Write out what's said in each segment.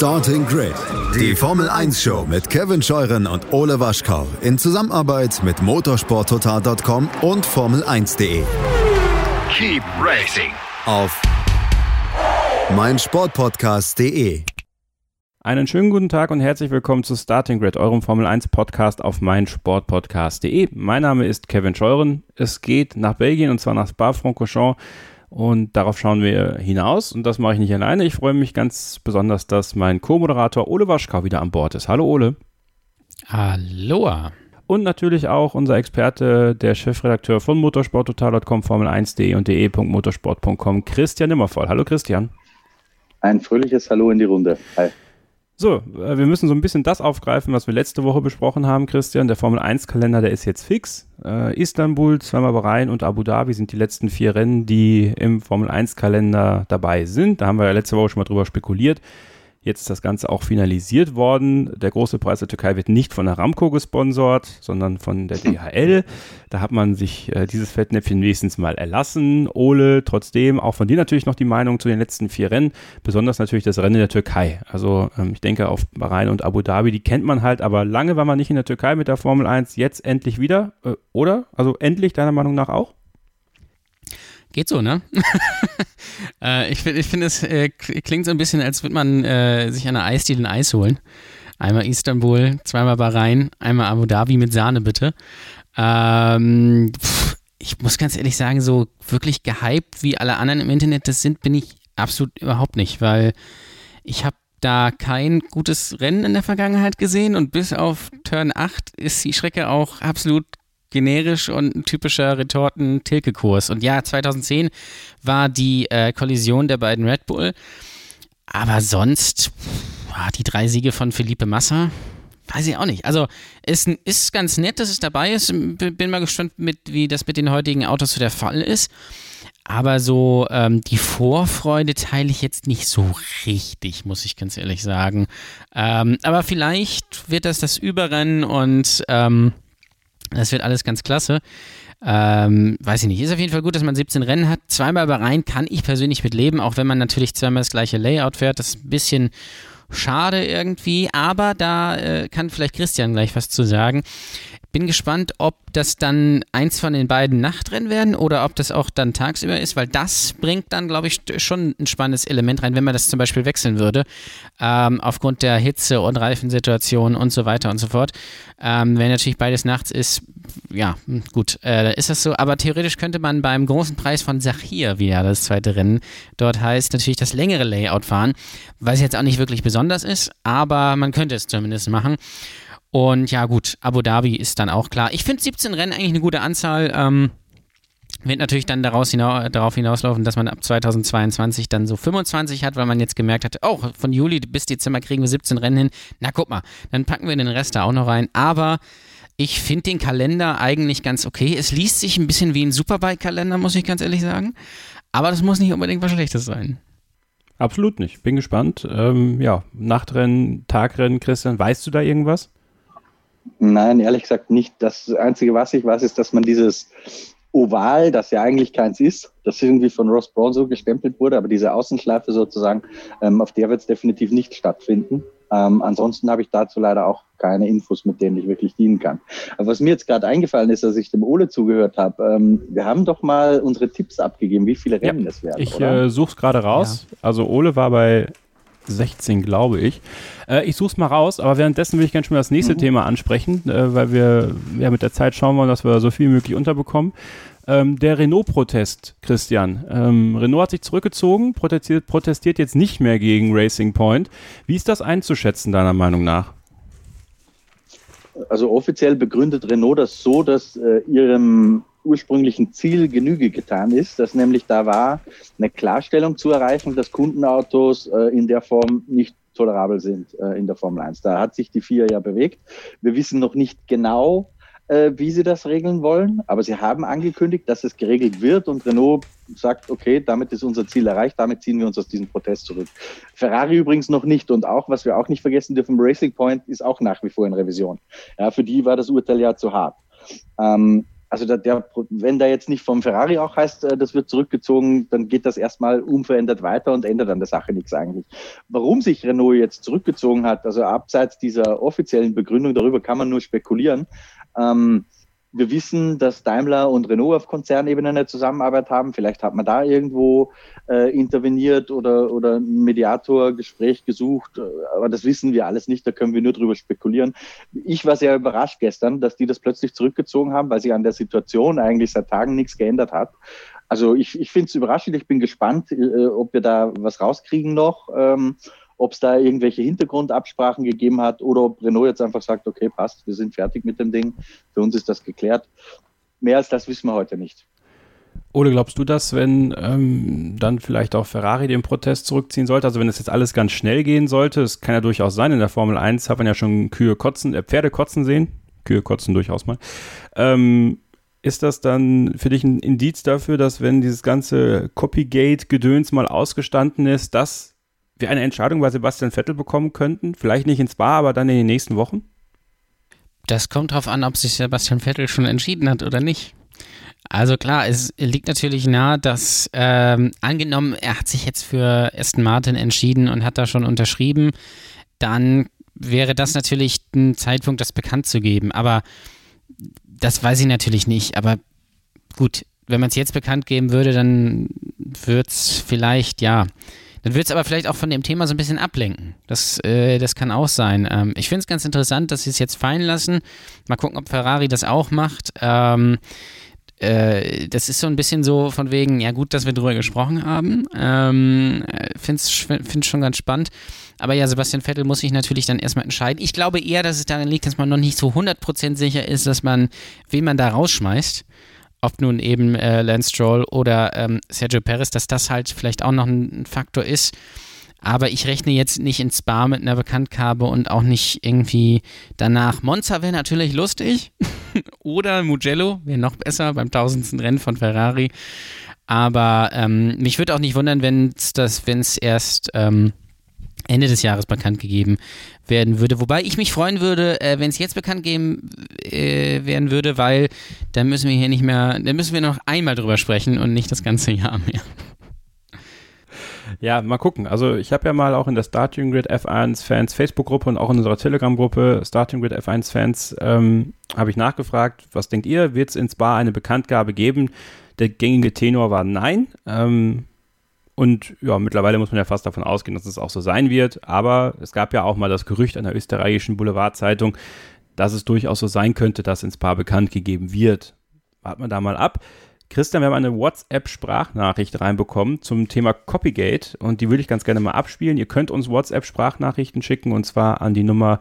Starting Grid, die Formel 1 Show mit Kevin Scheuren und Ole Waschkau in Zusammenarbeit mit motorsporttotal.com und Formel1.de. Keep racing Auf meinsportpodcast.de. Einen schönen guten Tag und herzlich willkommen zu Starting Grid, eurem Formel 1 Podcast auf meinsportpodcast.de. Mein Name ist Kevin Scheuren. Es geht nach Belgien und zwar nach Spa-Francorchamps und darauf schauen wir hinaus. Und das mache ich nicht alleine. Ich freue mich ganz besonders, dass mein Co-Moderator Ole Waschkau wieder an Bord ist. Hallo Ole. Aloha. Und natürlich auch unser Experte, der Chefredakteur von motorsporttotal.com, Formel1.de und de.motorsport.com, Christian Nimmervoll. Hallo Christian. Ein fröhliches Hallo in die Runde. Hi. So, äh, wir müssen so ein bisschen das aufgreifen, was wir letzte Woche besprochen haben, Christian. Der Formel 1-Kalender, der ist jetzt fix. Äh, Istanbul, zweimal Bahrain und Abu Dhabi sind die letzten vier Rennen, die im Formel 1-Kalender dabei sind. Da haben wir ja letzte Woche schon mal drüber spekuliert. Jetzt ist das Ganze auch finalisiert worden. Der große Preis der Türkei wird nicht von Aramco gesponsert, sondern von der DHL. Da hat man sich äh, dieses Fettnäpfchen wenigstens mal erlassen. Ole, trotzdem auch von dir natürlich noch die Meinung zu den letzten vier Rennen, besonders natürlich das Rennen in der Türkei. Also ähm, ich denke auf Bahrain und Abu Dhabi, die kennt man halt, aber lange war man nicht in der Türkei mit der Formel 1, jetzt endlich wieder, äh, oder? Also endlich deiner Meinung nach auch? Geht so, ne? äh, ich finde, ich find, es äh, klingt so ein bisschen, als würde man äh, sich an einer Eisdiele ein Eis holen. Einmal Istanbul, zweimal Bahrain, einmal Abu Dhabi mit Sahne, bitte. Ähm, pff, ich muss ganz ehrlich sagen, so wirklich gehypt wie alle anderen im Internet das sind, bin ich absolut überhaupt nicht, weil ich habe da kein gutes Rennen in der Vergangenheit gesehen und bis auf Turn 8 ist die Strecke auch absolut generisch und ein typischer Retorten-Tilke-Kurs. Und ja, 2010 war die äh, Kollision der beiden Red Bull. Aber sonst, boah, die drei Siege von Felipe Massa, weiß ich auch nicht. Also, es ist ganz nett, dass es dabei ist. Bin mal gespannt, mit, wie das mit den heutigen Autos so der Fall ist. Aber so ähm, die Vorfreude teile ich jetzt nicht so richtig, muss ich ganz ehrlich sagen. Ähm, aber vielleicht wird das das Überrennen und ähm, das wird alles ganz klasse. Ähm, weiß ich nicht. Ist auf jeden Fall gut, dass man 17 Rennen hat. Zweimal Bahrain kann ich persönlich mit leben, auch wenn man natürlich zweimal das gleiche Layout fährt. Das ist ein bisschen schade irgendwie, aber da äh, kann vielleicht Christian gleich was zu sagen. Bin gespannt, ob das dann eins von den beiden Nachtrennen werden oder ob das auch dann tagsüber ist, weil das bringt dann, glaube ich, schon ein spannendes Element rein, wenn man das zum Beispiel wechseln würde, ähm, aufgrund der Hitze und Reifensituation und so weiter und so fort. Ähm, wenn natürlich beides nachts ist, ja, gut, äh, ist das so. Aber theoretisch könnte man beim großen Preis von Sachir wieder das zweite Rennen, dort heißt natürlich das längere Layout fahren, was jetzt auch nicht wirklich besonders ist, aber man könnte es zumindest machen. Und ja, gut, Abu Dhabi ist dann auch klar. Ich finde 17 Rennen eigentlich eine gute Anzahl. Ähm, wird natürlich dann daraus hinau darauf hinauslaufen, dass man ab 2022 dann so 25 hat, weil man jetzt gemerkt hat, oh, von Juli bis Dezember kriegen wir 17 Rennen hin. Na, guck mal, dann packen wir den Rest da auch noch rein. Aber ich finde den Kalender eigentlich ganz okay. Es liest sich ein bisschen wie ein Superbike-Kalender, muss ich ganz ehrlich sagen. Aber das muss nicht unbedingt was Schlechtes sein. Absolut nicht. Bin gespannt. Ähm, ja, Nachtrennen, Tagrennen, Christian, weißt du da irgendwas? Nein, ehrlich gesagt nicht. Das Einzige, was ich weiß, ist, dass man dieses Oval, das ja eigentlich keins ist, das irgendwie von Ross Brown so gestempelt wurde, aber diese Außenschleife sozusagen, ähm, auf der wird es definitiv nicht stattfinden. Ähm, ansonsten habe ich dazu leider auch keine Infos, mit denen ich wirklich dienen kann. Aber was mir jetzt gerade eingefallen ist, dass ich dem Ole zugehört habe, ähm, wir haben doch mal unsere Tipps abgegeben, wie viele Rennen ja, es werden. Ich äh, suche es gerade raus. Ja. Also Ole war bei 16, glaube ich. Äh, ich suche es mal raus, aber währenddessen will ich gerne schon mal das nächste mhm. Thema ansprechen, äh, weil wir ja mit der Zeit schauen wollen, dass wir so viel wie möglich unterbekommen. Ähm, der Renault-Protest, Christian. Ähm, Renault hat sich zurückgezogen, protestiert, protestiert jetzt nicht mehr gegen Racing Point. Wie ist das einzuschätzen, deiner Meinung nach? Also offiziell begründet Renault das so, dass äh, ihrem ursprünglichen Ziel Genüge getan ist, dass nämlich da war, eine Klarstellung zu erreichen, dass Kundenautos äh, in der Form nicht tolerabel sind äh, in der Formel 1. Da hat sich die FIA ja bewegt. Wir wissen noch nicht genau, äh, wie sie das regeln wollen, aber sie haben angekündigt, dass es geregelt wird und Renault sagt, okay, damit ist unser Ziel erreicht, damit ziehen wir uns aus diesem Protest zurück. Ferrari übrigens noch nicht und auch, was wir auch nicht vergessen dürfen, Racing Point ist auch nach wie vor in Revision. Ja, für die war das Urteil ja zu hart. Ähm, also der, der, wenn da jetzt nicht vom Ferrari auch heißt, äh, das wird zurückgezogen, dann geht das erstmal unverändert weiter und ändert an der Sache nichts eigentlich. Warum sich Renault jetzt zurückgezogen hat, also abseits dieser offiziellen Begründung, darüber kann man nur spekulieren. Ähm, wir wissen, dass Daimler und Renault auf Konzernebene eine Zusammenarbeit haben. Vielleicht hat man da irgendwo äh, interveniert oder, oder ein Mediator-Gespräch gesucht. Aber das wissen wir alles nicht. Da können wir nur drüber spekulieren. Ich war sehr überrascht gestern, dass die das plötzlich zurückgezogen haben, weil sich an der Situation eigentlich seit Tagen nichts geändert hat. Also ich, ich finde es überraschend. Ich bin gespannt, äh, ob wir da was rauskriegen noch. Ähm, ob es da irgendwelche Hintergrundabsprachen gegeben hat oder ob Renault jetzt einfach sagt, okay, passt, wir sind fertig mit dem Ding, für uns ist das geklärt. Mehr als das wissen wir heute nicht. Oder glaubst du das, wenn ähm, dann vielleicht auch Ferrari den Protest zurückziehen sollte? Also wenn das jetzt alles ganz schnell gehen sollte, es kann ja durchaus sein, in der Formel 1 hat man ja schon Kühe kotzen, äh, Pferde kotzen sehen. Kühe kotzen durchaus mal. Ähm, ist das dann für dich ein Indiz dafür, dass wenn dieses ganze Copygate-Gedöns mal ausgestanden ist, dass wir eine Entscheidung bei Sebastian Vettel bekommen könnten? Vielleicht nicht ins Bar, aber dann in den nächsten Wochen? Das kommt darauf an, ob sich Sebastian Vettel schon entschieden hat oder nicht. Also klar, es liegt natürlich nahe, dass ähm, angenommen, er hat sich jetzt für Aston Martin entschieden und hat da schon unterschrieben, dann wäre das natürlich ein Zeitpunkt, das bekannt zu geben. Aber das weiß ich natürlich nicht. Aber gut, wenn man es jetzt bekannt geben würde, dann wird es vielleicht, ja, dann wird es aber vielleicht auch von dem Thema so ein bisschen ablenken. Das, äh, das kann auch sein. Ähm, ich finde es ganz interessant, dass sie es jetzt fallen lassen. Mal gucken, ob Ferrari das auch macht. Ähm, äh, das ist so ein bisschen so von wegen, ja gut, dass wir drüber gesprochen haben. Ähm, Finde es schon ganz spannend. Aber ja, Sebastian Vettel muss sich natürlich dann erstmal entscheiden. Ich glaube eher, dass es daran liegt, dass man noch nicht so 100% sicher ist, dass man, wen man da rausschmeißt ob nun eben äh, Lance Stroll oder ähm, Sergio Perez, dass das halt vielleicht auch noch ein Faktor ist. Aber ich rechne jetzt nicht ins Bar mit einer Bekanntgabe und auch nicht irgendwie danach. Monza wäre natürlich lustig. oder Mugello wäre noch besser beim tausendsten Rennen von Ferrari. Aber ähm, mich würde auch nicht wundern, wenn es erst ähm, Ende des Jahres bekannt gegeben werden würde. Wobei ich mich freuen würde, äh, wenn es jetzt bekannt geben äh, werden würde, weil dann müssen wir hier nicht mehr, dann müssen wir noch einmal drüber sprechen und nicht das ganze Jahr mehr. Ja, mal gucken. Also ich habe ja mal auch in der Starting Grid F1 Fans Facebook-Gruppe und auch in unserer Telegram-Gruppe Starting Grid F1 Fans ähm, habe ich nachgefragt, was denkt ihr? Wird es ins Bar eine Bekanntgabe geben? Der gängige Tenor war nein. Ähm, und ja, mittlerweile muss man ja fast davon ausgehen, dass es auch so sein wird. Aber es gab ja auch mal das Gerücht einer österreichischen Boulevardzeitung, dass es durchaus so sein könnte, dass ins Paar bekannt gegeben wird. Warten wir da mal ab. Christian, wir haben eine WhatsApp-Sprachnachricht reinbekommen zum Thema Copygate und die würde ich ganz gerne mal abspielen. Ihr könnt uns WhatsApp-Sprachnachrichten schicken und zwar an die Nummer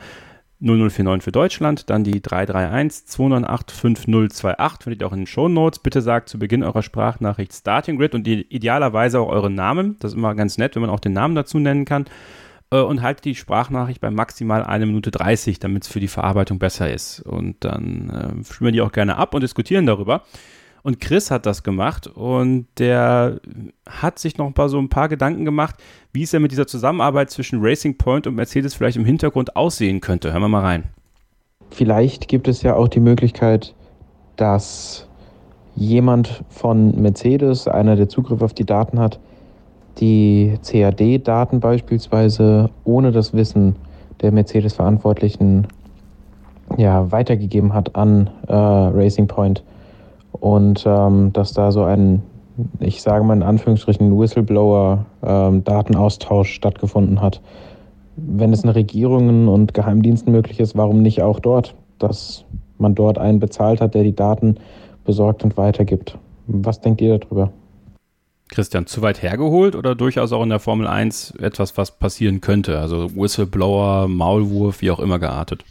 0049 für Deutschland, dann die 331 298 5028, findet ihr auch in den Show Notes. Bitte sagt zu Beginn eurer Sprachnachricht Starting Grid und idealerweise auch euren Namen. Das ist immer ganz nett, wenn man auch den Namen dazu nennen kann. Äh, und haltet die Sprachnachricht bei maximal 1 Minute 30, damit es für die Verarbeitung besser ist. Und dann äh, stimmen wir die auch gerne ab und diskutieren darüber. Und Chris hat das gemacht und der hat sich noch ein paar, so ein paar Gedanken gemacht, wie es ja mit dieser Zusammenarbeit zwischen Racing Point und Mercedes vielleicht im Hintergrund aussehen könnte. Hören wir mal rein. Vielleicht gibt es ja auch die Möglichkeit, dass jemand von Mercedes, einer der Zugriff auf die Daten hat, die CAD-Daten beispielsweise ohne das Wissen der Mercedes-Verantwortlichen ja, weitergegeben hat an äh, Racing Point und ähm, dass da so ein, ich sage mal in Anführungsstrichen, Whistleblower-Datenaustausch ähm, stattgefunden hat. Wenn es in Regierungen und Geheimdiensten möglich ist, warum nicht auch dort, dass man dort einen bezahlt hat, der die Daten besorgt und weitergibt? Was denkt ihr darüber? Christian, zu weit hergeholt oder durchaus auch in der Formel 1 etwas, was passieren könnte? Also Whistleblower, Maulwurf, wie auch immer geartet.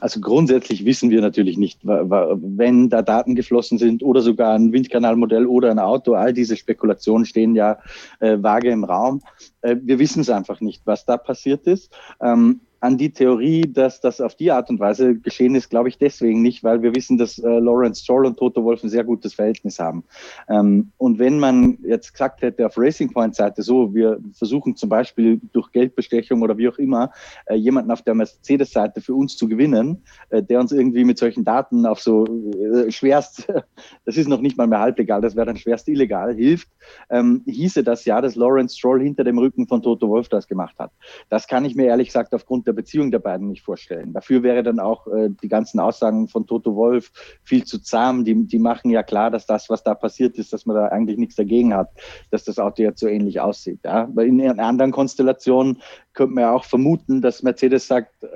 Also grundsätzlich wissen wir natürlich nicht, wenn da Daten geflossen sind oder sogar ein Windkanalmodell oder ein Auto, all diese Spekulationen stehen ja äh, vage im Raum. Äh, wir wissen es einfach nicht, was da passiert ist. Ähm, an die Theorie, dass das auf die Art und Weise geschehen ist, glaube ich deswegen nicht, weil wir wissen, dass äh, Lawrence Stroll und Toto Wolf ein sehr gutes Verhältnis haben. Ähm, und wenn man jetzt gesagt hätte auf Racing Point Seite so, wir versuchen zum Beispiel durch Geldbestechung oder wie auch immer äh, jemanden auf der Mercedes Seite für uns zu gewinnen, äh, der uns irgendwie mit solchen Daten auf so äh, schwerst, das ist noch nicht mal mehr halblegal, das wäre dann schwerst illegal, hilft, ähm, hieße das ja, dass Lawrence Stroll hinter dem Rücken von Toto Wolf das gemacht hat. Das kann ich mir ehrlich gesagt aufgrund der Beziehung der beiden nicht vorstellen. Dafür wäre dann auch äh, die ganzen Aussagen von Toto Wolf viel zu zahm. Die, die machen ja klar, dass das, was da passiert ist, dass man da eigentlich nichts dagegen hat, dass das Auto jetzt so ähnlich aussieht. Ja? In einer anderen Konstellation könnte man ja auch vermuten, dass Mercedes sagt, äh,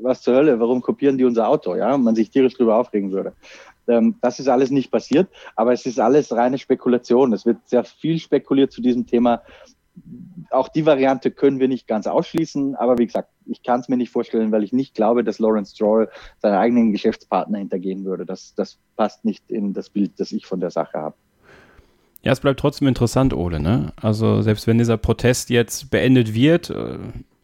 was zur Hölle, warum kopieren die unser Auto? Ja, und man sich tierisch darüber aufregen würde. Ähm, das ist alles nicht passiert, aber es ist alles reine Spekulation. Es wird sehr viel spekuliert zu diesem Thema. Auch die Variante können wir nicht ganz ausschließen, aber wie gesagt, ich kann es mir nicht vorstellen, weil ich nicht glaube, dass Lawrence Stroll seinen eigenen Geschäftspartner hintergehen würde. Das, das passt nicht in das Bild, das ich von der Sache habe. Ja, es bleibt trotzdem interessant, Ole. Ne? Also selbst wenn dieser Protest jetzt beendet wird, äh,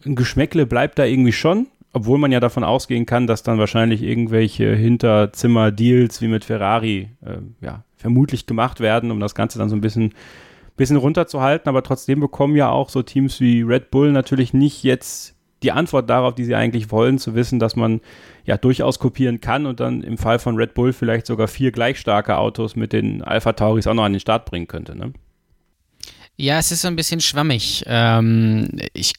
ein Geschmäckle bleibt da irgendwie schon obwohl man ja davon ausgehen kann, dass dann wahrscheinlich irgendwelche Hinterzimmer-Deals wie mit Ferrari äh, ja, vermutlich gemacht werden, um das Ganze dann so ein bisschen, bisschen runterzuhalten. Aber trotzdem bekommen ja auch so Teams wie Red Bull natürlich nicht jetzt die Antwort darauf, die sie eigentlich wollen, zu wissen, dass man ja durchaus kopieren kann und dann im Fall von Red Bull vielleicht sogar vier gleich starke Autos mit den Alpha Tauris auch noch an den Start bringen könnte. Ne? Ja, es ist so ein bisschen schwammig. Ähm, ich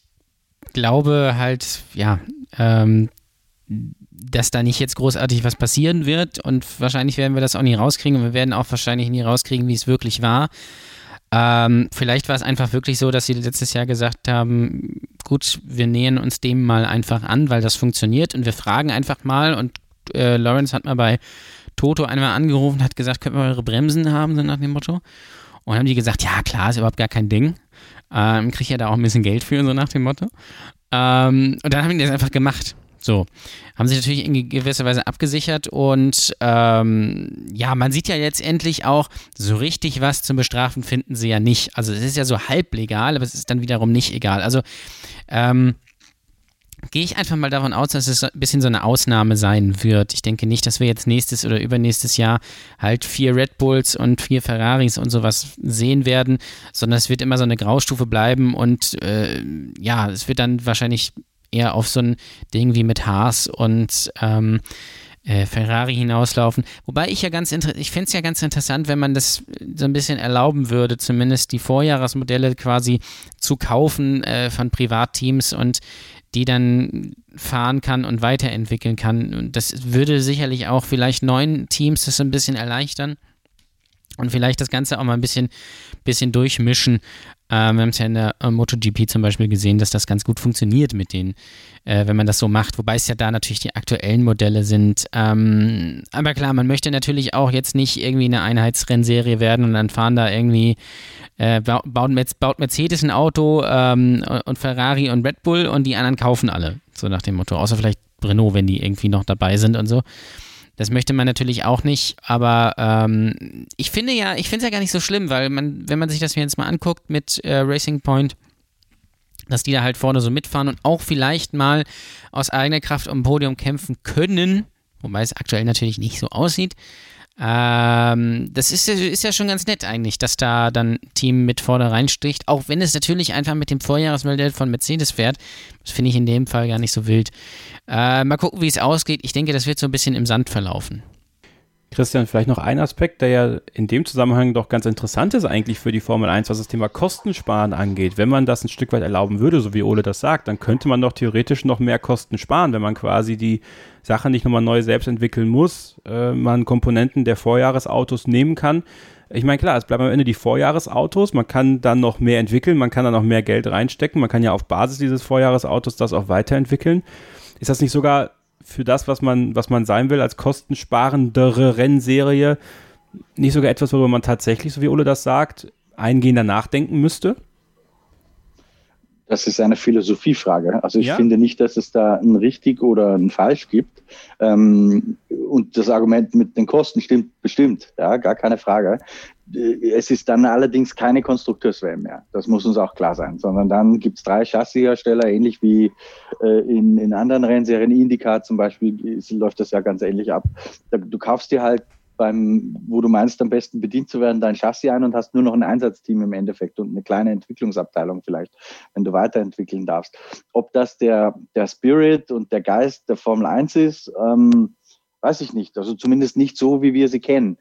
glaube halt, ja, ähm, dass da nicht jetzt großartig was passieren wird und wahrscheinlich werden wir das auch nie rauskriegen und wir werden auch wahrscheinlich nie rauskriegen, wie es wirklich war. Ähm, vielleicht war es einfach wirklich so, dass sie letztes Jahr gesagt haben, gut, wir nähern uns dem mal einfach an, weil das funktioniert und wir fragen einfach mal und äh, Lawrence hat mal bei Toto einmal angerufen, hat gesagt, können wir eure Bremsen haben, so nach dem Motto. Und haben die gesagt, ja klar, ist überhaupt gar kein Ding. Ähm, kriege ja da auch ein bisschen Geld für, so nach dem Motto. Ähm, und dann haben die das einfach gemacht. So, haben sich natürlich in gewisser Weise abgesichert und ähm, ja, man sieht ja letztendlich auch, so richtig was zum Bestrafen finden sie ja nicht. Also es ist ja so halb legal, aber es ist dann wiederum nicht egal. Also ähm, gehe ich einfach mal davon aus, dass es ein bisschen so eine Ausnahme sein wird. Ich denke nicht, dass wir jetzt nächstes oder übernächstes Jahr halt vier Red Bulls und vier Ferraris und sowas sehen werden, sondern es wird immer so eine Graustufe bleiben und äh, ja, es wird dann wahrscheinlich eher auf so ein Ding wie mit Haas und ähm, äh, Ferrari hinauslaufen. Wobei ich ja ganz ich fände es ja ganz interessant, wenn man das so ein bisschen erlauben würde, zumindest die Vorjahresmodelle quasi zu kaufen äh, von Privatteams und die dann fahren kann und weiterentwickeln kann. Und das würde sicherlich auch vielleicht neuen Teams das ein bisschen erleichtern und vielleicht das Ganze auch mal ein bisschen, bisschen durchmischen. Ähm, wir haben es ja in der äh, MotoGP zum Beispiel gesehen, dass das ganz gut funktioniert mit denen, äh, wenn man das so macht. Wobei es ja da natürlich die aktuellen Modelle sind. Ähm, aber klar, man möchte natürlich auch jetzt nicht irgendwie eine Einheitsrennserie werden und dann fahren da irgendwie äh, baut, baut, Mercedes ein Auto ähm, und Ferrari und Red Bull und die anderen kaufen alle, so nach dem Motto. Außer vielleicht Renault, wenn die irgendwie noch dabei sind und so. Das möchte man natürlich auch nicht, aber ähm, ich finde ja, ich finde es ja gar nicht so schlimm, weil man, wenn man sich das jetzt mal anguckt mit äh, Racing Point, dass die da halt vorne so mitfahren und auch vielleicht mal aus eigener Kraft um Podium kämpfen können, wobei es aktuell natürlich nicht so aussieht. Ähm, das ist, ist ja schon ganz nett eigentlich, dass da dann ein Team mit vorne reinsticht, auch wenn es natürlich einfach mit dem Vorjahresmodell von Mercedes fährt. Das finde ich in dem Fall gar nicht so wild. Äh, mal gucken, wie es ausgeht. Ich denke, das wird so ein bisschen im Sand verlaufen. Christian, vielleicht noch ein Aspekt, der ja in dem Zusammenhang doch ganz interessant ist eigentlich für die Formel 1, was das Thema Kostensparen angeht. Wenn man das ein Stück weit erlauben würde, so wie Ole das sagt, dann könnte man doch theoretisch noch mehr Kosten sparen, wenn man quasi die Sache nicht nochmal neu selbst entwickeln muss, äh, man Komponenten der Vorjahresautos nehmen kann. Ich meine, klar, es bleiben am Ende die Vorjahresautos, man kann dann noch mehr entwickeln, man kann dann noch mehr Geld reinstecken, man kann ja auf Basis dieses Vorjahresautos das auch weiterentwickeln. Ist das nicht sogar für das, was man, was man sein will, als kostensparendere Rennserie, nicht sogar etwas, worüber man tatsächlich, so wie Ole das sagt, eingehender nachdenken müsste? Das ist eine Philosophiefrage. Also ich Ja. finde nicht, dass es da ein richtig oder ein falsch gibt. Ähm, und das Argument mit den Kosten stimmt bestimmt, ja, gar keine Frage. Äh, Es ist dann allerdings keine Konstrukteurswelle mehr. Das muss uns auch klar sein, sondern dann gibt es drei Chassishersteller, ähnlich wie äh, in, in anderen Rennserien, Indica zum Beispiel, läuft das ja ganz ähnlich ab. Da, du kaufst dir halt beim, wo du meinst, am besten bedient zu werden, dein Chassis ein und hast nur noch ein Einsatzteam im Endeffekt und eine kleine Entwicklungsabteilung vielleicht, wenn du weiterentwickeln darfst. Ob das der, der Spirit und der Geist der Formel 1 ist, ähm, weiß ich nicht. Also zumindest nicht so, wie wir sie kennen.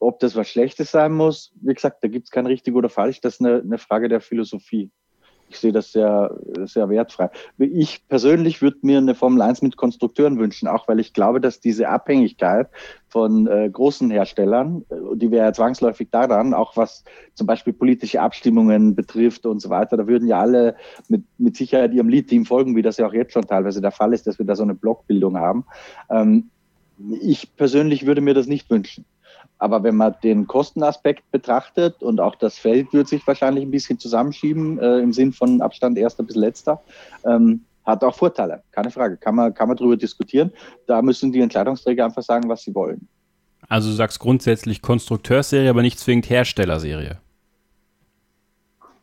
Ob das was Schlechtes sein muss, wie gesagt, da gibt es kein richtig oder falsch, das ist eine, eine Frage der Philosophie. Ich sehe das sehr, sehr wertfrei. Ich persönlich würde mir eine Formel 1 mit Konstrukteuren wünschen, auch weil ich glaube, dass diese Abhängigkeit von äh, großen Herstellern, äh, die wäre ja zwangsläufig daran, auch was zum Beispiel politische Abstimmungen betrifft und so weiter, da würden ja alle mit, mit Sicherheit ihrem Lead-Team folgen, wie das ja auch jetzt schon teilweise der Fall ist, dass wir da so eine Blockbildung haben. Ähm, ich persönlich würde mir das nicht wünschen. Aber wenn man den Kostenaspekt betrachtet und auch das Feld wird sich wahrscheinlich ein bisschen zusammenschieben äh, im Sinn von Abstand erster bis letzter, ähm, hat auch Vorteile, keine Frage. Kann man, kann man drüber diskutieren. Da müssen die Entscheidungsträger einfach sagen, was sie wollen. Also du sagst grundsätzlich Konstrukteursserie, aber nicht zwingend Herstellerserie.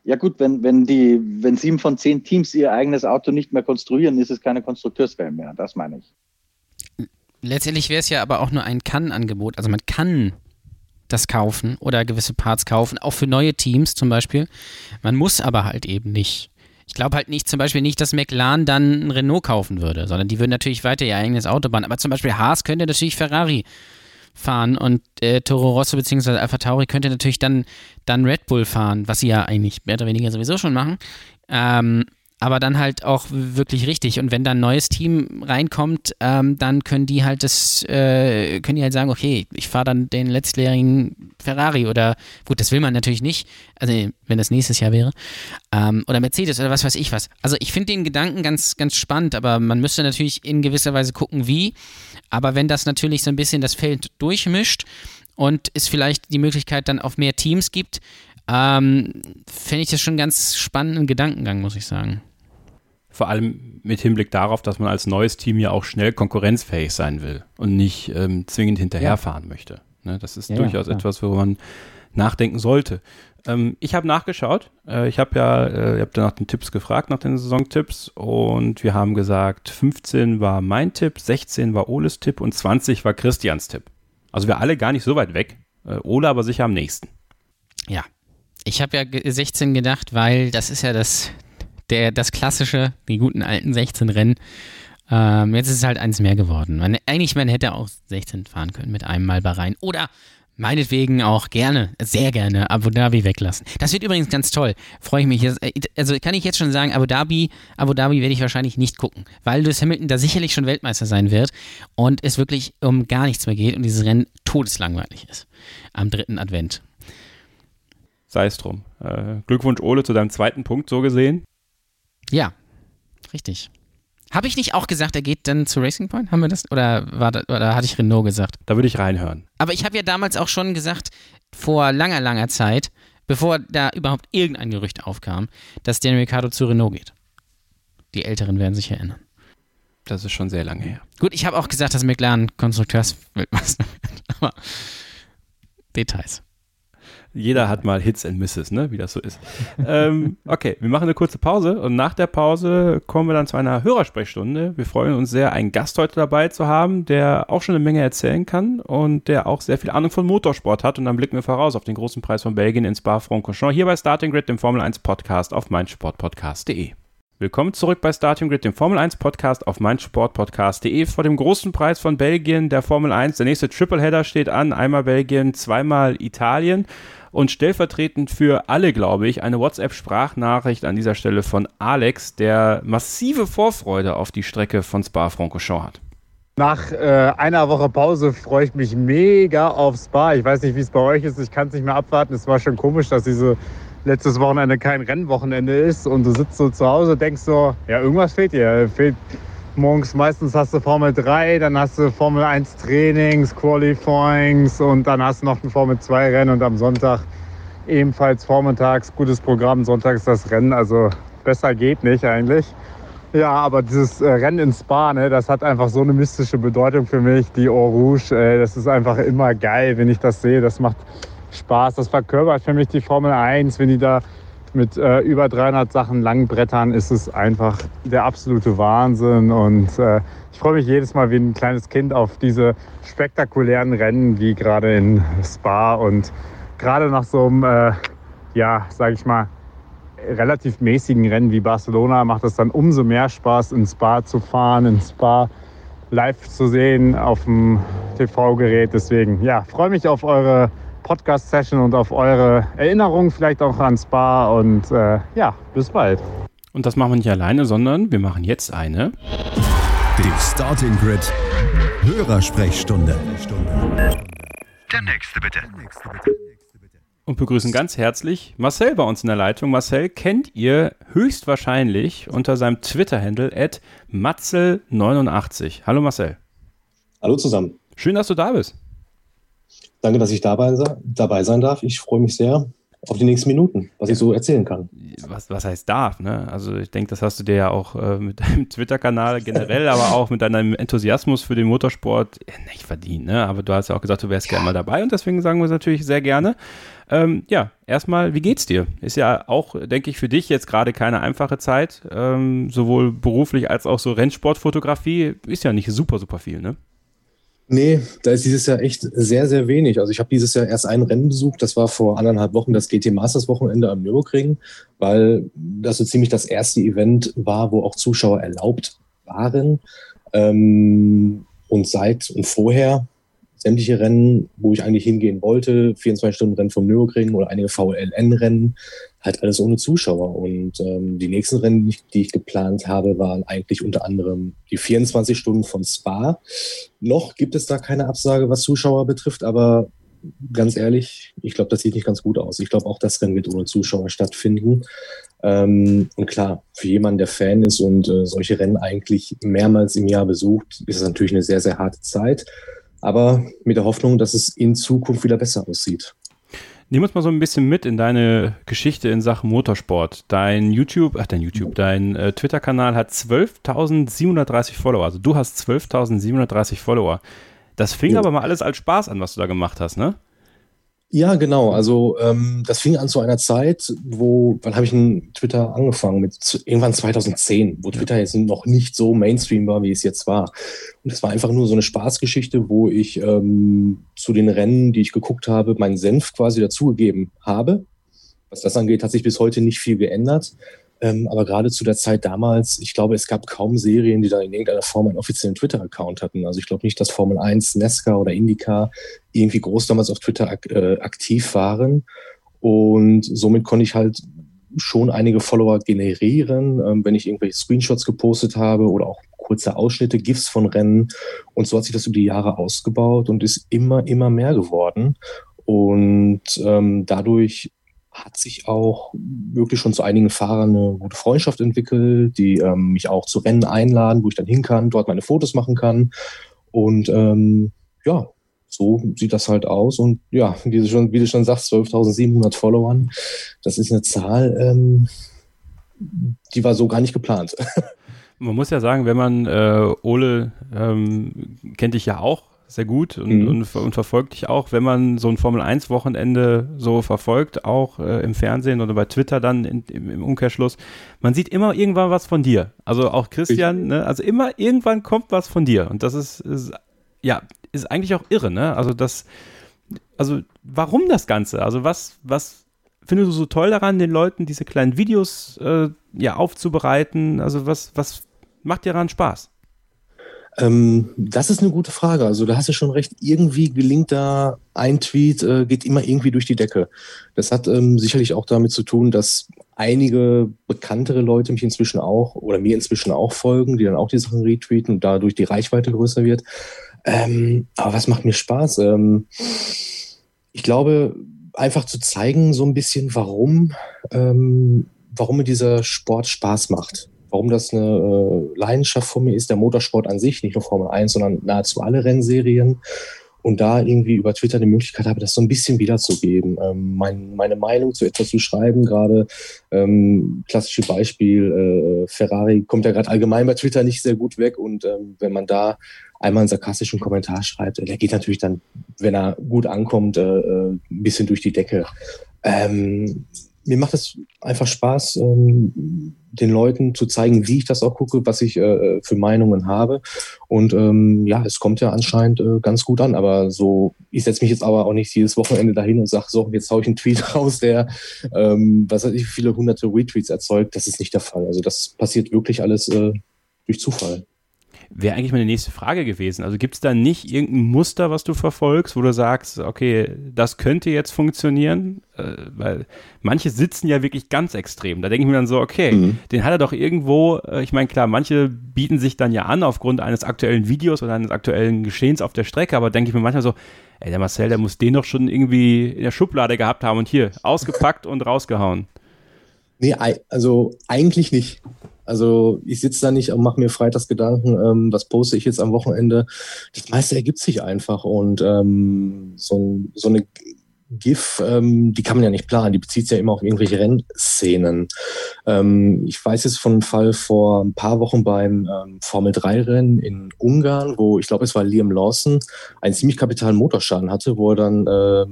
Ja gut, wenn, wenn, die, wenn sieben von zehn Teams ihr eigenes Auto nicht mehr konstruieren, ist es keine Konstrukteurswelt mehr. Das meine ich. Letztendlich wäre es ja aber auch nur ein Kann-Angebot. Also man kann das kaufen oder gewisse Parts kaufen, auch für neue Teams zum Beispiel. Man muss aber halt eben nicht. Ich glaube halt nicht, zum Beispiel nicht, dass McLaren dann ein Renault kaufen würde, sondern die würden natürlich weiter ihr eigenes Auto bauen. Aber zum Beispiel Haas könnte natürlich Ferrari fahren und äh, Toro Rosso bzw. Alpha Tauri könnte natürlich dann, dann Red Bull fahren, was sie ja eigentlich mehr oder weniger sowieso schon machen. Ähm, aber dann halt auch wirklich richtig. Und wenn dann ein neues Team reinkommt, ähm, dann können die halt das, äh, können die halt sagen, okay, ich fahre dann den letztjährigen Ferrari oder gut, das will man natürlich nicht, also wenn das nächstes Jahr wäre. Ähm, oder Mercedes oder was weiß ich was. Also ich finde den Gedanken ganz, ganz spannend, aber man müsste natürlich in gewisser Weise gucken, wie. Aber wenn das natürlich so ein bisschen das Feld durchmischt und es vielleicht die Möglichkeit dann auf mehr Teams gibt, ähm, fände ich das schon einen ganz spannenden Gedankengang, muss ich sagen. Vor allem mit Hinblick darauf, dass man als neues Team ja auch schnell konkurrenzfähig sein will und nicht ähm, zwingend hinterherfahren möchte. Ne, das ist Ja, durchaus klar. etwas, worüber man nachdenken sollte. Ähm, ich habe nachgeschaut. Äh, ich habe ja, äh, ihr habt ja nach den Tipps gefragt, nach den Saisontipps. Und wir haben gesagt, 15 war mein Tipp, 16 war Oles Tipp und 20 war Christians Tipp. Also wir alle gar nicht so weit weg. Äh, Ole aber sicher am nächsten. Ja. Ich habe ja ge- 16 gedacht, weil das ist ja das, der, das klassische, die guten alten 16 Rennen. Ähm, jetzt ist es halt eins mehr geworden. Man, eigentlich, man hätte auch 16 fahren können mit einem Mal Bahrain. Oder meinetwegen auch gerne, sehr gerne Abu Dhabi weglassen. Das wird übrigens ganz toll. Freue ich mich. Äh, Also kann ich jetzt schon sagen, Abu Dhabi, Abu Dhabi werde ich wahrscheinlich nicht gucken, weil Lewis Hamilton da sicherlich schon Weltmeister sein wird und es wirklich um gar nichts mehr geht und dieses Rennen todeslangweilig ist. Am dritten Advent. Sei es drum. Äh, Glückwunsch, Ole, zu deinem zweiten Punkt, so gesehen. Ja, richtig. Habe ich nicht auch gesagt, er geht dann zu Racing Point? Haben wir das? Oder, war das, oder hatte ich Renault gesagt? Da würde ich reinhören. Aber ich habe ja damals auch schon gesagt, vor langer, langer Zeit, bevor da überhaupt irgendein Gerücht aufkam, dass Daniel Ricciardo zu Renault geht. Die Älteren werden sich erinnern. Das ist schon sehr lange her. Gut, ich habe auch gesagt, dass McLaren Konstrukteursweltmeister wird. Aber Details. Jeder hat mal Hits and Misses, ne? wie das so ist. ähm, okay, wir machen eine kurze Pause und nach der Pause kommen wir dann zu einer Hörersprechstunde. Wir freuen uns sehr, einen Gast heute dabei zu haben, der auch schon eine Menge erzählen kann und der auch sehr viel Ahnung von Motorsport hat. Und dann blicken wir voraus auf den großen Preis von Belgien in Spa-Francorchamps hier bei Starting Grid, dem Formel 1 Podcast auf meinsportpodcast.de. Willkommen zurück bei Starting Grid, dem Formel 1 Podcast auf meinsportpodcast.de. Vor dem großen Preis von Belgien, der Formel 1. Der nächste Tripleheader steht an. Einmal Belgien, zweimal Italien. Und stellvertretend für alle, glaube ich, eine WhatsApp-Sprachnachricht an dieser Stelle von Alex, der massive Vorfreude auf die Strecke von Spa-Francorchamps hat. Nach äh, einer Woche Pause freue ich mich mega auf Spa. Ich weiß nicht, wie es bei euch ist. Ich kann es nicht mehr abwarten. Es war schon komisch, dass diese letztes Wochenende kein Rennwochenende ist und du sitzt so zu Hause, denkst so, ja, irgendwas fehlt dir. Fehlt morgens meistens hast du Formel 3, dann hast du Formel 1 Trainings, Qualifyings und dann hast du noch ein Formel 2 Rennen und am Sonntag ebenfalls vormittags gutes Programm. Sonntag ist das Rennen. Also besser geht nicht eigentlich. Ja, aber dieses äh, Rennen in Spa, ne, das hat einfach so eine mystische Bedeutung für mich. Die Eau Rouge, äh, das ist einfach immer geil, wenn ich das sehe. Das macht Spaß. Das verkörpert für mich die Formel 1. Wenn die da mit äh, über 300 Sachen lang brettern, ist es einfach der absolute Wahnsinn. Und äh, ich freue mich jedes Mal wie ein kleines Kind auf diese spektakulären Rennen, wie gerade in Spa. Und gerade nach so einem, äh, ja, sage ich mal, relativ mäßigen Rennen wie Barcelona macht es dann umso mehr Spaß, in Spa zu fahren, in Spa live zu sehen auf dem TV-Gerät. Deswegen, ja, freue mich auf eure Podcast-Session und auf eure Erinnerungen, vielleicht auch an Spa. Und äh, ja, bis bald. Und das machen wir nicht alleine, sondern wir machen jetzt eine. Die Starting Grid Hörersprechstunde. Der nächste bitte. Und begrüßen ganz herzlich Marcel bei uns in der Leitung. Marcel kennt ihr höchstwahrscheinlich unter seinem Twitter-Handle at matzel89. Hallo Marcel. Hallo zusammen. Schön, dass du da bist. Danke, dass ich dabei, dabei sein darf. Ich freue mich sehr auf die nächsten Minuten, was ich so erzählen kann. Was, was heißt darf, ne? Also ich denke, das hast du dir ja auch äh, mit deinem Twitter-Kanal generell, aber auch mit deinem Enthusiasmus für den Motorsport ja, nicht verdient, ne? Aber du hast ja auch gesagt, du wärst gerne mal dabei und deswegen sagen wir es natürlich sehr gerne. Ähm, ja, erstmal, wie geht's dir? Ist ja auch, denke ich, für dich jetzt gerade keine einfache Zeit. Ähm, sowohl beruflich als auch so Rennsportfotografie ist ja nicht super, super viel, ne? Nee, da ist dieses Jahr echt sehr, sehr wenig. Also ich habe dieses Jahr erst ein Rennen besucht, das war vor anderthalb Wochen das GT Masters Wochenende am Nürburgring, weil das so ziemlich das erste Event war, wo auch Zuschauer erlaubt waren. Ähm, und seit und vorher sämtliche Rennen, wo ich eigentlich hingehen wollte, 24-Stunden-Rennen vom Nürburgring oder einige VLN-Rennen, halt alles ohne Zuschauer. Und ähm, die nächsten Rennen, die ich, geplant habe, waren eigentlich unter anderem die 24 Stunden von Spa. Noch gibt es da keine Absage, was Zuschauer betrifft, aber ganz ehrlich, ich glaube, das sieht nicht ganz gut aus. Ich glaube, auch das Rennen wird ohne Zuschauer stattfinden. Ähm, und klar, für jemanden, der Fan ist und äh, solche Rennen eigentlich mehrmals im Jahr besucht, ist es natürlich eine sehr, sehr harte Zeit aber mit der Hoffnung, dass es in Zukunft wieder besser aussieht. Nimm uns mal so ein bisschen mit in deine Geschichte in Sachen Motorsport. Dein YouTube, ach dein YouTube, dein äh, Twitter-Kanal hat 12.730 Follower. Also du hast 12.730 Follower. Das fing ja. aber mal alles als Spaß an, was du da gemacht hast, ne? Ja, genau. Also ähm, das fing an zu einer Zeit, wo, wann habe ich in Twitter angefangen? Mit irgendwann 2010, wo Twitter jetzt noch nicht so Mainstream war, wie es jetzt war. Und es war einfach nur so eine Spaßgeschichte, wo ich ähm, zu den Rennen, die ich geguckt habe, meinen Senf quasi dazugegeben habe. Was das angeht, hat sich bis heute nicht viel geändert. Ähm, aber gerade zu der Zeit damals, ich glaube, es gab kaum Serien, die da in irgendeiner Form einen offiziellen Twitter-Account hatten. Also ich glaube nicht, dass Formel 1, NASCAR oder IndyCar irgendwie groß damals auf Twitter ak äh, aktiv waren. Und somit konnte ich halt schon einige Follower generieren, ähm, wenn ich irgendwelche Screenshots gepostet habe oder auch kurze Ausschnitte, GIFs von Rennen. Und so hat sich das über die Jahre ausgebaut und ist immer, immer mehr geworden. Und ähm, dadurch hat sich auch wirklich schon zu einigen Fahrern eine gute Freundschaft entwickelt, die ähm, mich auch zu Rennen einladen, wo ich dann hin kann, dort meine Fotos machen kann. Und ähm, ja, so sieht das halt aus. Und ja, wie du schon, wie du schon sagst, 12.700 Followern, das ist eine Zahl, ähm, die war so gar nicht geplant. Man muss ja sagen, wenn man äh, Ole ähm, kennt dich ja auch sehr gut und, mhm. und, und, verfolgt dich auch, wenn man so ein Formel-1-Wochenende so verfolgt, auch äh, im Fernsehen oder bei Twitter dann in, im, im, Umkehrschluss. Man sieht immer irgendwann was von dir. Also auch Christian, ne? also immer irgendwann kommt was von dir. Und das ist, ist ja, ist eigentlich auch irre, ne? Also das, also warum das Ganze? Also was, was findest du so toll daran, den Leuten diese kleinen Videos äh, ja aufzubereiten? Also was, was macht dir daran Spaß? Ähm, das ist eine gute Frage. Also da hast du schon recht. Irgendwie gelingt da ein Tweet, äh, geht immer irgendwie durch die Decke. Das hat ähm, sicherlich auch damit zu tun, dass einige bekanntere Leute mich inzwischen auch oder mir inzwischen auch folgen, die dann auch die Sachen retweeten und dadurch die Reichweite größer wird. Ähm, aber was macht mir Spaß? Ähm, ich glaube, einfach zu zeigen, so ein bisschen, warum, ähm, warum mir dieser Sport Spaß macht warum das eine äh, Leidenschaft von mir ist, der Motorsport an sich, nicht nur Formel 1, sondern nahezu alle Rennserien. und da irgendwie über Twitter die Möglichkeit habe, das so ein bisschen wiederzugeben. Ähm, mein, meine Meinung zu etwas zu schreiben, gerade ähm, klassische Beispiel, äh, Ferrari kommt ja gerade allgemein bei Twitter nicht sehr gut weg und ähm, wenn man da einmal einen sarkastischen Kommentar schreibt, der geht natürlich dann, wenn er gut ankommt, äh, äh ein bisschen durch die Decke. Ähm, mir macht es einfach Spaß, ähm, den Leuten zu zeigen, wie ich das auch gucke, was ich äh, für Meinungen habe. Und ähm, ja, es kommt ja anscheinend äh, ganz gut an. Aber so, ich setze mich jetzt aber auch nicht jedes Wochenende dahin und sage, so, jetzt haue ich einen Tweet raus, der, ähm, was weiß ich, viele hunderte Retweets erzeugt. Das ist nicht der Fall. Also das passiert wirklich alles äh, durch Zufall wäre eigentlich meine nächste Frage gewesen. Also gibt es da nicht irgendein Muster, was du verfolgst, wo du sagst, okay, das könnte jetzt funktionieren? Äh, weil manche sitzen ja wirklich ganz extrem. Da denke ich mir dann so, okay, mhm. den hat er doch irgendwo, äh, ich meine, klar, manche bieten sich dann ja an aufgrund eines aktuellen Videos oder eines aktuellen Geschehens auf der Strecke, aber denke ich mir manchmal so, ey, der Marcel, der muss den doch schon irgendwie in der Schublade gehabt haben und hier ausgepackt und rausgehauen. Nee, also eigentlich nicht. Also ich sitze da nicht und mache mir freitags Gedanken, ähm, was poste ich jetzt am Wochenende. Das meiste ergibt sich einfach und ähm, so, so eine GIF, ähm, die kann man ja nicht planen, die bezieht sich ja immer auf irgendwelche Rennszenen. Ähm, ich weiß jetzt von einem Fall vor ein paar Wochen beim ähm, Formel-3-Rennen in Ungarn, wo ich glaube, es war Liam Lawson, einen ziemlich kapitalen Motorschaden hatte, wo er dann äh,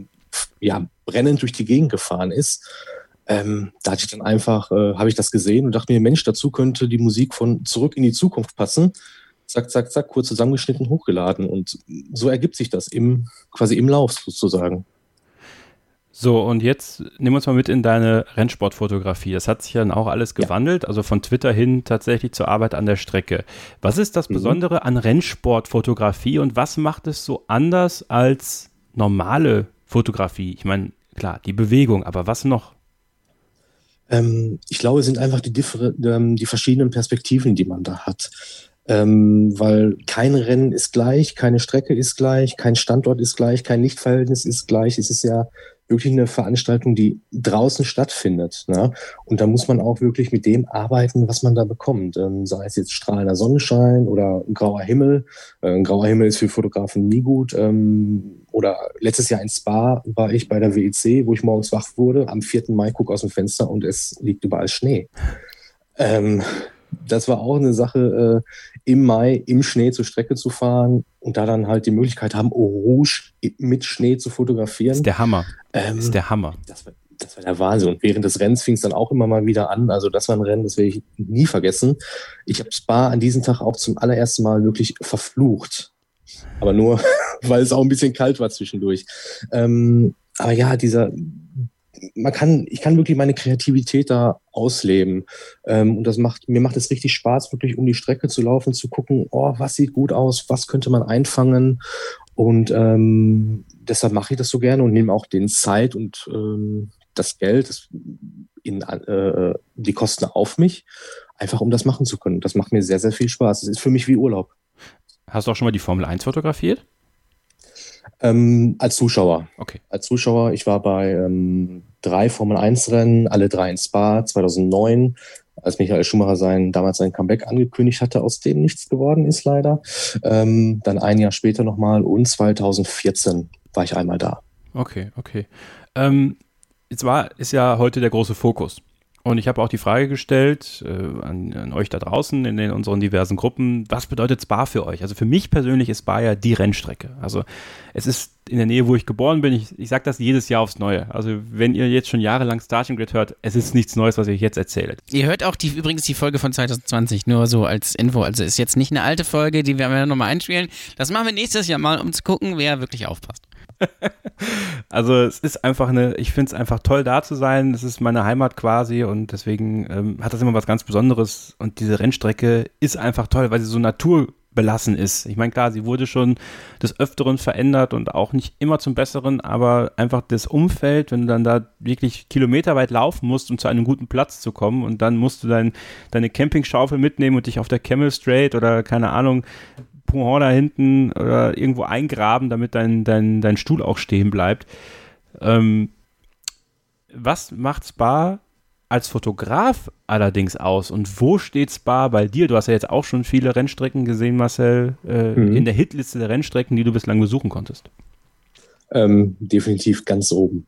ja, brennend durch die Gegend gefahren ist. Ähm, da hatte ich dann einfach, äh, habe ich das gesehen und dachte mir, Mensch, dazu könnte die Musik von Zurück in die Zukunft passen. Zack, zack, zack, kurz zusammengeschnitten, hochgeladen. Und so ergibt sich das im, quasi im Lauf sozusagen. So, und jetzt nehmen wir uns mal mit in deine Rennsportfotografie. Das hat sich dann auch alles gewandelt, ja. also von Twitter hin tatsächlich zur Arbeit an der Strecke. Was ist das mhm. Besondere an Rennsportfotografie und was macht es so anders als normale Fotografie? Ich meine, klar, die Bewegung, aber was noch? Ähm, ich glaube, es sind einfach die, ähm, die verschiedenen Perspektiven, die man da hat. Ähm, weil kein Rennen ist gleich, keine Strecke ist gleich, kein Standort ist gleich, kein Lichtverhältnis ist gleich. Es ist ja wirklich eine Veranstaltung, die draußen stattfindet. Ne? Und da muss man auch wirklich mit dem arbeiten, was man da bekommt. Ähm, sei es jetzt strahlender Sonnenschein oder grauer Himmel. Äh, grauer Himmel ist für Fotografen nie gut. Ähm, oder letztes Jahr in Spa war ich bei der WEC, wo ich morgens wach wurde. Am 4. Mai gucke aus dem Fenster und es liegt überall Schnee. Ähm, das war auch eine Sache, äh, im Mai im Schnee zur Strecke zu fahren und da dann halt die Möglichkeit haben, Eau Rouge mit Schnee zu fotografieren. Das ist der Hammer. Ähm, das ist der Hammer. Das war, das war der Wahnsinn. Und während des Rennens fing es dann auch immer mal wieder an. Also das war ein Rennen, das werde ich nie vergessen. Ich habe Spa an diesem Tag auch zum allerersten Mal wirklich verflucht. Aber nur, weil es auch ein bisschen kalt war zwischendurch. Ähm, aber ja, dieser man kann, ich kann wirklich meine Kreativität da ausleben. Ähm, und das macht, mir macht es richtig Spaß, wirklich um die Strecke zu laufen, zu gucken, oh, was sieht gut aus, was könnte man einfangen. Und ähm, deshalb mache ich das so gerne und nehme auch den Zeit und ähm, das Geld, das in, äh, die Kosten auf mich, einfach um das machen zu können. Das macht mir sehr, sehr viel Spaß. Es ist für mich wie Urlaub. Hast du auch schon mal die Formel 1 fotografiert? Ähm, als Zuschauer. Okay. Als Zuschauer. Ich war bei ähm, drei Formel 1 Rennen, alle drei in Spa 2009, als Michael Schumacher sein, damals sein Comeback angekündigt hatte, aus dem nichts geworden ist leider. Ähm, dann ein Jahr später nochmal und 2014 war ich einmal da. Okay, okay. Ähm, jetzt war, ist ja heute der große Fokus und ich habe auch die Frage gestellt äh, an, an, euch da draußen in den, unseren diversen Gruppen, was bedeutet Spa für euch? Also für mich persönlich ist Spa ja die Rennstrecke. Also es ist in der Nähe, wo ich geboren bin. Ich, ich sage das jedes Jahr aufs Neue. Also wenn ihr jetzt schon jahrelang Starting Grid hört, es ist nichts Neues, was ich jetzt erzähle. Ihr hört auch die, übrigens die Folge von 2020, nur so als Info. Also ist jetzt nicht eine alte Folge, die wir nochmal einspielen. Das machen wir nächstes Jahr mal, um zu gucken, wer wirklich aufpasst. also es ist einfach eine, ich finde es einfach toll da zu sein. Es ist meine Heimat quasi und deswegen ähm, hat das immer was ganz Besonderes. Und diese Rennstrecke ist einfach toll, weil sie so naturbelassen ist. Ich meine, klar, sie wurde schon des Öfteren verändert und auch nicht immer zum Besseren, aber einfach das Umfeld, wenn du dann da wirklich kilometerweit laufen musst, um zu einem guten Platz zu kommen und dann musst du dein, deine Campingschaufel mitnehmen und dich auf der Camel Straight oder keine Ahnung, Pouhon da hinten oder irgendwo eingraben, damit dein, dein, dein Stuhl auch stehen bleibt. Ähm, was macht Spa als Fotograf allerdings aus und wo steht Spa bei dir? Du hast ja jetzt auch schon viele Rennstrecken gesehen, Marcel, äh, mhm. in der Hitliste der Rennstrecken, die du bislang besuchen konntest. Ähm, definitiv ganz oben.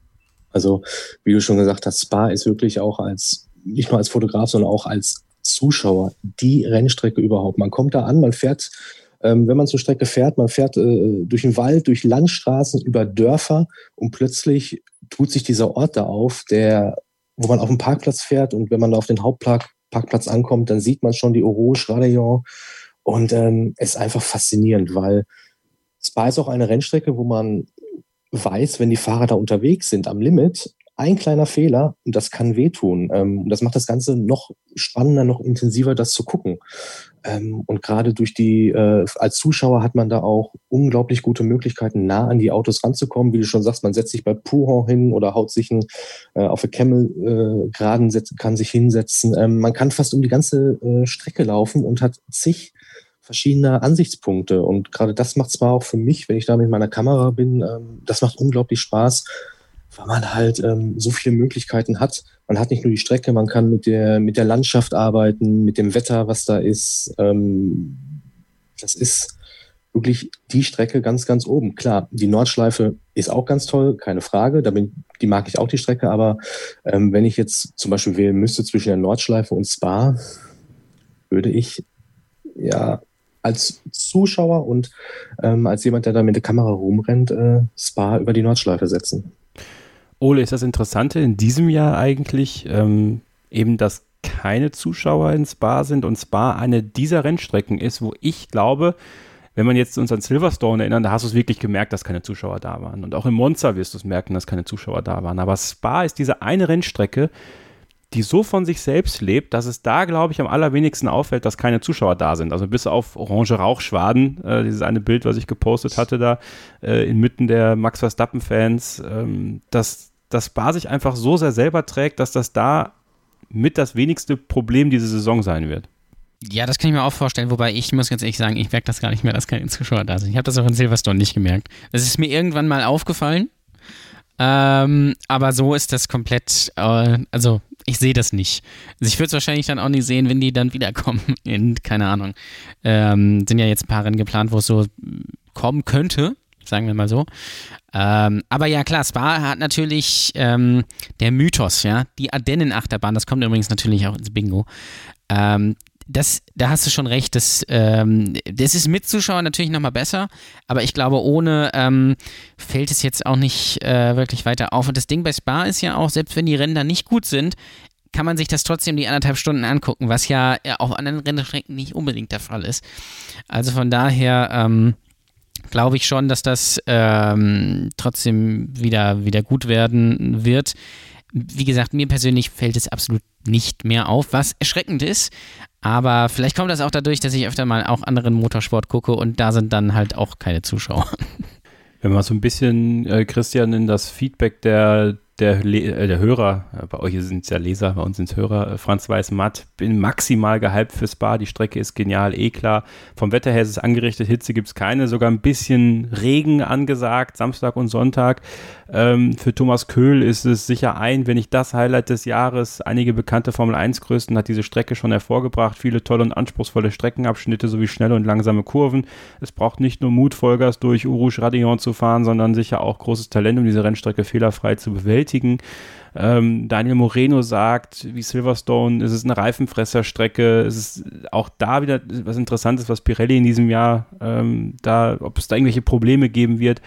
Also, wie du schon gesagt hast, Spa ist wirklich auch als, nicht nur als Fotograf, sondern auch als Zuschauer die Rennstrecke überhaupt. Man kommt da an, man fährt, ähm, wenn man zur Strecke fährt, man fährt äh, durch den Wald, durch Landstraßen, über Dörfer und plötzlich tut sich dieser Ort da auf, der, wo man auf dem Parkplatz fährt und wenn man da auf den Hauptparkplatz ankommt, dann sieht man schon die Orange Radillon und ähm, es ist einfach faszinierend, weil Spa ist auch eine Rennstrecke, wo man weiß, wenn die Fahrer da unterwegs sind am Limit, ein kleiner Fehler und das kann wehtun. Ähm, das macht das Ganze noch spannender, noch intensiver, das zu gucken. Ähm, und gerade durch die, äh, als Zuschauer hat man da auch unglaublich gute Möglichkeiten, nah an die Autos ranzukommen. Wie du schon sagst, man setzt sich bei Puhon hin oder haut sich ein, äh, auf der Camel äh, geraden, kann sich hinsetzen. Ähm, man kann fast um die ganze Strecke laufen und hat zig verschiedene Ansichtspunkte. Und gerade das macht zwar auch für mich, wenn ich da mit meiner Kamera bin, das macht unglaublich Spaß, weil man halt ähm, so viele Möglichkeiten hat. Man hat nicht nur die Strecke, man kann mit der, mit der Landschaft arbeiten, mit dem Wetter, was da ist. Ähm, das ist wirklich die Strecke ganz, ganz oben. Klar, die Nordschleife ist auch ganz toll, keine Frage. Da bin, die mag ich auch die Strecke, aber ähm, wenn ich jetzt zum Beispiel wählen müsste zwischen der Nordschleife und Spa, würde ich ja als Zuschauer und ähm, als jemand, der da mit der Kamera rumrennt, äh, Spa über die Nordschleife setzen. Ole, ist das Interessante in diesem Jahr eigentlich ähm, eben, dass keine Zuschauer in Spa sind und Spa eine dieser Rennstrecken ist, wo ich glaube, wenn man jetzt uns an Silverstone erinnern, da hast du es wirklich gemerkt, dass keine Zuschauer da waren. Und auch in Monza wirst du es merken, dass keine Zuschauer da waren. Aber Spa ist diese eine Rennstrecke, die so von sich selbst lebt, dass es da, glaube ich, am allerwenigsten auffällt, dass keine Zuschauer da sind. Also bis auf orange Rauchschwaden, äh, dieses eine Bild, was ich gepostet hatte da, äh, inmitten der Max Verstappen-Fans, ähm, dass das Bar sich einfach so sehr selber trägt, dass das da mit das wenigste Problem diese Saison sein wird. Ja, das kann ich mir auch vorstellen, wobei ich muss ganz ehrlich sagen, ich merke das gar nicht mehr, dass keine Zuschauer da sind. Ich habe das auch in Silverstone nicht gemerkt. Das ist mir irgendwann mal aufgefallen, ähm, aber so ist das komplett, äh, also ich sehe das nicht. Also ich würde es wahrscheinlich dann auch nicht sehen, wenn die dann wiederkommen. In, keine Ahnung. Ähm, sind ja jetzt ein paar Rennen geplant, wo es so kommen könnte, sagen wir mal so. Ähm, aber ja, klar, Spa hat natürlich ähm, der Mythos, ja, die Ardennen-Achterbahn, das kommt übrigens natürlich auch ins Bingo. Ähm, das, da hast du schon recht, das, ähm, das ist mit Zuschauern natürlich nochmal besser, aber ich glaube, ohne ähm, fällt es jetzt auch nicht äh, wirklich weiter auf. Und das Ding bei Spa ist ja auch, selbst wenn die da nicht gut sind, kann man sich das trotzdem die anderthalb Stunden angucken, was ja auf anderen Rennstrecken nicht unbedingt der Fall ist. Also von daher ähm, glaube ich schon, dass das ähm, trotzdem wieder, wieder gut werden wird. Wie gesagt, mir persönlich fällt es absolut nicht mehr auf, was erschreckend ist. Aber vielleicht kommt das auch dadurch, dass ich öfter mal auch anderen Motorsport gucke und da sind dann halt auch keine Zuschauer. Wenn man so ein bisschen, äh, Christian, in das Feedback der, der, äh, der Hörer, äh, bei euch sind es ja Leser, bei uns sind es Hörer, äh, Franz Weiß-Matt, bin maximal gehypt für Spa, die Strecke ist genial, eh klar. Vom Wetter her ist es angerichtet, Hitze gibt es keine, sogar ein bisschen Regen angesagt, Samstag und Sonntag. Ähm, für Thomas Köhl ist es sicher ein, wenn nicht das Highlight des Jahres. Einige bekannte Formel-1-Größen hat diese Strecke schon hervorgebracht, viele tolle und anspruchsvolle Streckenabschnitte sowie schnelle und langsame Kurven. Es braucht nicht nur Mut, Vollgas durch Urush Radillon zu fahren, sondern sicher auch großes Talent, um diese Rennstrecke fehlerfrei zu bewältigen bewältigen. Ähm, Daniel Moreno sagt, wie Silverstone, es ist eine Reifenfresserstrecke. Es ist auch da wieder was Interessantes, was Pirelli in diesem Jahr ähm, da, ob es da irgendwelche Probleme geben wird.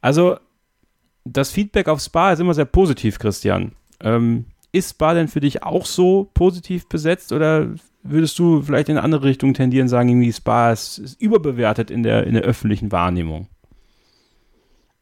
Also, das Feedback auf Spa ist immer sehr positiv, Christian. Ähm, ist Spa denn für dich auch so positiv besetzt oder würdest du vielleicht in eine andere Richtung tendieren, sagen, irgendwie Spa ist, ist überbewertet in der, in der öffentlichen Wahrnehmung?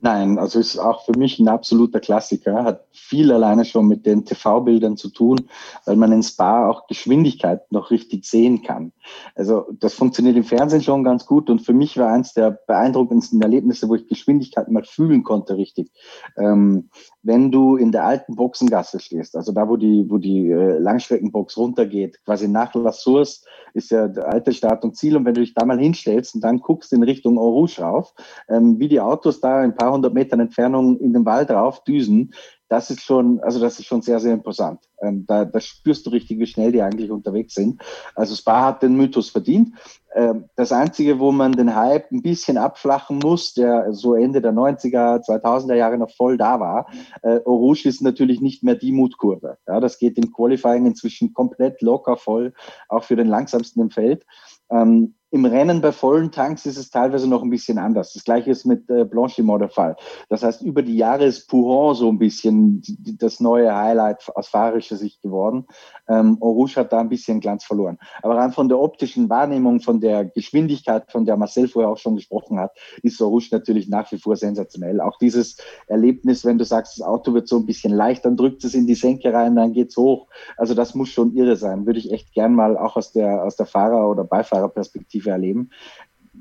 Nein, also ist auch für mich ein absoluter Klassiker, hat viel alleine schon mit den TV-Bildern zu tun, weil man in Spa auch Geschwindigkeit noch richtig sehen kann. Also das funktioniert im Fernsehen schon ganz gut und für mich war eins der beeindruckendsten Erlebnisse, wo ich Geschwindigkeit mal fühlen konnte richtig. Ähm, wenn du in der alten Boxengasse stehst, also da, wo die, wo die äh, Langstreckenbox runtergeht, quasi nach La Source ist ja der alte Start und Ziel. Und wenn du dich da mal hinstellst und dann guckst in Richtung Eau Rouge rauf, ähm, wie die Autos da ein paar hundert Metern Entfernung in den Wald rauf düsen, das ist schon, also das ist schon sehr, sehr imposant. Ähm, da, da spürst du richtig, wie schnell die eigentlich unterwegs sind. Also Spa hat den Mythos verdient. Ähm, das Einzige, wo man den Hype ein bisschen abflachen muss, der so Ende der 90er, 2000er Jahre noch voll da war, äh, Orouge ist natürlich nicht mehr die Mutkurve. Ja, das geht im Qualifying inzwischen komplett locker voll, auch für den langsamsten im Feld. Ähm, im Rennen bei vollen Tanks ist es teilweise noch ein bisschen anders. Das gleiche ist mit äh, Blanchimont der Fall. Das heißt, über die Jahre ist Pouron so ein bisschen das neue Highlight aus fahrischer Sicht geworden. Ähm, Rouge hat da ein bisschen Glanz verloren. Aber rein von der optischen Wahrnehmung, von der Geschwindigkeit, von der Marcel vorher auch schon gesprochen hat, ist Rouge natürlich nach wie vor sensationell. Auch dieses Erlebnis, wenn du sagst, das Auto wird so ein bisschen leicht, dann drückt es in die Senke rein, dann geht's hoch. Also das muss schon irre sein. Würde ich echt gern mal auch aus der, aus der Fahrer- oder Beifahrerperspektive Perspektive erleben.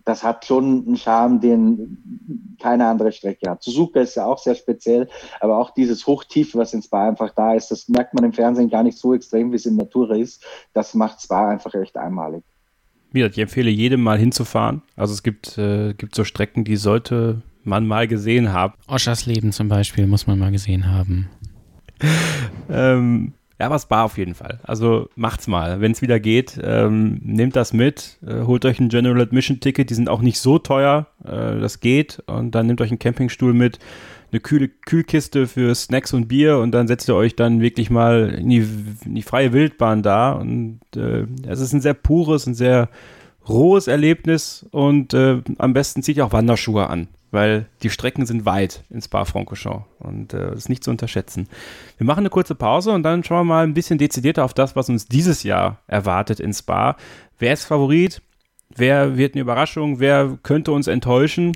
Das hat schon einen Charme, den keine andere Strecke hat. Suzuka ist ja auch sehr speziell, aber auch dieses Hochtief, was in Spa einfach da ist, das merkt man im Fernsehen gar nicht so extrem, wie es in Natura ist. Das macht Spa einfach echt einmalig. Ich empfehle jedem mal hinzufahren. Also es gibt, äh, gibt so Strecken, die sollte man mal gesehen haben. Oschers Leben zum Beispiel muss man mal gesehen haben. ähm, ja, aber Spa auf jeden Fall. Also macht's mal. Wenn es wieder geht, ähm, nehmt das mit, äh, holt euch ein General Admission Ticket, die sind auch nicht so teuer, äh, das geht. Und dann nehmt euch einen Campingstuhl mit, eine kühle Kühlkiste für Snacks und Bier und dann setzt ihr euch dann wirklich mal in die, in die freie Wildbahn da. Und äh, es ist ein sehr pures, ein sehr rohes Erlebnis und äh, am besten zieht ihr auch Wanderschuhe an weil die Strecken sind weit in Spa-Francorchamps und äh, das ist nicht zu unterschätzen. Wir machen eine kurze Pause und dann schauen wir mal ein bisschen dezidierter auf das, was uns dieses Jahr erwartet in Spa. Wer ist Favorit? Wer wird eine Überraschung? Wer könnte uns enttäuschen?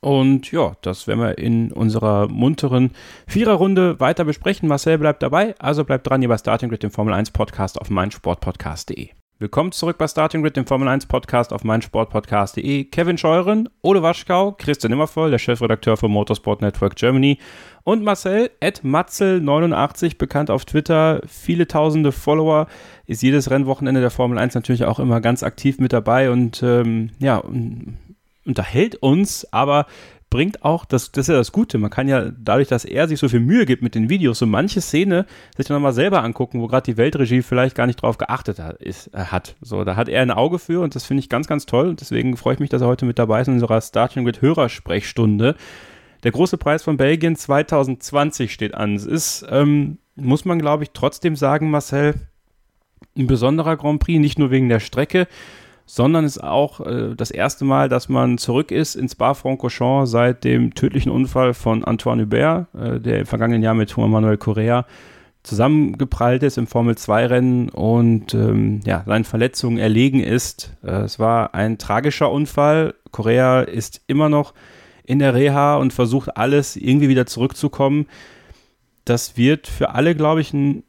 Und ja, das werden wir in unserer munteren Viererrunde weiter besprechen. Marcel bleibt dabei, also bleibt dran hier bei Starting Grid, dem Formel 1 Podcast auf meinsportpodcast.de. Willkommen zurück bei Starting Grid, dem Formel 1 Podcast auf meinsportpodcast.de. Kevin Scheuren, Ole Waschkau, Christian Immervoll, der Chefredakteur für Motorsport Network Germany. Und Marcel, Ed Matzel89, bekannt auf Twitter, viele tausende Follower, ist jedes Rennwochenende der Formel 1 natürlich auch immer ganz aktiv mit dabei und ähm, ja, unterhält uns, aber bringt auch, das, das ist ja das Gute, man kann ja dadurch, dass er sich so viel Mühe gibt mit den Videos, so manche Szene sich dann nochmal selber angucken, wo gerade die Weltregie vielleicht gar nicht drauf geachtet hat, ist, äh, hat. So, da hat er ein Auge für und das finde ich ganz, ganz toll und deswegen freue ich mich, dass er heute mit dabei ist in unserer Starting with Hörersprechstunde. Der große Preis von Belgien 2020 steht an. Es ist, ähm, muss man glaube ich trotzdem sagen, Marcel, ein besonderer Grand Prix, nicht nur wegen der Strecke, sondern es ist auch äh, das erste Mal, dass man zurück ist ins Spa-Francorchamps seit dem tödlichen Unfall von Antoine Hubert, äh, der im vergangenen Jahr mit Juan Manuel Correa zusammengeprallt ist im Formel-2-Rennen und ähm, ja, seinen Verletzungen erlegen ist. Äh, es war ein tragischer Unfall. Correa ist immer noch in der Reha und versucht alles irgendwie wieder zurückzukommen. Das wird für alle, glaube ich, ein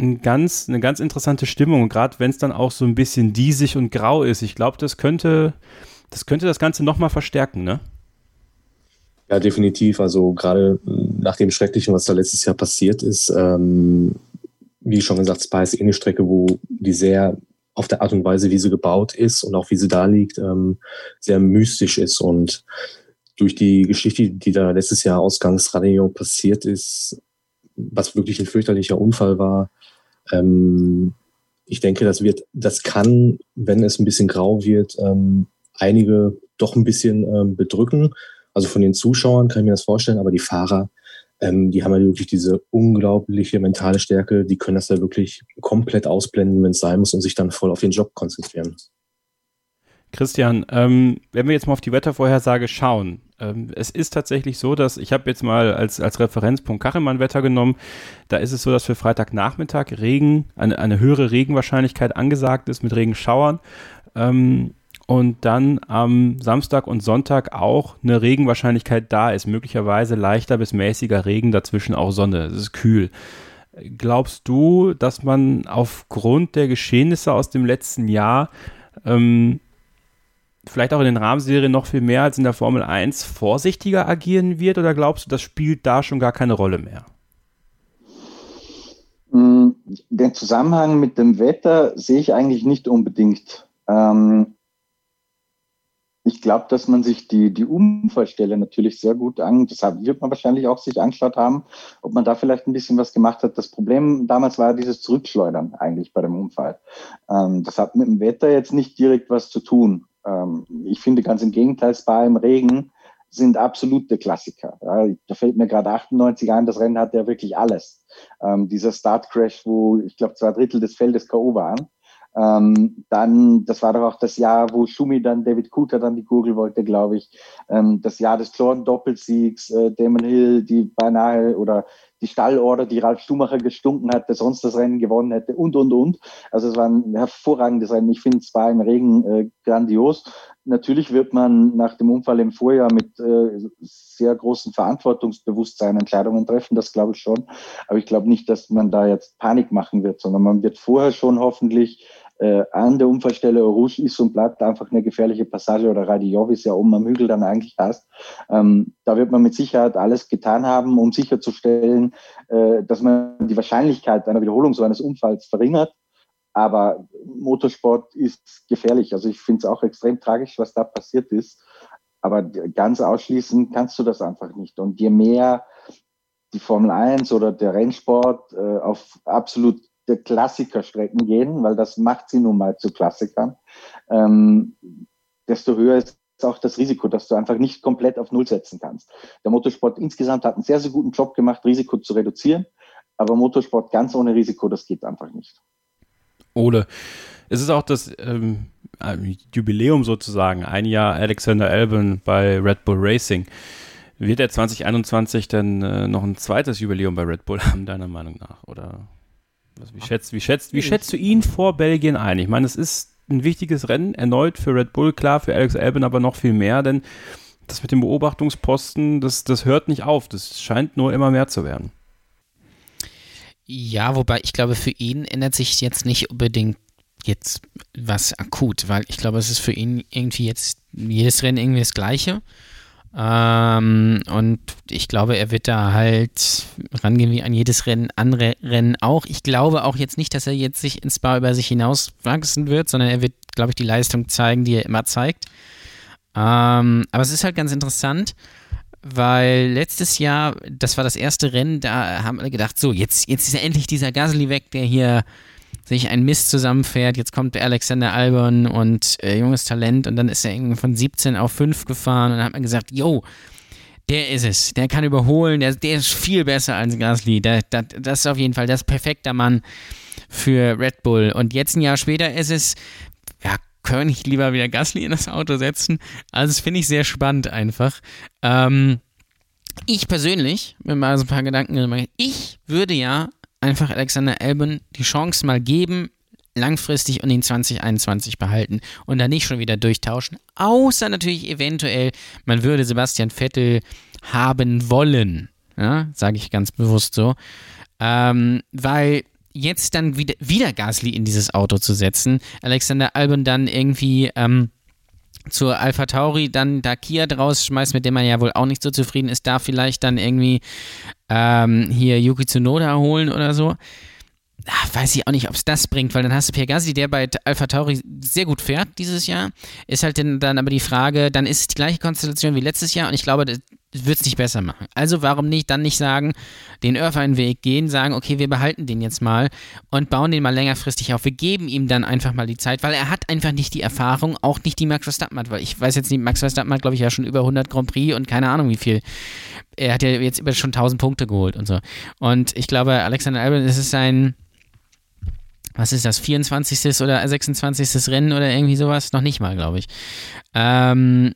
ein ganz, eine ganz interessante Stimmung, gerade wenn es dann auch so ein bisschen diesig und grau ist. Ich glaube, das könnte, das könnte das Ganze nochmal verstärken, ne? Ja, definitiv. Also gerade nach dem Schrecklichen, was da letztes Jahr passiert ist, ähm, wie schon gesagt, Spa ist eh eine Strecke, wo die sehr auf der Art und Weise, wie sie gebaut ist und auch wie sie da liegt, ähm, sehr mystisch ist. Und durch die Geschichte, die da letztes Jahr ausgangs Radio passiert ist, was wirklich ein fürchterlicher Unfall war, ähm, ich denke, das wird, das kann, wenn es ein bisschen grau wird, ähm, einige doch ein bisschen ähm, bedrücken. Also von den Zuschauern kann ich mir das vorstellen, aber die Fahrer, ähm, die haben ja wirklich diese unglaubliche mentale Stärke, die können das ja wirklich komplett ausblenden, wenn es sein muss und sich dann voll auf den Job konzentrieren. Christian, ähm, wenn wir jetzt mal auf die Wettervorhersage schauen, ähm, es ist tatsächlich so, dass ich habe jetzt mal als, als Referenzpunkt Kachelmann-Wetter genommen. Da ist es so, dass für Freitagnachmittag Regen, eine, eine höhere Regenwahrscheinlichkeit angesagt ist mit Regenschauern. Ähm, und dann am Samstag und Sonntag auch eine Regenwahrscheinlichkeit da ist. Möglicherweise leichter bis mäßiger Regen, dazwischen auch Sonne. Es ist kühl. Glaubst du, dass man aufgrund der Geschehnisse aus dem letzten Jahr ähm, vielleicht auch in den Rahmenserien noch viel mehr als in der Formel 1 vorsichtiger agieren wird oder glaubst du, das spielt da schon gar keine Rolle mehr? Mm, den Zusammenhang mit dem Wetter sehe ich eigentlich nicht unbedingt. Ähm, ich glaube, dass man sich die, die Unfallstelle natürlich sehr gut an, das wird man wahrscheinlich auch sich angeschaut haben, ob man da vielleicht ein bisschen was gemacht hat. Das Problem damals war dieses Zurückschleudern eigentlich bei dem Unfall. Ähm, das hat mit dem Wetter jetzt nicht direkt was zu tun. Ähm, ich finde ganz im Gegenteil, Spa im Regen sind absolute Klassiker. Ja, da fällt mir gerade 98 ein, das Rennen hat ja wirklich alles. Ähm, dieser Start-Crash, wo ich glaube zwei Drittel des Feldes K.O. waren. Ähm, dann, das war doch auch das Jahr, wo Schumi dann David Kuter dann die Gurgel wollte, glaube ich. Ähm, das Jahr des Jordan-Doppelsiegs, äh, Damon Hill, die beinahe oder die Stallorder, die Ralf Schumacher gestunken hat, sonst das Rennen gewonnen hätte und, und, und. Also es war ein hervorragendes Rennen. Ich finde es war im Regen äh, grandios. Natürlich wird man nach dem Unfall im Vorjahr mit äh, sehr großen Verantwortungsbewusstsein Entscheidungen treffen, das glaube ich schon. Aber ich glaube nicht, dass man da jetzt Panik machen wird, sondern man wird vorher schon hoffentlich äh, an der Unfallstelle Rouge ist und bleibt einfach eine gefährliche Passage oder Radiovis ja oben am Hügel dann eigentlich hast. Ähm, da wird man mit Sicherheit alles getan haben, um sicherzustellen, äh, dass man die Wahrscheinlichkeit einer Wiederholung so eines Unfalls verringert. Aber Motorsport ist gefährlich. Also ich finde es auch extrem tragisch, was da passiert ist. Aber ganz ausschließen kannst du das einfach nicht. Und je mehr die Formel 1 oder der Rennsport äh, auf absolut der Klassikerstrecken gehen, weil das macht sie nun mal zu Klassikern, ähm, desto höher ist auch das Risiko, dass du einfach nicht komplett auf Null setzen kannst. Der Motorsport insgesamt hat einen sehr, sehr guten Job gemacht, Risiko zu reduzieren, aber Motorsport ganz ohne Risiko, das geht einfach nicht. Ole, es ist auch das ähm, Jubiläum sozusagen, ein Jahr Alexander Albon bei Red Bull Racing. Wird er 2021 denn äh, noch ein zweites Jubiläum bei Red Bull haben, deiner Meinung nach? Oder wie schätzt, wie schätzt, wie schätzt du ihn vor Belgien ein? Ich meine, es ist ein wichtiges Rennen, erneut für Red Bull, klar, für Alex Albon aber noch viel mehr, denn das mit dem Beobachtungsposten, das, das hört nicht auf. Das scheint nur immer mehr zu werden. Ja, wobei ich glaube, für ihn ändert sich jetzt nicht unbedingt jetzt was akut, weil ich glaube, es ist für ihn irgendwie jetzt jedes Rennen irgendwie das Gleiche. Ähm, und ich glaube, er wird da halt rangehen wie an jedes Rennen, andere Rennen auch. Ich glaube auch jetzt nicht, dass er jetzt sich ins Bar über sich hinaus wachsen wird, sondern er wird, glaube ich, die Leistung zeigen, die er immer zeigt. Ähm, aber es ist halt ganz interessant, weil letztes Jahr, das war das erste Rennen, da haben alle gedacht, so, jetzt, jetzt ist ja endlich dieser Gasly weg, der hier sich ein Mist zusammenfährt. Jetzt kommt Alexander Albon und äh, junges Talent und dann ist er irgendwie von 17 auf 5 gefahren und dann hat man gesagt, yo, der ist es, der kann überholen, der, der ist viel besser als Gasly. Der, der, das ist auf jeden Fall das perfekte Mann für Red Bull. Und jetzt ein Jahr später ist es, ja, können ich lieber wieder Gasly in das Auto setzen. Also das finde ich sehr spannend einfach. Ähm, ich persönlich, mir mal so ein paar Gedanken gemacht, ich würde ja einfach Alexander Albon die Chance mal geben, langfristig und ihn 2021 behalten und dann nicht schon wieder durchtauschen. Außer natürlich eventuell, man würde Sebastian Vettel haben wollen. Ja, sage ich ganz bewusst so. Ähm, weil jetzt dann wieder, wieder Gasly in dieses Auto zu setzen, Alexander Albon dann irgendwie ähm, zur Alpha Tauri dann da Kia draus schmeißt, mit dem man ja wohl auch nicht so zufrieden ist, da vielleicht dann irgendwie ähm, hier Yuki Tsunoda holen oder so. Ach, weiß ich auch nicht, ob es das bringt, weil dann hast du Pierre Gasly, der bei Alpha Tauri sehr gut fährt dieses Jahr. Ist halt dann aber die Frage, dann ist es die gleiche Konstellation wie letztes Jahr und ich glaube, wird es nicht besser machen. Also warum nicht dann nicht sagen, den Irvine-Weg gehen, sagen, okay, wir behalten den jetzt mal und bauen den mal längerfristig auf. Wir geben ihm dann einfach mal die Zeit, weil er hat einfach nicht die Erfahrung, auch nicht die Max Verstappen hat, weil ich weiß jetzt nicht, Max Verstappen hat, glaube ich, ja schon über 100 Grand Prix und keine Ahnung wie viel. Er hat ja jetzt über schon 1000 Punkte geholt und so. Und ich glaube, Alexander Albon, es ist sein was ist das, 24. oder 26. Rennen oder irgendwie sowas? Noch nicht mal, glaube ich. Ähm,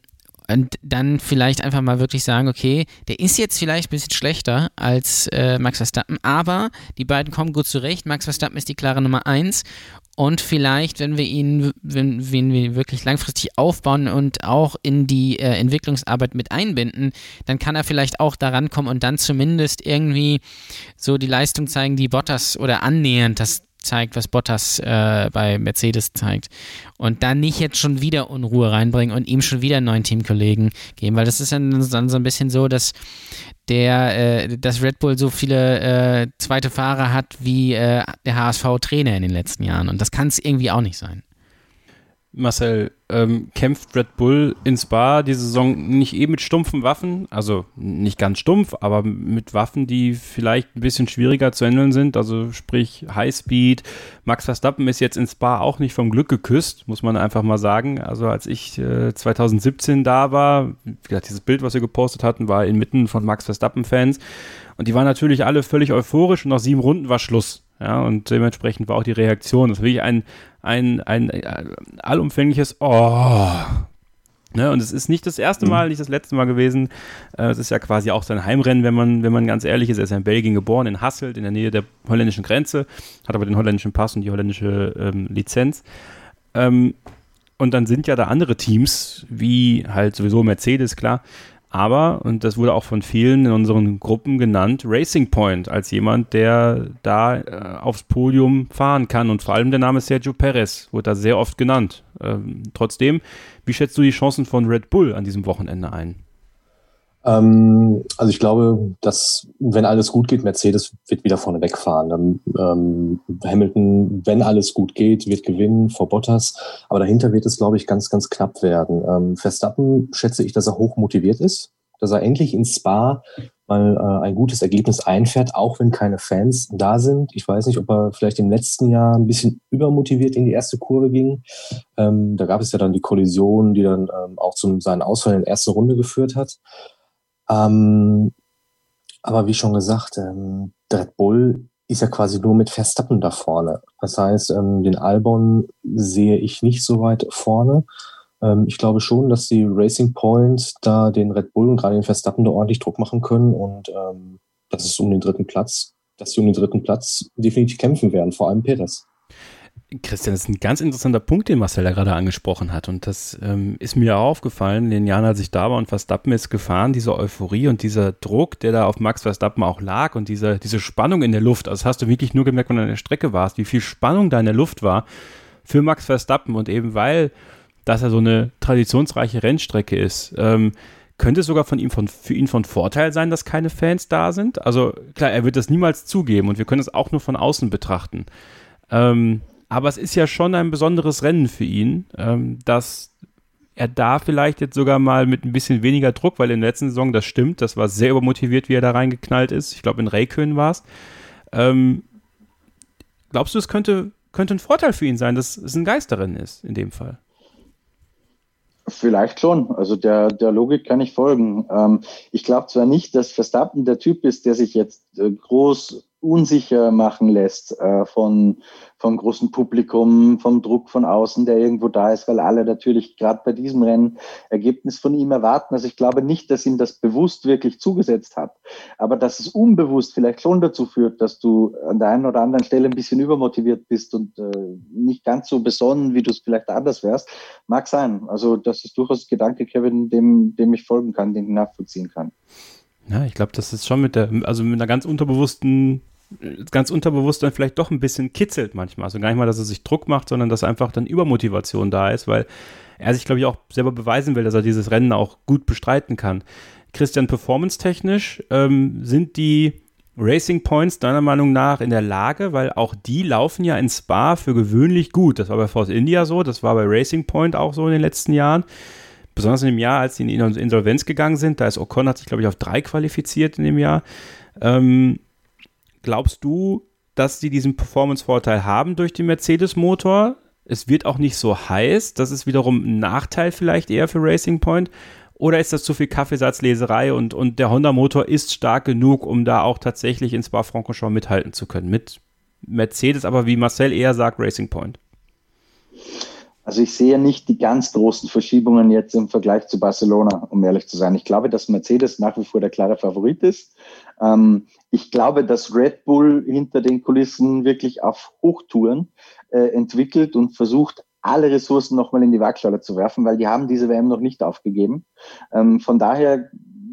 und dann vielleicht einfach mal wirklich sagen, okay, der ist jetzt vielleicht ein bisschen schlechter als äh, Max Verstappen, aber die beiden kommen gut zurecht. Max Verstappen ist die klare Nummer 1 und vielleicht, wenn wir ihn, wenn, wenn wir wirklich langfristig aufbauen und auch in die äh, Entwicklungsarbeit mit einbinden, dann kann er vielleicht auch daran kommen und dann zumindest irgendwie so die Leistung zeigen, die Bottas oder annähernd das zeigt, was Bottas äh, bei Mercedes zeigt. Und dann nicht jetzt schon wieder Unruhe reinbringen und ihm schon wieder einen neuen Teamkollegen geben, weil das ist dann, dann so ein bisschen so, dass der, äh, dass Red Bull so viele äh, zweite Fahrer hat wie äh, der HSV-Trainer in den letzten Jahren. Und das kann es irgendwie auch nicht sein. Marcel, ähm, kämpft Red Bull in Spa diese Saison nicht eh mit stumpfen Waffen? Also nicht ganz stumpf, aber mit Waffen, die vielleicht ein bisschen schwieriger zu handeln sind. Also sprich Highspeed. Max Verstappen ist jetzt in Spa auch nicht vom Glück geküsst, muss man einfach mal sagen. Also als ich äh, 2017 da war, wie gesagt, dieses Bild, was wir gepostet hatten, war inmitten von Max Verstappen-Fans. Und die waren natürlich alle völlig euphorisch und nach sieben Runden war Schluss. Ja, und dementsprechend war auch die Reaktion. Das war wirklich ein, ein, ein, ein äh, allumfängliches Oh. Ne, und es ist nicht das erste Mal, nicht das letzte Mal gewesen. Äh, es ist ja quasi auch sein Heimrennen, wenn man, wenn man ganz ehrlich ist. Er ist ja in Belgien geboren, in Hasselt, in der Nähe der holländischen Grenze, hat aber den holländischen Pass und die holländische ähm, Lizenz. Ähm, und dann sind ja da andere Teams, wie halt sowieso Mercedes, klar, aber, und das wurde auch von vielen in unseren Gruppen genannt, Racing Point als jemand, der da äh, aufs Podium fahren kann. Und vor allem der Name Sergio Perez wurde da sehr oft genannt. Ähm, trotzdem, wie schätzt du die Chancen von Red Bull an diesem Wochenende ein? Ähm, also ich glaube, dass wenn alles gut geht, Mercedes wird wieder vorne wegfahren. Dann, ähm, Hamilton, wenn alles gut geht, wird gewinnen vor Bottas. Aber dahinter wird es, glaube ich, ganz, ganz knapp werden. Ähm, Verstappen schätze ich, dass er hoch motiviert ist, dass er endlich in Spa mal äh, ein gutes Ergebnis einfährt, auch wenn keine Fans da sind. Ich weiß nicht, ob er vielleicht im letzten Jahr ein bisschen übermotiviert in die erste Kurve ging. Ähm, da gab es ja dann die Kollision, die dann ähm, auch zu seinen Ausfall in der ersten Runde geführt hat. Ähm, aber wie schon gesagt, ähm, Red Bull ist ja quasi nur mit Verstappen da vorne. Das heißt, ähm, den Albon sehe ich nicht so weit vorne. Ähm, ich glaube schon, dass die Racing Point da den Red Bull und gerade den Verstappen da ordentlich Druck machen können und ähm, dass es um den dritten Platz, dass sie um den dritten Platz definitiv kämpfen werden, vor allem Perez. Christian, das ist ein ganz interessanter Punkt, den Marcel da gerade angesprochen hat. Und das ähm, ist mir auch aufgefallen, den Jahren, als ich da war und Verstappen ist gefahren, diese Euphorie und dieser Druck, der da auf Max Verstappen auch lag und diese, diese Spannung in der Luft. Also das hast du wirklich nur gemerkt, wenn du an der Strecke warst, wie viel Spannung da in der Luft war für Max Verstappen. Und eben weil das ja so eine traditionsreiche Rennstrecke ist, ähm, könnte es sogar von ihm von, für ihn von Vorteil sein, dass keine Fans da sind. Also klar, er wird das niemals zugeben und wir können es auch nur von außen betrachten. Ähm, aber es ist ja schon ein besonderes Rennen für ihn, ähm, dass er da vielleicht jetzt sogar mal mit ein bisschen weniger Druck, weil in der letzten Saison, das stimmt, das war sehr übermotiviert, wie er da reingeknallt ist. Ich glaube, in Raikön war es. Ähm, glaubst du, es könnte, könnte ein Vorteil für ihn sein, dass es ein Geisterrennen ist, in dem Fall? Vielleicht schon. Also der, der Logik kann ich folgen. Ähm, ich glaube zwar nicht, dass Verstappen der Typ ist, der sich jetzt äh, groß unsicher machen lässt äh, von, vom großen Publikum, vom Druck von außen, der irgendwo da ist, weil alle natürlich gerade bei diesem Rennen Ergebnis von ihm erwarten. Also ich glaube nicht, dass ihm das bewusst wirklich zugesetzt hat, aber dass es unbewusst vielleicht schon dazu führt, dass du an der einen oder anderen Stelle ein bisschen übermotiviert bist und äh, nicht ganz so besonnen, wie du es vielleicht anders wärst, mag sein. Also das ist durchaus ein Gedanke, Kevin, dem, dem ich folgen kann, den ich nachvollziehen kann. Ja, ich glaube, das ist schon mit der, also mit einer ganz unterbewussten, ganz unterbewusst dann vielleicht doch ein bisschen kitzelt manchmal. Also gar nicht mal, dass er sich Druck macht, sondern dass einfach dann Übermotivation da ist, weil er sich, glaube ich, auch selber beweisen will, dass er dieses Rennen auch gut bestreiten kann. Christian, performance-technisch ähm, sind die Racing Points deiner Meinung nach in der Lage, weil auch die laufen ja in Spa für gewöhnlich gut. Das war bei Force India so, das war bei Racing Point auch so in den letzten Jahren besonders in dem Jahr, als sie in Insolvenz gegangen sind, da ist Ocon hat sich, glaube ich, auf drei qualifiziert in dem Jahr. Ähm, glaubst du, dass sie diesen Performance-Vorteil haben durch den Mercedes-Motor? Es wird auch nicht so heiß. Das ist wiederum ein Nachteil vielleicht eher für Racing Point. Oder ist das zu viel Kaffeesatzleserei und, und der Honda-Motor ist stark genug, um da auch tatsächlich in Spa-Francorchamps mithalten zu können? Mit Mercedes, aber wie Marcel eher sagt, Racing Point. Also ich sehe nicht die ganz großen Verschiebungen jetzt im Vergleich zu Barcelona, um ehrlich zu sein. Ich glaube, dass Mercedes nach wie vor der klare Favorit ist. Ähm, ich glaube, dass Red Bull hinter den Kulissen wirklich auf Hochtouren äh, entwickelt und versucht, alle Ressourcen nochmal in die Waagschale zu werfen, weil die haben diese WM noch nicht aufgegeben. Ähm, von daher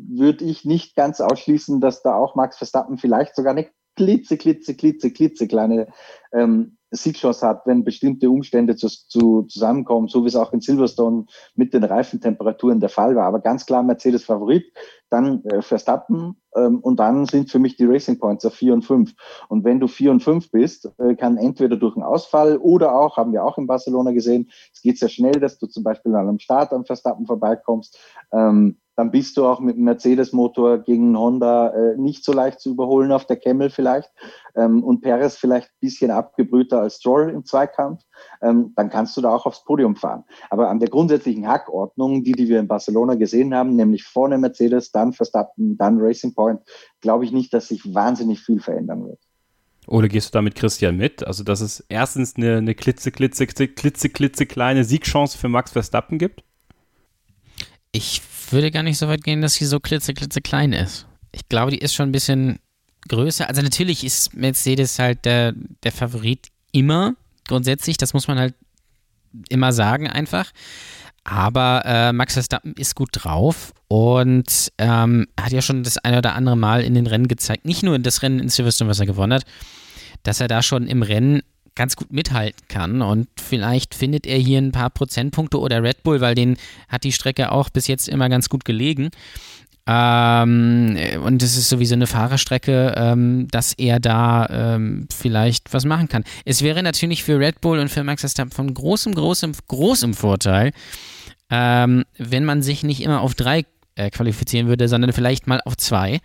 würde ich nicht ganz ausschließen, dass da auch Max Verstappen vielleicht sogar eine klitze, klitze, klitze, klitze kleine ähm, Siegchance hat, wenn bestimmte Umstände zu, zu, zusammenkommen, so wie es auch in Silverstone mit den Reifentemperaturen der Fall war. Aber ganz klar Mercedes Favorit, dann äh, Verstappen ähm, und dann sind für mich die Racing Points auf 4 und 5. Und wenn du 4 und 5 bist, äh, kann entweder durch einen Ausfall oder auch, haben wir auch in Barcelona gesehen, es geht sehr schnell, dass du zum Beispiel an einem Start am Verstappen vorbeikommst. Ähm, dann bist du auch mit dem Mercedes-Motor gegen Honda äh, nicht so leicht zu überholen auf der Camel vielleicht ähm, und Perez vielleicht ein bisschen abgebrühter als Stroll im Zweikampf, ähm, dann kannst du da auch aufs Podium fahren. Aber an der grundsätzlichen Hackordnung, die, die wir in Barcelona gesehen haben, nämlich vorne Mercedes, dann Verstappen, dann Racing Point, glaube ich nicht, dass sich wahnsinnig viel verändern wird. Oder gehst du da mit Christian mit? Also, dass es erstens eine, eine klitze, klitze, klitze, klitze kleine Siegchance für Max Verstappen gibt? Ich würde gar nicht so weit gehen, dass sie so klitze, klitze klein ist. Ich glaube, die ist schon ein bisschen größer. Also natürlich ist Mercedes halt der, der Favorit immer, grundsätzlich. Das muss man halt immer sagen einfach. Aber äh, Max Verstappen ist gut drauf und ähm, hat ja schon das eine oder andere Mal in den Rennen gezeigt, nicht nur in das Rennen in Silverstone, was er gewonnen hat, dass er da schon im Rennen ganz gut mithalten kann. Und vielleicht findet er hier ein paar Prozentpunkte oder Red Bull, weil den hat die Strecke auch bis jetzt immer ganz gut gelegen. Ähm, und es ist sowieso eine Fahrerstrecke, ähm, dass er da ähm, vielleicht was machen kann. Es wäre natürlich für Red Bull und für Max Verstappen von großem, großem, großem Vorteil, ähm, wenn man sich nicht immer auf drei äh, qualifizieren würde, sondern vielleicht mal auf zwei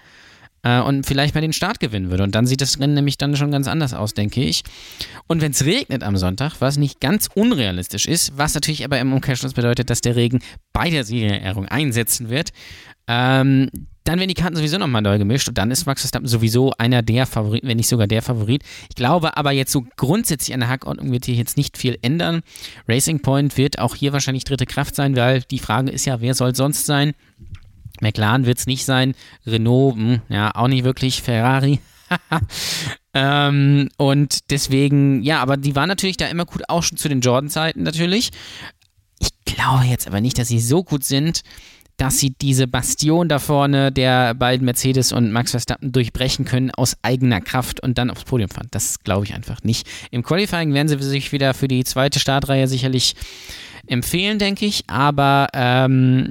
äh, und vielleicht mal den Start gewinnen würde. Und dann sieht das Rennen nämlich dann schon ganz anders aus, denke ich. Und wenn es regnet am Sonntag, was nicht ganz unrealistisch ist, was natürlich aber im Umkehrschluss bedeutet, dass der Regen bei der Siegerehrung einsetzen wird, ähm, dann werden die Karten sowieso nochmal neu gemischt und dann ist Max Verstappen sowieso einer der Favoriten, wenn nicht sogar der Favorit. Ich glaube aber jetzt so grundsätzlich an der Hackordnung wird hier jetzt nicht viel ändern. Racing Point wird auch hier wahrscheinlich dritte Kraft sein, weil die Frage ist ja, wer soll sonst sein? McLaren wird es nicht sein, Renault, mh, hm, ja, auch nicht wirklich, Ferrari. ähm, und deswegen, ja, aber die waren natürlich da immer gut, auch schon zu den Jordan-Zeiten natürlich. Ich glaube jetzt aber nicht, dass sie so gut sind, dass sie diese Bastion da vorne der beiden Mercedes und Max Verstappen durchbrechen können aus eigener Kraft und dann aufs Podium fahren. Das glaube ich einfach nicht. Im Qualifying werden sie sich wieder für die zweite Startreihe sicherlich empfehlen, denke ich. Aber ähm,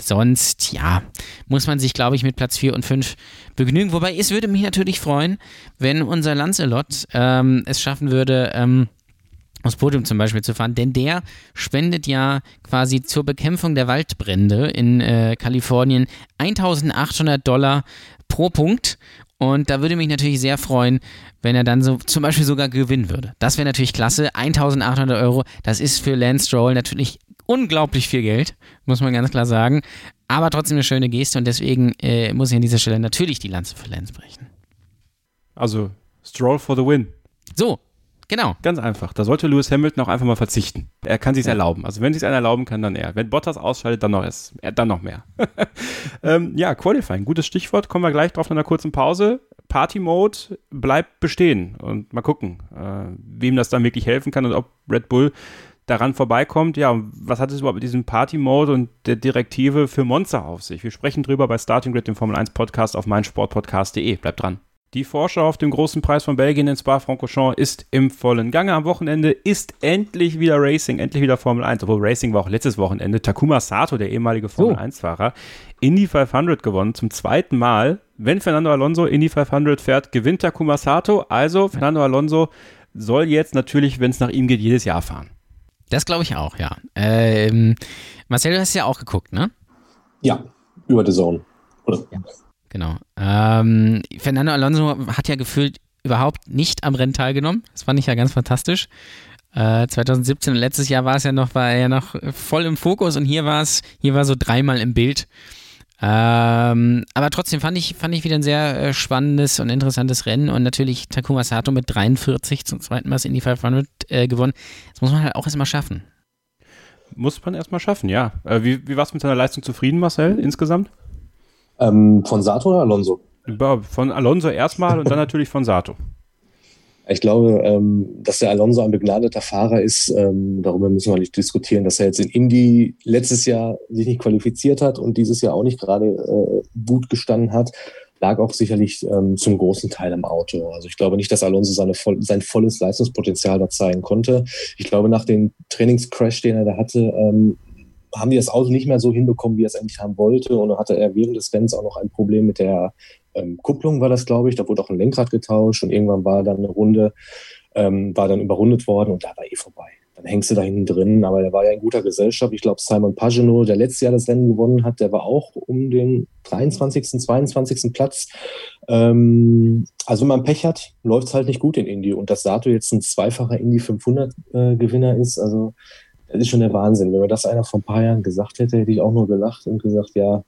sonst, ja, muss man sich, glaube ich, mit Platz 4 und 5 begnügen. Wobei es würde mich natürlich freuen, wenn unser Lancelot ähm, es schaffen würde, ähm, aufs Podium zum Beispiel zu fahren, denn der spendet ja quasi zur Bekämpfung der Waldbrände in äh, Kalifornien 1800 Dollar pro Punkt und da würde mich natürlich sehr freuen, wenn er dann so zum Beispiel sogar gewinnen würde. Das wäre natürlich klasse. 1800 Euro, das ist für Lance Stroll natürlich unglaublich viel Geld, muss man ganz klar sagen. Aber trotzdem eine schöne Geste und deswegen äh, muss ich an dieser Stelle natürlich die Lanze für Lance brechen. Also Stroll for the win. So, Genau. Ganz einfach. Da sollte Lewis Hamilton auch einfach mal verzichten. Er kann sich's ja. erlauben. Also wenn sich's einer erlauben kann, dann er. Wenn Bottas ausschaltet, dann noch es, dann noch mehr. ähm, ja, Qualifying, gutes Stichwort. Kommen wir gleich drauf nach einer kurzen Pause. Party Mode bleibt bestehen und mal gucken, äh, wem das dann wirklich helfen kann und ob Red Bull daran vorbeikommt. Ja, was hat es überhaupt mit diesem Party Mode und der Direktive für Monster auf sich? Wir sprechen drüber bei Starting Grid, dem Formel 1 Podcast auf meinsportpodcast.de. Bleibt dran. Die Vorschau auf dem großen Preis von Belgien in Spa-Francorchamps ist im vollen Gange. Am Wochenende ist endlich wieder Racing, endlich wieder Formel 1. Obwohl Racing war auch letztes Wochenende. Takuma Sato, der ehemalige Formel 1-Fahrer, Indy 500 gewonnen. Zum zweiten Mal. Wenn Fernando Alonso Indy 500 fährt, gewinnt Takuma Sato. Also Fernando Alonso soll jetzt natürlich, wenn es nach ihm geht, jedes Jahr fahren. Das glaube ich auch, ja. Ähm, Marcel, du hast ja auch geguckt, ne? Ja, über The Zone. Oder? Ja. Genau. Ähm, Fernando Alonso hat ja gefühlt überhaupt nicht am Rennen teilgenommen. Das fand ich ja ganz fantastisch. Äh, 2017 und letztes Jahr war es ja noch, war er ja noch voll im Fokus und hier war es, hier war so dreimal im Bild. Ähm, aber trotzdem fand ich, fand ich wieder ein sehr äh, spannendes und interessantes Rennen und natürlich Takuma Sato mit 43 zum zweiten Mal in die 500 äh, gewonnen. Das muss man halt auch erstmal schaffen. Muss man erstmal schaffen, ja. Äh, wie, wie warst du mit deiner Leistung zufrieden, Marcel, insgesamt? Ähm, von Sato oder Alonso? Von Alonso erstmal und dann natürlich von Sato. Ich glaube, ähm, dass der Alonso ein begnadeter Fahrer ist, ähm, darüber müssen wir nicht diskutieren, dass er jetzt in Indy letztes Jahr sich nicht qualifiziert hat und dieses Jahr auch nicht gerade äh, gut gestanden hat. lag auch sicherlich ähm, zum großen Teil am Auto. Also ich glaube nicht, dass Alonso seine sein volles Leistungspotenzial da zeigen konnte. Ich glaube, nach dem Trainingscrash, den er da hatte, ähm, haben die das Auto nicht mehr so hinbekommen, wie er es eigentlich haben wollte. Und dann hatte er während des Rennens auch noch ein Problem mit der ähm, Kupplung, war das, glaube ich. Da wurde auch ein Lenkrad getauscht und irgendwann war dann eine Runde, ähm, war dann überrundet worden und da war eh vorbei dann hängst du da hinten drin. Aber der war ja in guter Gesellschaft. Ich glaube, Simon Pagino, der letztes Jahr das Rennen gewonnen hat, der war auch um den 23., 22. Platz. Ähm, also wenn man Pech hat, läuft es halt nicht gut in Indy. Und dass Sato jetzt ein zweifacher Indy 500 äh, Gewinner ist, also das ist schon der Wahnsinn. Wenn mir das einer vor ein paar Jahren gesagt hätte, hätte ich auch nur gelacht und gesagt, ja,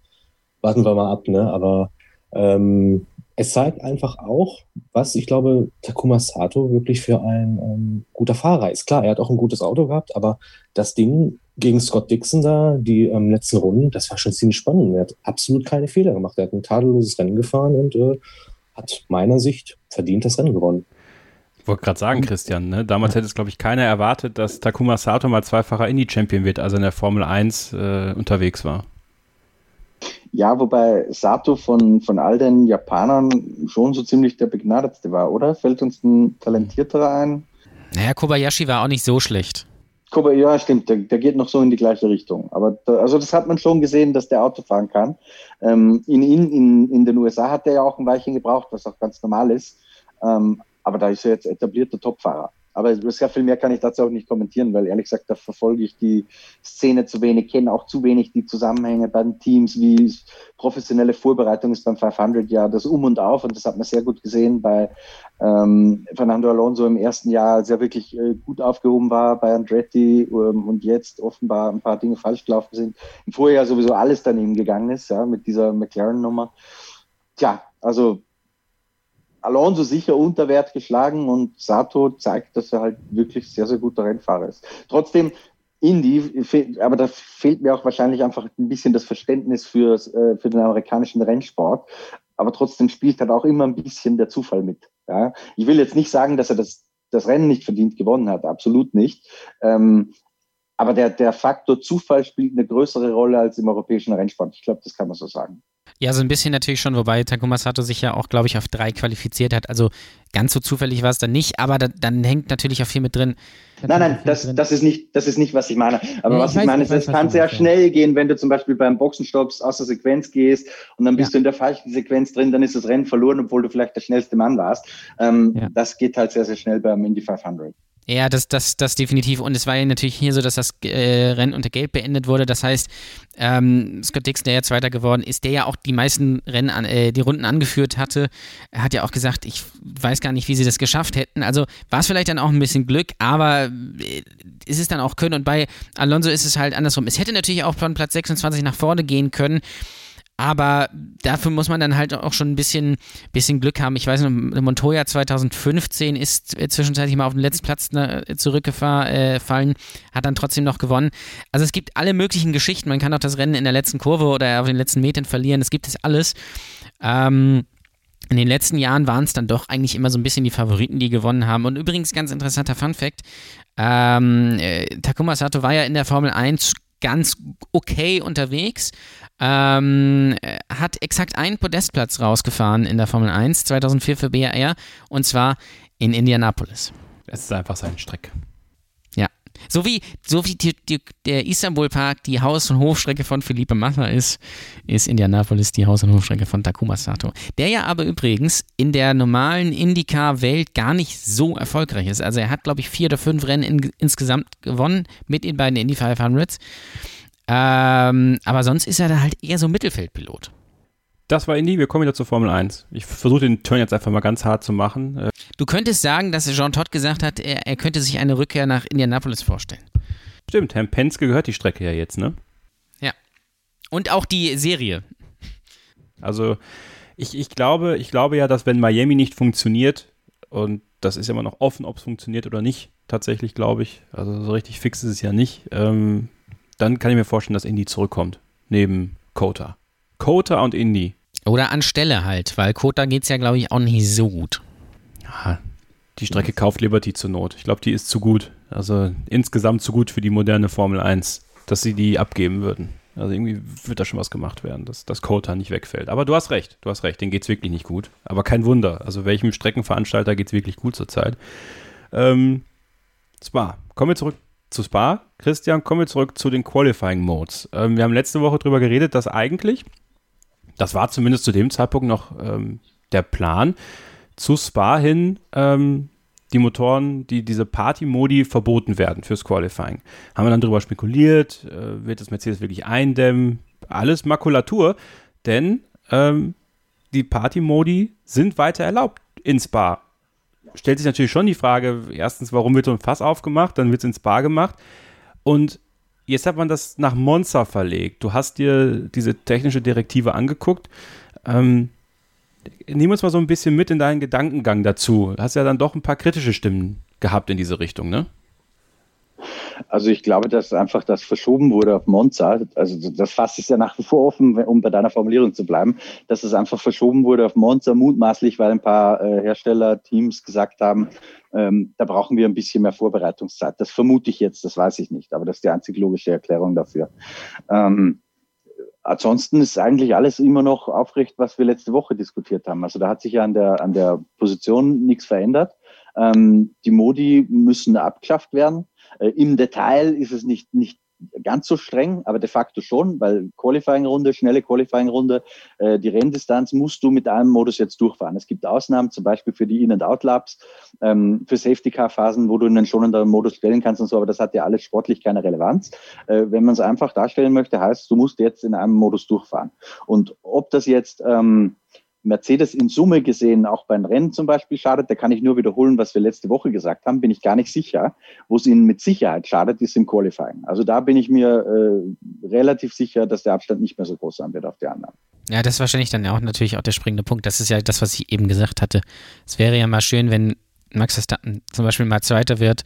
warten wir mal ab. Ne? Aber ähm, es zeigt einfach auch, was ich glaube, Takuma Sato wirklich für ein ähm, guter Fahrer ist. Klar, er hat auch ein gutes Auto gehabt, aber das Ding gegen Scott Dixon da, die ähm, letzten Runden, das war schon ziemlich spannend. Er hat absolut keine Fehler gemacht. Er hat ein tadelloses Rennen gefahren und äh, hat meiner Sicht verdient das Rennen gewonnen. Ich wollte gerade sagen, Christian, ne? damals hätte es, glaube ich, keiner erwartet, dass Takuma Sato mal zweifacher Indie-Champion wird, als er in der Formel 1 äh, unterwegs war. Ja, wobei Sato von, von all den Japanern schon so ziemlich der begnadetste war, oder? Fällt uns ein talentierterer ein? Naja, Kobayashi war auch nicht so schlecht. Kobayashi, ja, stimmt, der, der, geht noch so in die gleiche Richtung. Aber da, also das hat man schon gesehen, dass der Auto fahren kann. Ähm, in, in, in den USA hat er ja auch ein Weilchen gebraucht, was auch ganz normal ist. Ähm, aber da ist er jetzt etablierter Topfahrer. Aber sehr viel mehr kann ich dazu auch nicht kommentieren, weil ehrlich gesagt, da verfolge ich die Szene zu wenig, kenne auch zu wenig die Zusammenhänge bei den Teams, wie professionelle Vorbereitung ist beim 500 ja das Um und Auf und das hat man sehr gut gesehen bei ähm, Fernando Alonso im ersten Jahr, als er wirklich äh, gut aufgehoben war bei Andretti ähm, und jetzt offenbar ein paar Dinge falsch gelaufen sind. Im Vorjahr sowieso alles daneben gegangen ist, ja, mit dieser McLaren-Nummer. Tja, also Alonso sicher unter Wert geschlagen und Sato zeigt, dass er halt wirklich sehr, sehr guter Rennfahrer ist. Trotzdem, Indy, aber da fehlt mir auch wahrscheinlich einfach ein bisschen das Verständnis für, äh, für den amerikanischen Rennsport. Aber trotzdem spielt halt auch immer ein bisschen der Zufall mit. Ja? Ich will jetzt nicht sagen, dass er das, das Rennen nicht verdient gewonnen hat, absolut nicht. Ähm, aber der, der Faktor Zufall spielt eine größere Rolle als im europäischen Rennsport. Ich glaube, das kann man so sagen. Ja, so ein bisschen natürlich schon, wobei Takuma Sato sich ja auch, glaube ich, auf drei qualifiziert hat. Also ganz so zufällig war es dann nicht, aber da, dann hängt natürlich auch viel mit drin. Nein, nein, das, das, ist nicht, das ist nicht, was ich meine. Aber nee, was ich, weiß, meine, ist, es kann sehr schnell gehen, wenn du zum Beispiel beim Boxenstopps aus der Sequenz gehst und dann bist ja. du in der falschen Sequenz drin, dann ist das Rennen verloren, obwohl du vielleicht der schnellste Mann warst. Ähm, ja. Das geht halt sehr, sehr schnell beim Indy 500. Ja, das, das, das definitiv. Und es war ja natürlich hier so, dass das äh, Rennen unter Gelb beendet wurde. Das heißt, ähm, Scott Dixon, der ja Zweiter geworden ist, der ja auch die meisten Rennen, an, äh, die Runden angeführt hatte, hat ja auch gesagt, ich weiß gar nicht, wie sie das geschafft hätten. Also war es vielleicht dann auch ein bisschen Glück, aber äh, ist es dann auch Können. Und bei Alonso ist es halt andersrum. Es hätte natürlich auch von Platz 26 nach vorne gehen können. Aber dafür muss man dann halt auch schon ein bisschen, bisschen Glück haben. Ich weiß noch, Montoya 2015 ist zwischenzeitlich mal auf den letzten Platz ne, zurückgefallen, hat dann trotzdem noch gewonnen. Also es gibt alle möglichen Geschichten. Man kann auch das Rennen in der letzten Kurve oder auf den letzten Metern verlieren. Es gibt es alles. Ähm, in den letzten Jahren waren es dann doch eigentlich immer so ein bisschen die Favoriten, die gewonnen haben. Und übrigens, ganz interessanter Fun Fact: ähm, äh, Takuma Sato war ja in der Formel 1 ganz okay unterwegs. Ähm, hat exakt einen Podestplatz rausgefahren in der Formel 1 2004 für BAR und zwar in Indianapolis. Es ist einfach seine Strecke. So wie, so wie die, die, der Istanbul Park die Haus- und Hofstrecke von Felipe Massa ist, ist Indianapolis die Haus- und Hofstrecke von Takuma Sato. Der ja aber übrigens in der normalen IndyCar-Welt gar nicht so erfolgreich ist. Also er hat, glaube ich, vier oder fünf Rennen in, insgesamt gewonnen mit den beiden Indy 500s. Ähm, aber sonst ist er da halt eher so Mittelfeldpilot. Das war Indy, wir kommen wieder zur Formel 1. Ich versuche den Turn jetzt einfach mal ganz hart zu machen. Äh, du könntest sagen, dass Jean Todt gesagt hat, er, er könnte sich eine Rückkehr nach Indianapolis vorstellen. Stimmt, Herrn Penske gehört die Strecke ja jetzt, ne? Ja. Und auch die Serie. Also, ich, ich, glaube, ich glaube ja, dass wenn Miami nicht funktioniert, und das ist immer noch offen, ob es funktioniert oder nicht, tatsächlich glaube ich, also so richtig fix ist es ja nicht, ähm, dann kann ich mir vorstellen, dass Indy zurückkommt. Neben Kota. Kota und Indy. Oder anstelle halt, weil Kota geht es ja, glaube ich, auch nicht so gut. Ja, die Strecke kauft Liberty zur Not. Ich glaube, die ist zu gut. Also insgesamt zu gut für die moderne Formel 1, dass sie die abgeben würden. Also irgendwie wird da schon was gemacht werden, dass das Kota nicht wegfällt. Aber du hast recht, du hast recht, denen geht es wirklich nicht gut. Aber kein Wunder. Also welchem Streckenveranstalter geht es wirklich gut zurzeit? Ähm, Spa. Kommen wir zurück zu Spa. Christian, kommen wir zurück zu den Qualifying Modes. Ähm, wir haben letzte Woche darüber geredet, dass eigentlich, das war zumindest zu dem Zeitpunkt noch ähm, der Plan, zu Spa hin ähm, die Motoren, die diese Party-Modi verboten werden fürs Qualifying. Haben wir dann darüber spekuliert, äh, wird das Mercedes wirklich eindämmen? Alles Makulatur, denn ähm, die Party-Modi sind weiter erlaubt in Spa. Stellt sich natürlich schon die Frage, erstens, warum wird so ein Fass aufgemacht, dann wird es in Spa gemacht und jetzt hat man das nach Monza verlegt. Du hast dir diese technische Direktive angeguckt. Ähm, nehmen uns mal so ein bisschen mit in deinen Gedankengang dazu. Du hast ja dann doch ein paar kritische Stimmen gehabt in diese Richtung, ne? Also ich glaube, dass einfach das verschoben wurde auf Monza. Also das Fass ist ja nach wie vor offen, um bei deiner Formulierung zu bleiben, dass es einfach verschoben wurde auf Monza, mutmaßlich, weil ein paar äh, Herstellerteams gesagt haben, ähm, da brauchen wir ein bisschen mehr Vorbereitungszeit. Das vermute ich jetzt, das weiß ich nicht, aber das ist die einzig logische Erklärung dafür. Ähm, Ansonsten ist eigentlich alles immer noch aufrecht, was wir letzte Woche diskutiert haben. Also da hat sich ja an der, an der Position nichts verändert. Ähm, die Modi müssen abgeschafft werden. Äh, Im Detail ist es nicht, nicht ganz so streng, aber de facto schon, weil Qualifying-Runde, schnelle Qualifying-Runde, äh, die Renndistanz musst du mit einem Modus jetzt durchfahren. Es gibt Ausnahmen, zum Beispiel für die In- und Out-Laps, ähm, für Safety-Car-Phasen, wo du einen schonenderen Modus stellen kannst und so, aber das hat ja alles sportlich keine Relevanz. Äh, wenn man es einfach darstellen möchte, heißt, du musst jetzt in einem Modus durchfahren. Und ob das jetzt ähm, Mercedes in Summe gesehen auch beim Rennen zum Beispiel schadet, da kann ich nur wiederholen, was wir letzte Woche gesagt haben, bin ich gar nicht sicher. Wo es ihnen mit Sicherheit schadet, ist im Qualifying. Also da bin ich mir äh, relativ sicher, dass der Abstand nicht mehr so groß sein wird auf die anderen. Ja, das ist wahrscheinlich dann ja auch natürlich auch der springende Punkt. Das ist ja das, was ich eben gesagt hatte. Es wäre ja mal schön, wenn Max Verstappen zum Beispiel mal Zweiter wird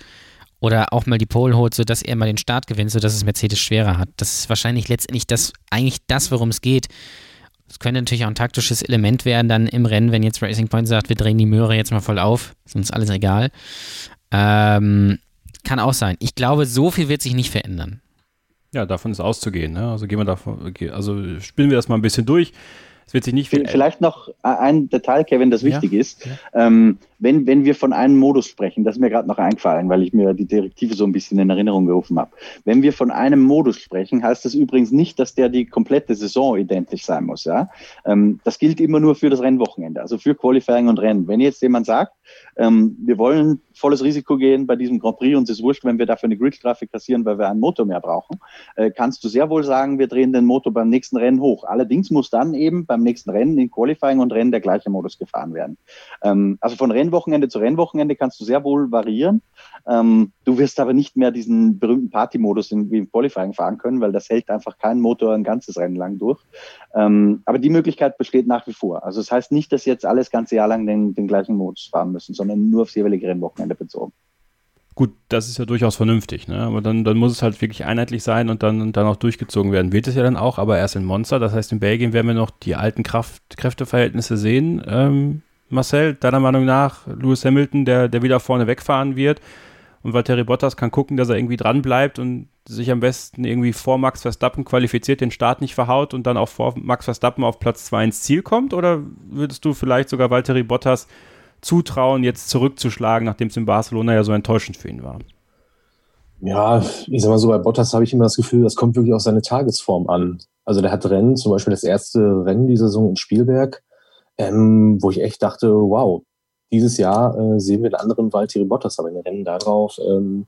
oder auch mal die Pole holt, sodass er mal den Start gewinnt, sodass es Mercedes schwerer hat. Das ist wahrscheinlich letztendlich das, eigentlich das, worum es geht. Es könnte natürlich auch ein taktisches Element werden dann im Rennen, wenn jetzt Racing Point sagt, wir drehen die Möhre jetzt mal voll auf, ist uns alles egal. Ähm, kann auch sein. Ich glaube, so viel wird sich nicht verändern. Ja, davon ist auszugehen. Ne? Also gehen wir davon, also spielen wir das mal ein bisschen durch. Es wird sich nicht viel. Vielleicht noch ein Detail, Kevin, das wichtig ja. ist. Ja. Ähm, wenn, wenn wir von einem Modus sprechen, das ist mir gerade noch eingefallen, weil ich mir die Direktive so ein bisschen in Erinnerung gerufen habe. Wenn wir von einem Modus sprechen, heißt das übrigens nicht, dass der die komplette Saison identisch sein muss. Ja? Ähm, das gilt immer nur für das Rennwochenende, also für Qualifying und Rennen. Wenn jetzt jemand sagt, ähm, wir wollen volles Risiko gehen bei diesem Grand Prix und es ist wurscht, wenn wir dafür eine Gridstrafe kassieren, weil wir einen Motor mehr brauchen, äh, kannst du sehr wohl sagen, wir drehen den Motor beim nächsten Rennen hoch. Allerdings muss dann eben beim nächsten Rennen in Qualifying und Rennen der gleiche Modus gefahren werden. Ähm, also von Rennwochenende zu Rennwochenende kannst du sehr wohl variieren. Ähm, du wirst aber nicht mehr diesen berühmten Party-Modus wie im Qualifying fahren können, weil das hält einfach kein Motor ein ganzes Rennen lang durch. Ähm, aber die Möglichkeit besteht nach wie vor. Also das heißt nicht, dass jetzt alles ganze Jahr lang den, den gleichen Modus fahren müssen, sondern nur aufs jeweilige Rennwochenende bezogen. Gut, das ist ja durchaus vernünftig, ne? aber dann, dann muss es halt wirklich einheitlich sein und dann, dann auch durchgezogen werden. Wird es ja dann auch, aber erst in Monster. Das heißt, in Belgien werden wir noch die alten Kraft, Kräfteverhältnisse sehen. Ähm, Marcel, deiner Meinung nach, Lewis Hamilton, der, der wieder vorne wegfahren wird und Valtteri Bottas kann gucken, dass er irgendwie dran bleibt und sich am besten irgendwie vor Max Verstappen qualifiziert, den Start nicht verhaut und dann auch vor Max Verstappen auf Platz 2 ins Ziel kommt? Oder würdest du vielleicht sogar Valtteri Bottas zutrauen, jetzt zurückzuschlagen, nachdem es in Barcelona ja so enttäuschend für ihn war? Ja, ich sag mal so, bei Bottas habe ich immer das Gefühl, das kommt wirklich auf seine Tagesform an. Also der hat Rennen, zum Beispiel das erste Rennen dieser Saison in Spielberg, ähm, wo ich echt dachte, wow, dieses Jahr äh, sehen wir einen anderen Valtteri Bottas, aber in den Rennen darauf ähm,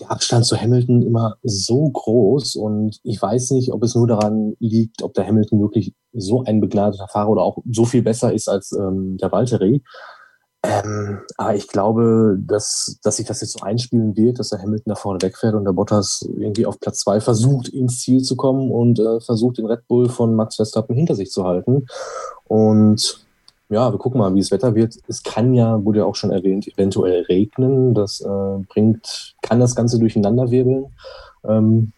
der Abstand zu Hamilton immer so groß und ich weiß nicht, ob es nur daran liegt, ob der Hamilton wirklich so ein begnadeter Fahrer oder auch so viel besser ist als ähm, der Valtteri. Ähm, aber ich glaube, dass, dass sich das jetzt so einspielen wird, dass der Hamilton da vorne wegfährt und der Bottas irgendwie auf Platz zwei versucht, ins Ziel zu kommen und äh, versucht, den Red Bull von Max Verstappen hinter sich zu halten. Und ja, wir gucken mal, wie das Wetter wird. Es kann ja, wurde ja auch schon erwähnt, eventuell regnen. Das äh, bringt, kann das Ganze durcheinander wirbeln. Ähm,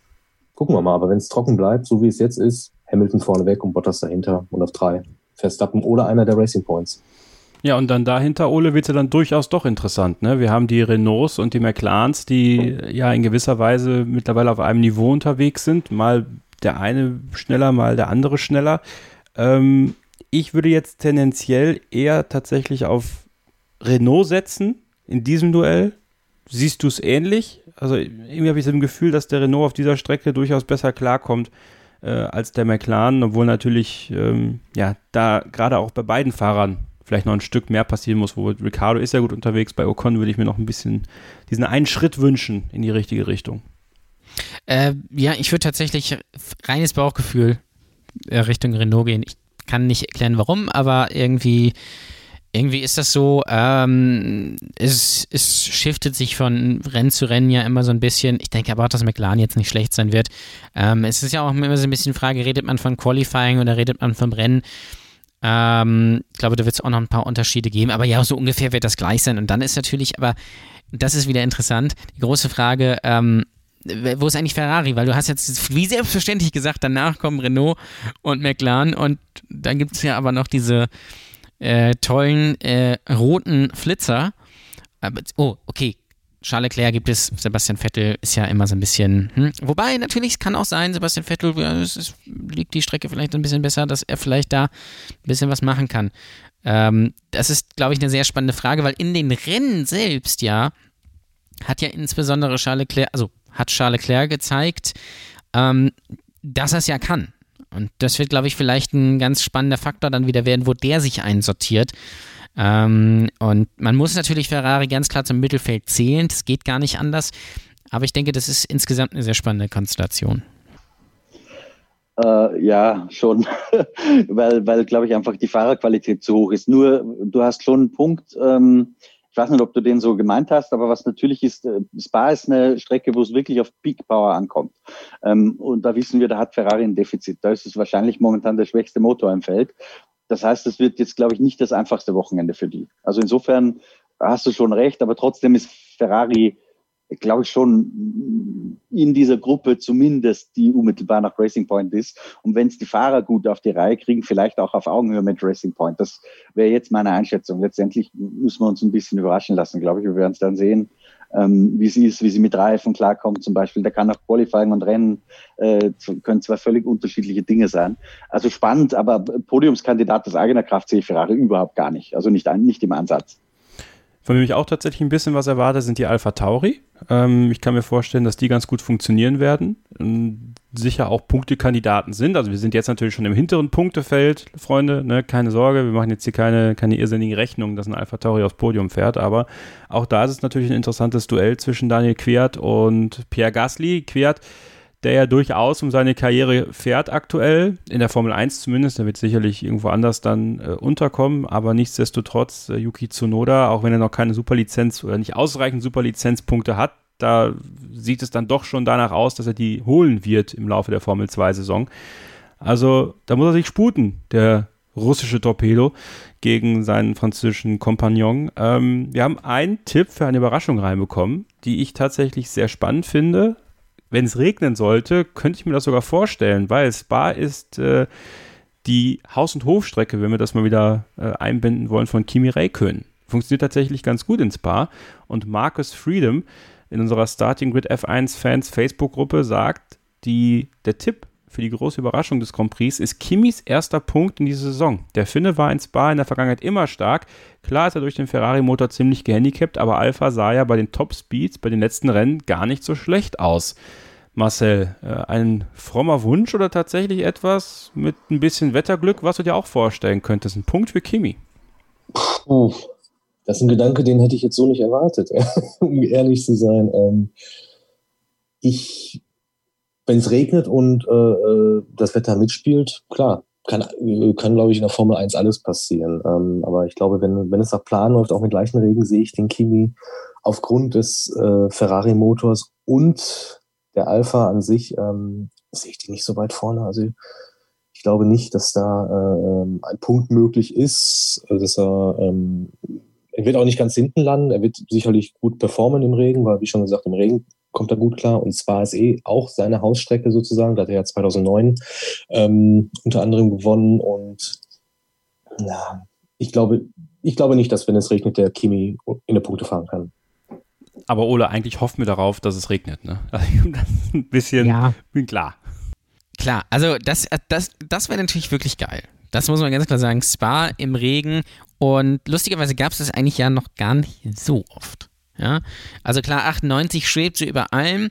gucken wir mal. Aber wenn es trocken bleibt, so wie es jetzt ist, Hamilton vorne weg und Bottas dahinter und auf drei. Verstappen oder einer der Racing Points. Ja, und dann dahinter, Ole, wird es ja dann durchaus doch interessant. Ne? Wir haben die Renaults und die McLarens, die ja in gewisser Weise mittlerweile auf einem Niveau unterwegs sind. Mal der eine schneller, mal der andere schneller. Ähm, ich würde jetzt tendenziell eher tatsächlich auf Renault setzen in diesem Duell. Siehst du es ähnlich? Also irgendwie habe ich so ein Gefühl, dass der Renault auf dieser Strecke durchaus besser klarkommt äh, als der McLaren, obwohl natürlich ähm, ja da gerade auch bei beiden Fahrern vielleicht noch ein Stück mehr passieren muss. Wo Ricardo ist ja gut unterwegs, bei Ocon würde ich mir noch ein bisschen diesen einen Schritt wünschen in die richtige Richtung. Äh, ja, ich würde tatsächlich reines Bauchgefühl äh, Richtung Renault gehen. Ich kann nicht erklären, warum, aber irgendwie irgendwie ist das so, ähm, es, es shiftet sich von Rennen zu Rennen ja immer so ein bisschen. Ich denke aber auch, dass McLaren jetzt nicht schlecht sein wird. Ähm, es ist ja auch immer so ein bisschen die Frage, redet man von Qualifying oder redet man vom Rennen? Ähm, ich glaube, da wird es auch noch ein paar Unterschiede geben, aber ja, so ungefähr wird das gleich sein. Und dann ist natürlich, aber das ist wieder interessant, die große Frage, ähm, wo ist eigentlich Ferrari? Weil du hast jetzt wie selbstverständlich gesagt, danach kommen Renault und McLaren und dann gibt es ja aber noch diese äh, tollen äh, roten Flitzer. Aber, oh, okay. Charles Leclerc gibt es, Sebastian Vettel ist ja immer so ein bisschen, hm. wobei natürlich, es kann auch sein, Sebastian Vettel, ja, es ist, liegt die Strecke vielleicht ein bisschen besser, dass er vielleicht da ein bisschen was machen kann. Ähm, das ist, glaube ich, eine sehr spannende Frage, weil in den Rennen selbst ja, hat ja insbesondere Charles Leclerc, also hat Charles Leclerc gezeigt, ähm, dass er es ja kann. Und das wird, glaube ich, vielleicht ein ganz spannender Faktor dann wieder werden, wo der sich einsortiert. Ähm, und man muss natürlich Ferrari ganz klar zum Mittelfeld zählen. Das geht gar nicht anders. Aber ich denke, das ist insgesamt eine sehr spannende Konstellation. Äh, ja, schon, weil, weil glaube ich, einfach die Fahrerqualität zu hoch ist. Nur, du hast schon einen Punkt, ähm, ich weiß nicht, ob du den so gemeint hast, aber was natürlich ist, äh, Spa ist eine Strecke, wo es wirklich auf Peak Power ankommt. Ähm, und da wissen wir, da hat Ferrari ein Defizit. Da ist es wahrscheinlich momentan der schwächste Motor im Feld. Das heißt, es wird jetzt, glaube ich, nicht das einfachste Wochenende für die. Also insofern hast du schon recht, aber trotzdem ist Ferrari glaube ich, schon in dieser Gruppe zumindest, die unmittelbar nach Racing Point ist. Und wenn es die Fahrer gut auf die Reihe kriegen, vielleicht auch auf Augenhöhe mit Racing Point. Das wäre jetzt meine Einschätzung. Letztendlich müssen wir uns ein bisschen überraschen lassen, glaube ich. Wir werden es dann sehen, ähm, wie sie ist, wie sie mit Reifen klarkommt zum Beispiel. Da kann auch Qualifying und Rennen äh, können zwei völlig unterschiedliche Dinge sein. Also spannend, aber Podiumskandidat aus eigener Kraft sehe ich Ferrari überhaupt gar nicht. Also nicht, nicht im Ansatz. Von dem ich auch tatsächlich ein bisschen was erwarte, sind die Alpha Tauri. Ähm, ich kann mir vorstellen, dass die ganz gut funktionieren werden. Ähm, sicher auch Punktekandidaten sind. Also wir sind jetzt natürlich schon im hinteren Punktefeld, Freunde. Ne? Keine Sorge, wir machen jetzt hier keine, keine irrsinnigen Rechnungen, dass ein Alpha Tauri aufs Podium fährt. Aber auch da ist es natürlich ein interessantes Duell zwischen Daniel Quert und Pierre Gasly. Quert der ja durchaus um seine Karriere fährt aktuell, in der Formel 1 zumindest, der wird sicherlich irgendwo anders dann äh, unterkommen, aber nichtsdestotrotz äh, Yuki Tsunoda, auch wenn er noch keine Superlizenz oder nicht ausreichend Superlizenzpunkte hat, da sieht es dann doch schon danach aus, dass er die holen wird im Laufe der Formel 2 Saison. Also da muss er sich sputen, der russische Torpedo gegen seinen französischen Kompagnon. Ähm, wir haben einen Tipp für eine Überraschung reinbekommen, die ich tatsächlich sehr spannend finde wenn es regnen sollte, könnte ich mir das sogar vorstellen, weil Spa ist äh, die Haus- und Hofstrecke, wenn wir das mal wieder äh, einbinden wollen, von Kimi Räikkönen. Funktioniert tatsächlich ganz gut in Spa. Und Marcus Freedom in unserer Starting Grid F1 Fans Facebook-Gruppe sagt, die, der Tipp für die große Überraschung des Grand Prix ist Kimis erster Punkt in dieser Saison. Der Finne war in Spa in der Vergangenheit immer stark. Klar ist er durch den Ferrari-Motor ziemlich gehandicapt, aber Alpha sah ja bei den Top-Speeds, bei den letzten Rennen gar nicht so schlecht aus. Marcel, äh, ein frommer Wunsch oder tatsächlich etwas mit ein bisschen Wetterglück, was du dir auch vorstellen könntest? Ein Punkt für Kimi. Puh, das ist ein Gedanke, den hätte ich jetzt so nicht erwartet, um ehrlich zu sein. Ähm, ich wenn es regnet und äh, äh, das Wetter mitspielt, klar, kann, kann glaube ich, in der Formel 1 alles passieren. Ähm, aber ich glaube, wenn, wenn es nach Plan läuft, auch mit gleichen Regen, sehe ich den Kimi aufgrund des äh, Ferrari-Motors und der Alpha an sich, ähm, sehe ich die nicht so weit vorne. Also ich glaube nicht, dass da äh, ein Punkt möglich ist, dass er, ähm, er wird auch nicht ganz hinten landen. Er wird sicherlich gut performen im Regen, weil, wie schon gesagt, im Regen kommt er gut klar. Und zwar ist eh auch seine Hausstrecke sozusagen. Da hat er ja 2009 ähm, unter anderem gewonnen. Und na, ich glaube, ich glaube nicht, dass wenn es regnet, der Kimi in der Punkte fahren kann. Aber Ole, eigentlich hoffen wir darauf, dass es regnet. Ne? Also, das ist ein bisschen ja. klar. klar, also das, das, das wäre natürlich wirklich geil. Das muss man ganz klar sagen. Spa im Regen und lustigerweise gab es das eigentlich ja noch gar nicht so oft. Ja, also klar, 98 schwebt so über allem.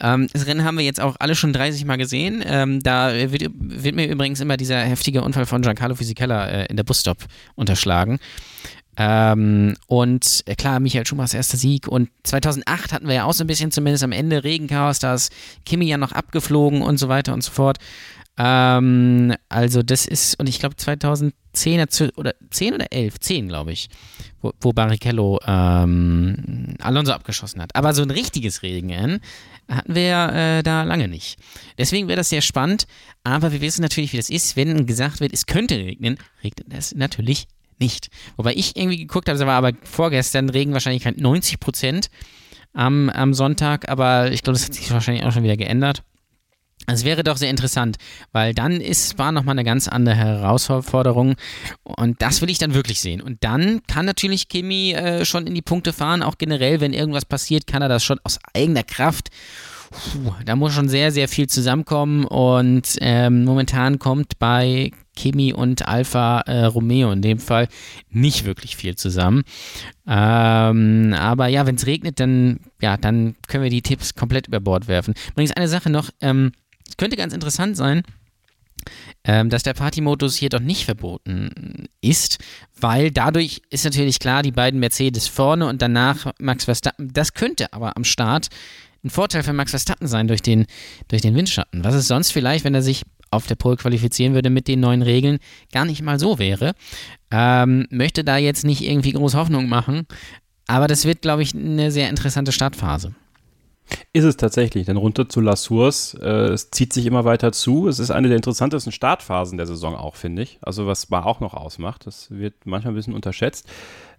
Ähm, das Rennen haben wir jetzt auch alle schon 30 Mal gesehen. Ähm, da wird, wird, mir übrigens immer dieser heftige Unfall von Giancarlo Fisichella äh, in der Busstop unterschlagen. Ähm, und äh, klar, Michael Schumachs erster Sieg. Und 2008 hatten wir ja auch so ein bisschen zumindest am Ende Regenchaos, da ist Kimi ja noch abgeflogen und so weiter und so fort. Ähm, also das ist, und ich glaube 2010 oder 10 oder 11, 10 glaube ich, wo, wo Barrichello ähm, Alonso abgeschossen hat. Aber so ein richtiges Regenrennen hatten wir äh, da lange nicht. Deswegen wäre das sehr spannend, aber wir wissen natürlich, wie das ist. Wenn gesagt wird, es könnte regnen, regnet es natürlich nicht. Wobei ich irgendwie geguckt habe, da war aber vorgestern Regenwahrscheinlichkeit 90 Prozent am, am Sonntag, aber ich glaube, das hat sich wahrscheinlich auch schon wieder geändert. Es wäre doch sehr interessant, weil dann ist Spa nochmal eine ganz andere Herausforderung und das will ich dann wirklich sehen. Und dann kann natürlich Kimi äh, schon in die Punkte fahren, auch generell, wenn irgendwas passiert, kann er das schon aus eigener Kraft. Puh, da muss schon sehr, sehr viel zusammenkommen und ähm, momentan kommt bei Kimi und Alfa äh, Romeo in dem Fall nicht wirklich viel zusammen. Ähm, aber ja, wenn es regnet, dann, ja, dann können wir die Tipps komplett über Bord werfen. Übrigens eine Sache noch, ähm, könnte ganz interessant sein, ähm, dass der Partymodus hier doch nicht verboten ist, weil dadurch ist natürlich klar, die beiden Mercedes vorne und danach Max Verstappen. Das könnte aber am Start ein Vorteil für Max Verstappen sein durch den, durch den Windschatten. Was es sonst vielleicht, wenn er sich auf der Pole qualifizieren würde mit den neuen Regeln, gar nicht mal so wäre. Ähm, möchte da jetzt nicht irgendwie groß Hoffnung machen, aber das wird, glaube ich, eine sehr interessante Startphase. Ist es tatsächlich, denn runter zu La Source, äh, es zieht sich immer weiter zu. Es ist eine der interessantesten Startphasen der Saison auch, finde ich. Also was Spa auch noch ausmacht, das wird manchmal ein bisschen unterschätzt.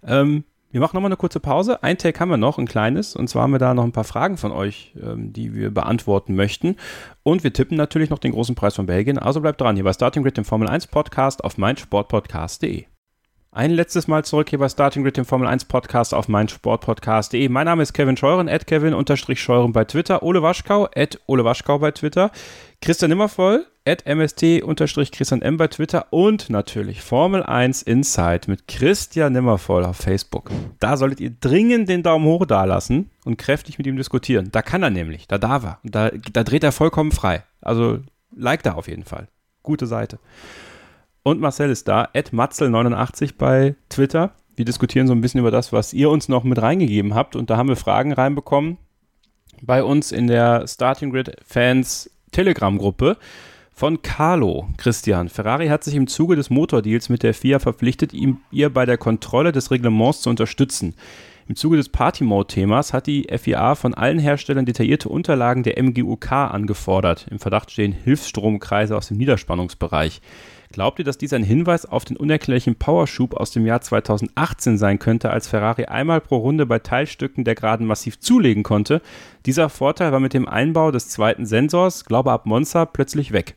Ähm, wir machen nochmal eine kurze Pause. Ein Take haben wir noch, ein kleines. Und zwar haben wir da noch ein paar Fragen von euch, ähm, die wir beantworten möchten. Und wir tippen natürlich noch den großen Preis von Belgien. Also bleibt dran, hier bei Starting Grid, dem Formel 1 Podcast auf meinsportpodcast.de. Ein letztes Mal zurück hier bei Starting Grid, dem Formel 1 Podcast auf meinsportpodcast.de. Mein Name ist Kevin Scheuren, at Kevin-Scheuren bei Twitter, Ole Waschkau, at Ole Waschkau bei Twitter, Christian Nimmervoll, at MST-Christian M bei Twitter und natürlich Formel 1 Inside mit Christian Nimmervoll auf Facebook. Da solltet ihr dringend den Daumen hoch dalassen und kräftig mit ihm diskutieren. Da kann er nämlich, da darf er. Da, da dreht er vollkommen frei. Also like da auf jeden Fall. Gute Seite. Und Marcel ist da, matzel89 bei Twitter. Wir diskutieren so ein bisschen über das, was ihr uns noch mit reingegeben habt. Und da haben wir Fragen reinbekommen bei uns in der Starting Grid Fans Telegram-Gruppe von Carlo. Christian, Ferrari hat sich im Zuge des Motordeals mit der FIA verpflichtet, ihm, ihr bei der Kontrolle des Reglements zu unterstützen. Im Zuge des Party-Mode-Themas hat die FIA von allen Herstellern detaillierte Unterlagen der MGUK angefordert. Im Verdacht stehen Hilfsstromkreise aus dem Niederspannungsbereich. Glaubt ihr, dass dies ein Hinweis auf den unerklärlichen Powerschub aus dem Jahr 2018 sein könnte, als Ferrari einmal pro Runde bei Teilstücken der Geraden massiv zulegen konnte? Dieser Vorteil war mit dem Einbau des zweiten Sensors, glaube ab Monza, plötzlich weg.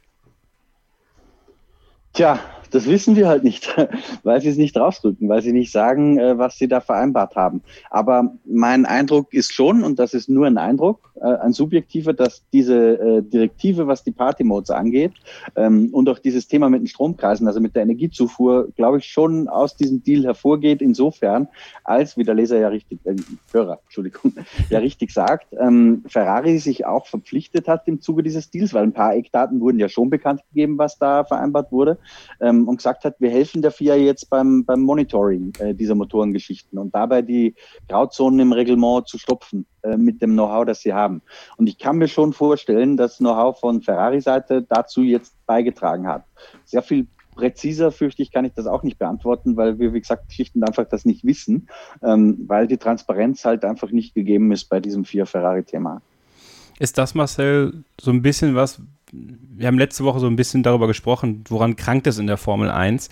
Tja, das wissen wir halt nicht, weil sie es nicht rausdrücken, weil sie nicht sagen, äh, was sie da vereinbart haben. Aber mein Eindruck ist schon, und das ist nur ein Eindruck, äh, ein subjektiver, dass diese äh, Direktive, was die Party-Modes angeht, ähm, und auch dieses Thema mit den Stromkreisen, also mit der Energiezufuhr, glaube ich, schon aus diesem Deal hervorgeht, insofern, als, wie der Leser ja richtig, äh, Hörer, Entschuldigung, ja richtig sagt, ähm, Ferrari sich auch verpflichtet hat im Zuge dieses Deals, weil ein paar Eckdaten wurden ja schon bekannt gegeben, was da vereinbart wurde. Ähm, und gesagt hat, wir helfen der FIA jetzt beim, beim Monitoring äh, dieser Motorengeschichten und dabei die Grauzonen im Reglement zu stopfen äh, mit dem Know-how, das sie haben. Und ich kann mir schon vorstellen, dass Know-how von Ferrari-Seite dazu jetzt beigetragen hat. Sehr viel präziser, fürchte ich, kann ich das auch nicht beantworten, weil wir, wie gesagt, schlicht und einfach das nicht wissen, ähm, weil die Transparenz halt einfach nicht gegeben ist bei diesem vier Ferrari-Thema. Ist das, Marcel, so ein bisschen was, wir haben letzte Woche so ein bisschen darüber gesprochen, woran krankt es in der Formel 1,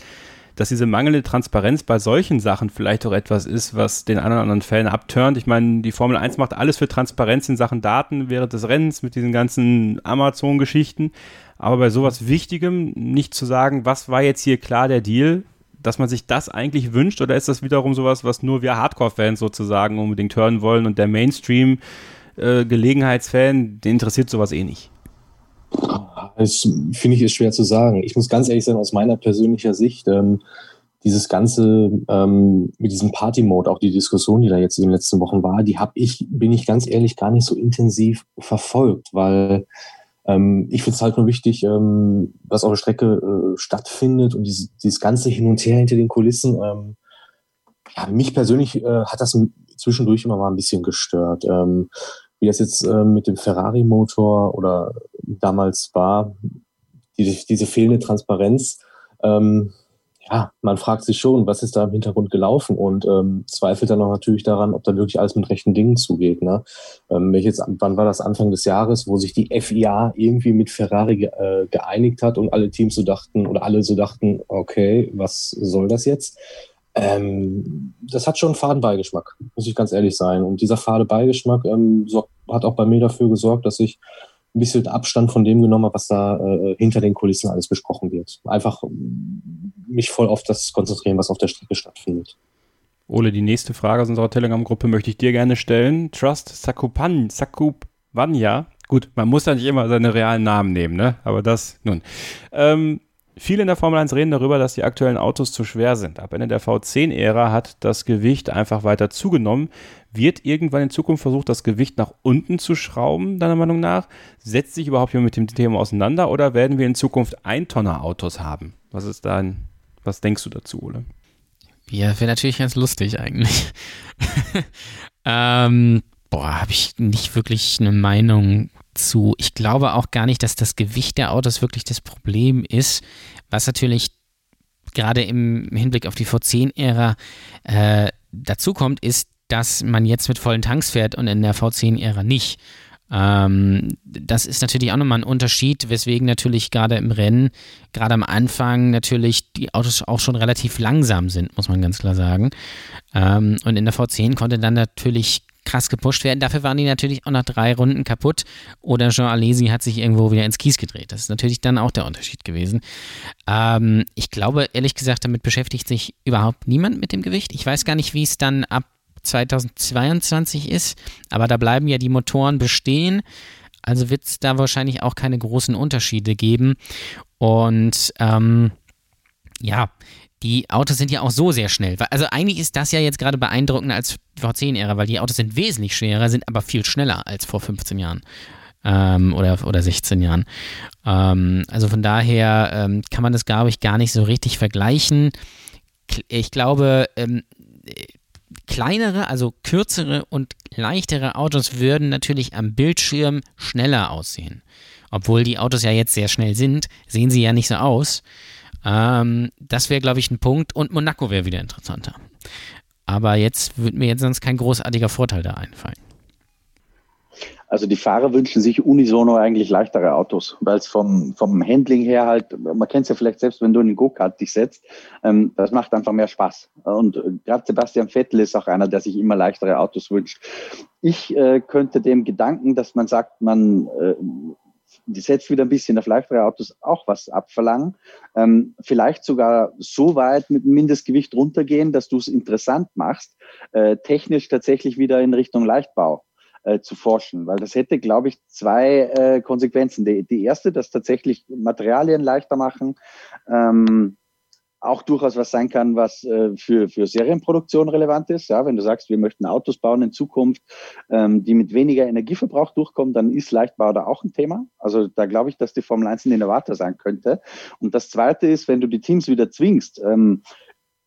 dass diese mangelnde Transparenz bei solchen Sachen vielleicht auch etwas ist, was den anderen anderen Fällen abturnt. Ich meine, die Formel 1 macht alles für Transparenz in Sachen Daten während des Rennens mit diesen ganzen Amazon-Geschichten. Aber bei sowas Wichtigem nicht zu sagen, was war jetzt hier klar der Deal, dass man sich das eigentlich wünscht oder ist das wiederum sowas, was nur wir Hardcore-Fans sozusagen unbedingt hören wollen und der Mainstream äh, den interessiert sowas eh nicht? Das finde ich ist schwer zu sagen. Ich muss ganz ehrlich sein, aus meiner persönlichen Sicht, ähm, dieses ganze ähm, mit diesem Party-Mode, auch die Diskussion, die da jetzt in den letzten Wochen war, die habe ich, bin ich ganz ehrlich, gar nicht so intensiv verfolgt, weil ähm, ich finde es halt nur wichtig, ähm, was auf der Strecke äh, stattfindet und dieses, dieses ganze Hin und Her hinter den Kulissen. Ähm, ja, mich persönlich äh, hat das zwischendurch immer mal ein bisschen gestört. Ähm, wie das jetzt äh, mit dem Ferrari-Motor oder damals war, die, diese fehlende Transparenz. Ähm, ja, man fragt sich schon, was ist da im Hintergrund gelaufen und ähm, zweifelt dann auch natürlich daran, ob da wirklich alles mit rechten Dingen zugeht. Ne? Ähm, welches, wann war das Anfang des Jahres, wo sich die FIA irgendwie mit Ferrari ge äh, geeinigt hat und alle Teams so dachten oder alle so dachten, okay, was soll das jetzt? Ähm, das hat schon einen faden Beigeschmack, muss ich ganz ehrlich sein. Und dieser fade Beigeschmack ähm, hat auch bei mir dafür gesorgt, dass ich ein bisschen Abstand von dem genommen habe, was da äh, hinter den Kulissen alles besprochen wird. Einfach mich voll auf das konzentrieren, was auf der Strecke stattfindet. Ole, die nächste Frage aus unserer Telegram-Gruppe möchte ich dir gerne stellen. Trust Sakupan, Sakupvanya. Gut, man muss ja nicht immer seine realen Namen nehmen, ne? Aber das, nun. Ähm, Viele in der Formel 1 reden darüber, dass die aktuellen Autos zu schwer sind. Ab Ende der V10-Ära hat das Gewicht einfach weiter zugenommen. Wird irgendwann in Zukunft versucht, das Gewicht nach unten zu schrauben, deiner Meinung nach? Setzt sich überhaupt jemand mit dem Thema auseinander oder werden wir in Zukunft Eintonner-Autos haben? Was ist dein, was denkst du dazu, Ole? Ja, wäre natürlich ganz lustig eigentlich. ähm, boah, habe ich nicht wirklich eine Meinung zu. Ich glaube auch gar nicht, dass das Gewicht der Autos wirklich das Problem ist, was natürlich gerade im Hinblick auf die V10-Ära äh, dazu kommt, ist, dass man jetzt mit vollen Tanks fährt und in der V10-Ära nicht. Ähm, das ist natürlich auch nochmal ein Unterschied, weswegen natürlich gerade im Rennen, gerade am Anfang natürlich die Autos auch schon relativ langsam sind, muss man ganz klar sagen. Ähm, und in der V10 konnte dann natürlich krass gepusht werden. Dafür waren die natürlich auch nach drei Runden kaputt oder Jean Alesi hat sich irgendwo wieder ins Kies gedreht. Das ist natürlich dann auch der Unterschied gewesen. Ähm, ich glaube, ehrlich gesagt, damit beschäftigt sich überhaupt niemand mit dem Gewicht. Ich weiß gar nicht, wie es dann ab 2022 ist, aber da bleiben ja die Motoren bestehen. Also wird es da wahrscheinlich auch keine großen Unterschiede geben. Und ähm, ja, die Autos sind ja auch so sehr schnell. Also eigentlich ist das ja jetzt gerade beeindruckender als vor 10 Ära, weil die Autos sind wesentlich schwerer, sind aber viel schneller als vor 15 Jahren. Ähm, oder, oder 16 Jahren. Ähm, also von daher ähm, kann man das, glaube ich, gar nicht so richtig vergleichen. Ich glaube, ähm, kleinere, also kürzere und leichtere Autos würden natürlich am Bildschirm schneller aussehen. Obwohl die Autos ja jetzt sehr schnell sind, sehen sie ja nicht so aus. Ähm, das wäre, glaube ich, ein Punkt. Und Monaco wäre wieder interessanter. Aber jetzt würde mir jetzt sonst kein großartiger Vorteil da einfallen. Also die Fahrer wünschen sich unisono eigentlich leichtere Autos, weil es vom, vom Handling her halt, man kennt es ja vielleicht selbst, wenn du in den Go-Kart dich setzt, ähm, das macht einfach mehr Spaß. Und äh, gerade Sebastian Vettel ist auch einer, der sich immer leichtere Autos wünscht. Ich äh, könnte dem Gedanken, dass man sagt, man äh, die setzt wieder ein bisschen auf leichtere Autos auch was abverlangen. Ähm, vielleicht sogar so weit mit Mindestgewicht runtergehen, dass du es interessant machst, äh, technisch tatsächlich wieder in Richtung Leichtbau äh, zu forschen, weil das hätte, glaube ich, zwei äh, Konsequenzen. Die, die erste, dass tatsächlich Materialien leichter machen. Ähm, auch durchaus was sein kann, was äh, für, für Serienproduktion relevant ist. Ja, wenn du sagst, wir möchten Autos bauen in Zukunft, ähm, die mit weniger Energieverbrauch durchkommen, dann ist Leichtbau da auch ein Thema. Also da glaube ich, dass die Formel 1 ein Innovator sein könnte. Und das Zweite ist, wenn du die Teams wieder zwingst, ähm,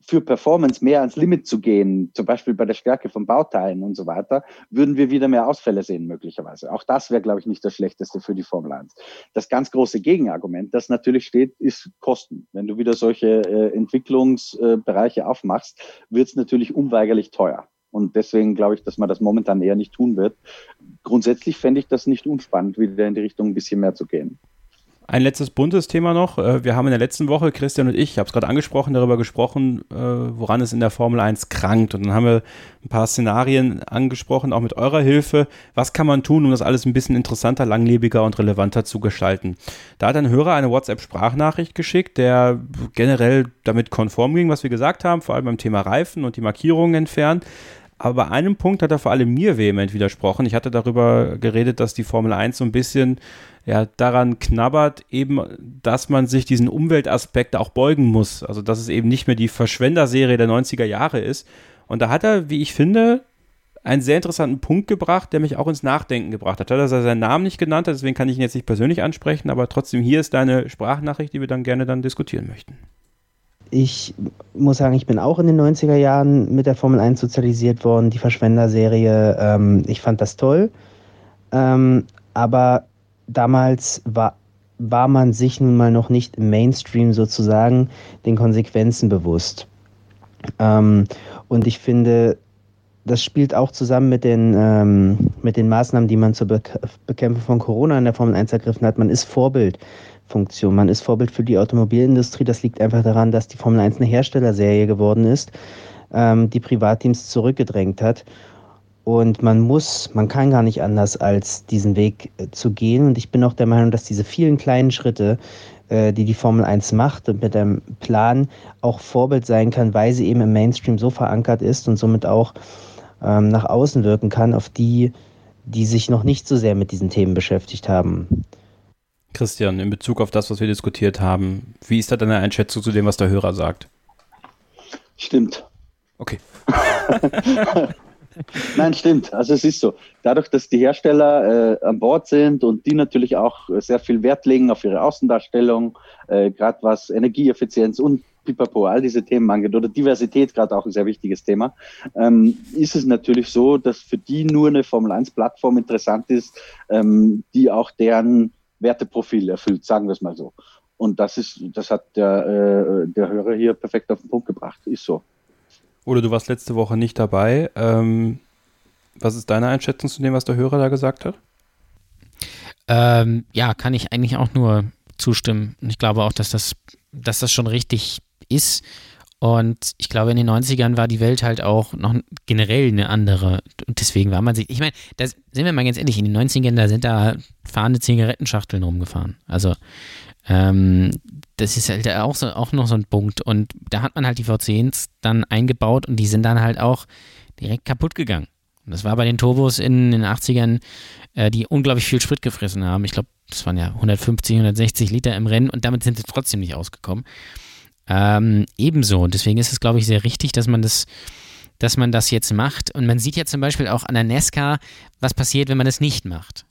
für Performance mehr ans Limit zu gehen, zum Beispiel bei der Stärke von Bauteilen und so weiter, würden wir wieder mehr Ausfälle sehen möglicherweise. Auch das wäre, glaube ich, nicht das Schlechteste für die Formel 1. Das ganz große Gegenargument, das natürlich steht, ist Kosten. Wenn du wieder solche äh, Entwicklungsbereiche äh, aufmachst, wird es natürlich unweigerlich teuer. Und deswegen glaube ich, dass man das momentan eher nicht tun wird. Grundsätzlich fände ich das nicht unspannend, wieder in die Richtung ein bisschen mehr zu gehen. Ein letztes buntes Thema noch. Äh, wir haben in der letzten Woche, Christian und ich, ich habe es gerade angesprochen, darüber gesprochen, äh, woran es in der Formel 1 krankt. Und dann haben wir ein paar Szenarien angesprochen, auch mit eurer Hilfe. Was kann man tun, um das alles ein bisschen interessanter, langlebiger und relevanter zu gestalten? Da hat ein Hörer eine WhatsApp-Sprachnachricht geschickt, der generell damit konform ging, was wir gesagt haben, vor allem beim Thema Reifen und die Markierungen entfernt Aber bei einem Punkt hat er vor allem mir vehement widersprochen. Ich hatte darüber geredet, dass die Formel 1 so ein bisschen ja, daran knabbert, eben, dass man sich diesen Umweltaspekt auch beugen muss. Also, dass es eben nicht mehr die Verschwenderserie der 90er Jahre ist. Und da hat er, wie ich finde, einen sehr interessanten Punkt gebracht, der mich auch ins Nachdenken gebracht hat. Dass er seinen Namen nicht genannt deswegen kann ich ihn jetzt nicht persönlich ansprechen, aber trotzdem hier ist deine Sprachnachricht, die wir dann gerne dann diskutieren möchten. Ich muss sagen, ich bin auch in den 90er Jahren mit der Formel 1 sozialisiert worden, die Verschwender-Serie. Ähm, ich fand das toll. Ähm, aber damals war, war man sich nun mal noch nicht im Mainstream sozusagen den Konsequenzen bewusst. Ähm, und ich finde, das spielt auch zusammen mit den, ähm, mit den Maßnahmen, die man zur Be Bekämpfung von Corona in der Formel 1 ergriffen hat. Man ist Vorbildfunktion, man ist Vorbild für die Automobilindustrie. Das liegt einfach daran, dass die Formel 1 eine Herstellerserie geworden ist, ähm, die Privatteams zurückgedrängt hat. Und man muss, man kann gar nicht anders, als diesen Weg äh, zu gehen. Und ich bin auch der Meinung, dass diese vielen kleinen Schritte, äh, die die Formel 1 macht und mit einem Plan auch Vorbild sein kann, weil sie eben im Mainstream so verankert ist und somit auch ähm, nach außen wirken kann, auf die, die sich noch nicht so sehr mit diesen Themen beschäftigt haben. Christian, in Bezug auf das, was wir diskutiert haben, wie ist da deine Einschätzung zu dem, was der Hörer sagt? Stimmt. Okay. Nein, stimmt. Also es ist so. Dadurch, dass die Hersteller äh, an Bord sind und die natürlich auch sehr viel Wert legen auf ihre Außendarstellung, äh, gerade was Energieeffizienz und Pipapo, all diese Themen angeht, oder Diversität gerade auch ein sehr wichtiges Thema, ähm, ist es natürlich so, dass für die nur eine Formel-1-Plattform interessant ist, ähm, die auch deren Werteprofil erfüllt, sagen wir es mal so. Und das ist, das hat der, äh, der Hörer hier perfekt auf den Punkt gebracht. Ist so. Oder du warst letzte Woche nicht dabei. Ähm, was ist deine Einschätzung zu dem, was der Hörer da gesagt hat? Ähm, ja, kann ich eigentlich auch nur zustimmen. Ich glaube auch, dass das, dass das schon richtig ist. Und ich glaube, in den 90ern war die Welt halt auch noch generell eine andere. Und deswegen war man sich, ich meine, da sind wir mal ganz ehrlich, in den 90ern, da sind da fahrende Zigarettenschachteln rumgefahren. Also ähm, das ist halt auch, so, auch noch so ein Punkt. Und da hat man halt die V10s dann eingebaut und die sind dann halt auch direkt kaputt gegangen. Und das war bei den Turbos in den 80ern, äh, die unglaublich viel Sprit gefressen haben. Ich glaube, das waren ja 150, 160 Liter im Rennen und damit sind sie trotzdem nicht ausgekommen. Ähm, ebenso. Und deswegen ist es, glaube ich, sehr richtig, dass man das dass man das jetzt macht. Und man sieht ja zum Beispiel auch an der Nesca, was passiert, wenn man das nicht macht.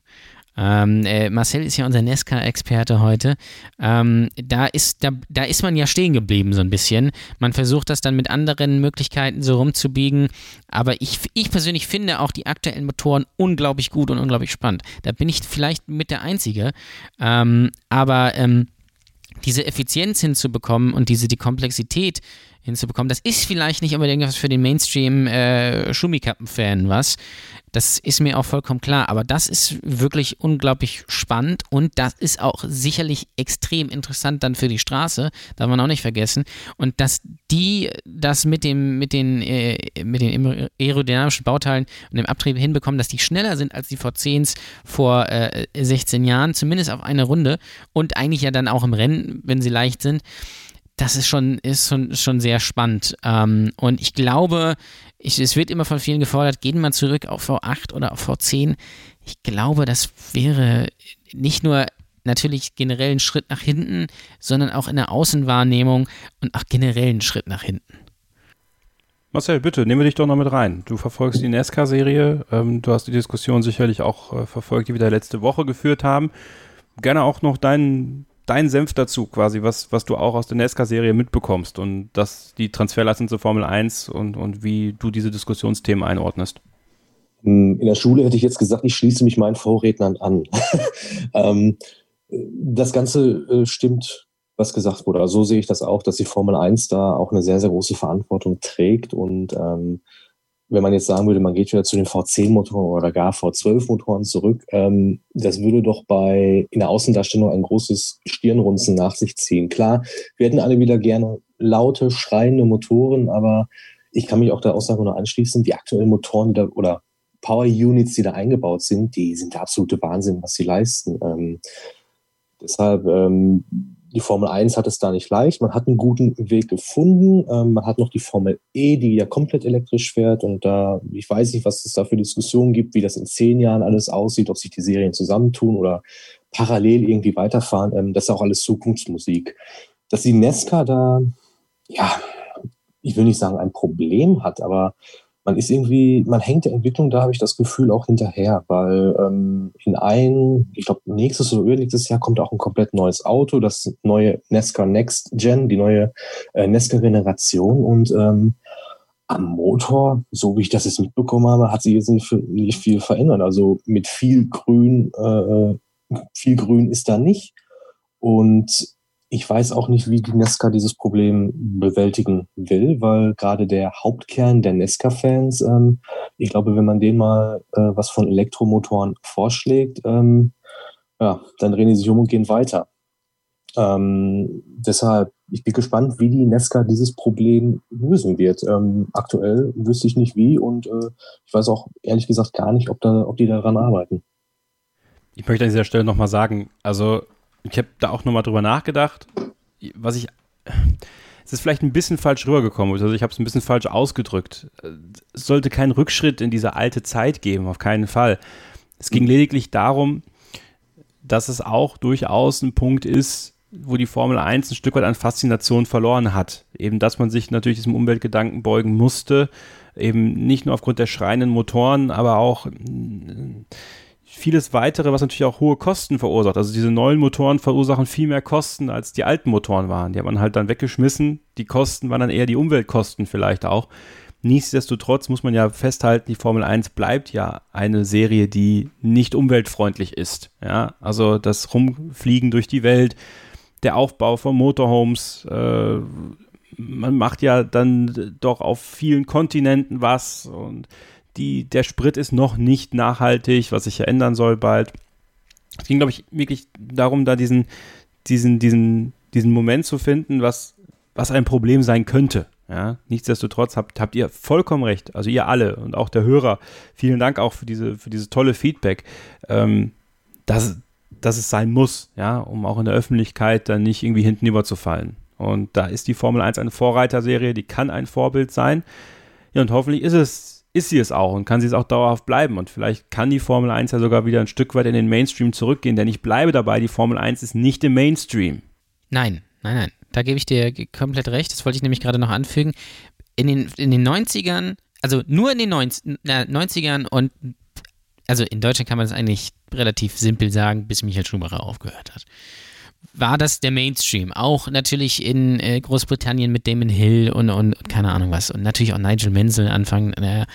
Ähm, äh, Marcel ist ja unser Nesca-Experte heute. Ähm, da, ist, da, da ist man ja stehen geblieben so ein bisschen. Man versucht das dann mit anderen Möglichkeiten so rumzubiegen. Aber ich, ich persönlich finde auch die aktuellen Motoren unglaublich gut und unglaublich spannend. Da bin ich vielleicht mit der Einzige. Ähm, aber ähm, diese Effizienz hinzubekommen und diese die Komplexität hinzubekommen, das ist vielleicht nicht unbedingt was für den Mainstream äh, Schumikappen-Fan was. Das ist mir auch vollkommen klar, aber das ist wirklich unglaublich spannend und das ist auch sicherlich extrem interessant dann für die Straße, darf man auch nicht vergessen. Und dass die das mit dem, mit den, äh, mit den aerodynamischen Bauteilen und dem Abtrieb hinbekommen, dass die schneller sind als die V10s vor äh, 16 Jahren, zumindest auf eine Runde und eigentlich ja dann auch im Rennen, wenn sie leicht sind das ist schon, ist schon, schon sehr spannend. Ähm, und ich glaube, ich, es wird immer von vielen gefordert, gehen wir zurück auf V8 oder auf V10. Ich glaube, das wäre nicht nur natürlich generell ein Schritt nach hinten, sondern auch in der Außenwahrnehmung und auch generell ein Schritt nach hinten. Marcel, bitte, nehme dich doch noch mit rein. Du verfolgst die NASCAR-Serie. Ähm, du hast die Diskussion sicherlich auch äh, verfolgt, die wir da letzte Woche geführt haben. Gerne auch noch deinen dein Senf dazu quasi, was, was du auch aus der NASCAR-Serie mitbekommst und das die Transferleistung zur Formel 1 und, und wie du diese Diskussionsthemen einordnest. In der Schule hätte ich jetzt gesagt, ich schließe mich meinen Vorrednern an. ähm, das Ganze äh, stimmt, was gesagt wurde. Also so sehe ich das auch, dass die Formel 1 da auch eine sehr, sehr große Verantwortung trägt und ähm, wenn man jetzt sagen würde, man geht wieder zu den V10-Motoren oder gar V12-Motoren zurück, ähm, das würde doch bei in der Außendarstellung ein großes Stirnrunzen nach sich ziehen. Klar, wir hätten alle wieder gerne laute, schreiende Motoren, aber ich kann mich auch der Aussage nur anschließen, die aktuellen Motoren die da, oder Power Units, die da eingebaut sind, die sind der absolute Wahnsinn, was sie leisten. Ähm, deshalb ähm, die Formel 1 hat es da nicht leicht. Man hat einen guten Weg gefunden. Ähm, man hat noch die Formel E, die ja komplett elektrisch fährt. Und da, ich weiß nicht, was es da für Diskussionen gibt, wie das in zehn Jahren alles aussieht, ob sich die Serien zusammentun oder parallel irgendwie weiterfahren. Ähm, das ist auch alles Zukunftsmusik. Dass die Nesca da, ja, ich will nicht sagen, ein Problem hat, aber man ist irgendwie, man hängt der Entwicklung, da habe ich das Gefühl auch hinterher, weil ähm, in ein, ich glaube, nächstes oder übernächstes Jahr kommt auch ein komplett neues Auto, das neue Nesca Next Gen, die neue äh, Nesca Generation und ähm, am Motor, so wie ich das jetzt mitbekommen habe, hat sich jetzt nicht, nicht viel verändert. Also mit viel Grün, äh, viel Grün ist da nicht. Und ich weiß auch nicht, wie die Nesca dieses Problem bewältigen will, weil gerade der Hauptkern der Nesca-Fans, ähm, ich glaube, wenn man denen mal äh, was von Elektromotoren vorschlägt, ähm, ja, dann drehen die sich um und gehen weiter. Ähm, deshalb, ich bin gespannt, wie die Nesca dieses Problem lösen wird. Ähm, aktuell wüsste ich nicht wie und äh, ich weiß auch ehrlich gesagt gar nicht, ob, da, ob die daran arbeiten. Ich möchte an dieser Stelle nochmal sagen, also ich habe da auch nochmal drüber nachgedacht, was ich. Es ist vielleicht ein bisschen falsch rübergekommen, also ich habe es ein bisschen falsch ausgedrückt. Es sollte keinen Rückschritt in diese alte Zeit geben, auf keinen Fall. Es ging lediglich darum, dass es auch durchaus ein Punkt ist, wo die Formel 1 ein Stück weit an Faszination verloren hat. Eben, dass man sich natürlich diesem Umweltgedanken beugen musste, eben nicht nur aufgrund der schreienden Motoren, aber auch vieles weitere, was natürlich auch hohe Kosten verursacht. Also diese neuen Motoren verursachen viel mehr Kosten, als die alten Motoren waren. Die hat man halt dann weggeschmissen. Die Kosten waren dann eher die Umweltkosten vielleicht auch. Nichtsdestotrotz muss man ja festhalten, die Formel 1 bleibt ja eine Serie, die nicht umweltfreundlich ist. Ja, also das Rumfliegen durch die Welt, der Aufbau von Motorhomes, äh, man macht ja dann doch auf vielen Kontinenten was und die, der Sprit ist noch nicht nachhaltig, was sich ja ändern soll bald. Es ging, glaube ich, wirklich darum, da diesen, diesen, diesen, diesen Moment zu finden, was, was ein Problem sein könnte. Ja, nichtsdestotrotz habt, habt ihr vollkommen recht, also ihr alle und auch der Hörer. Vielen Dank auch für diese, für diese tolle Feedback, ähm, dass, dass es sein muss, ja, um auch in der Öffentlichkeit dann nicht irgendwie hinten überzufallen. Und da ist die Formel 1 eine Vorreiterserie, die kann ein Vorbild sein. Ja, und hoffentlich ist es ist sie es auch und kann sie es auch dauerhaft bleiben. Und vielleicht kann die Formel 1 ja sogar wieder ein Stück weit in den Mainstream zurückgehen, denn ich bleibe dabei, die Formel 1 ist nicht im Mainstream. Nein, nein, nein. Da gebe ich dir komplett recht. Das wollte ich nämlich gerade noch anfügen. In den, in den 90ern, also nur in den 90, äh, 90ern und also in Deutschland kann man es eigentlich relativ simpel sagen, bis Michael Schumacher aufgehört hat war das der Mainstream. Auch natürlich in äh, Großbritannien mit Damon Hill und, und, und, keine Ahnung was. Und natürlich auch Nigel Menzel Anfang, äh,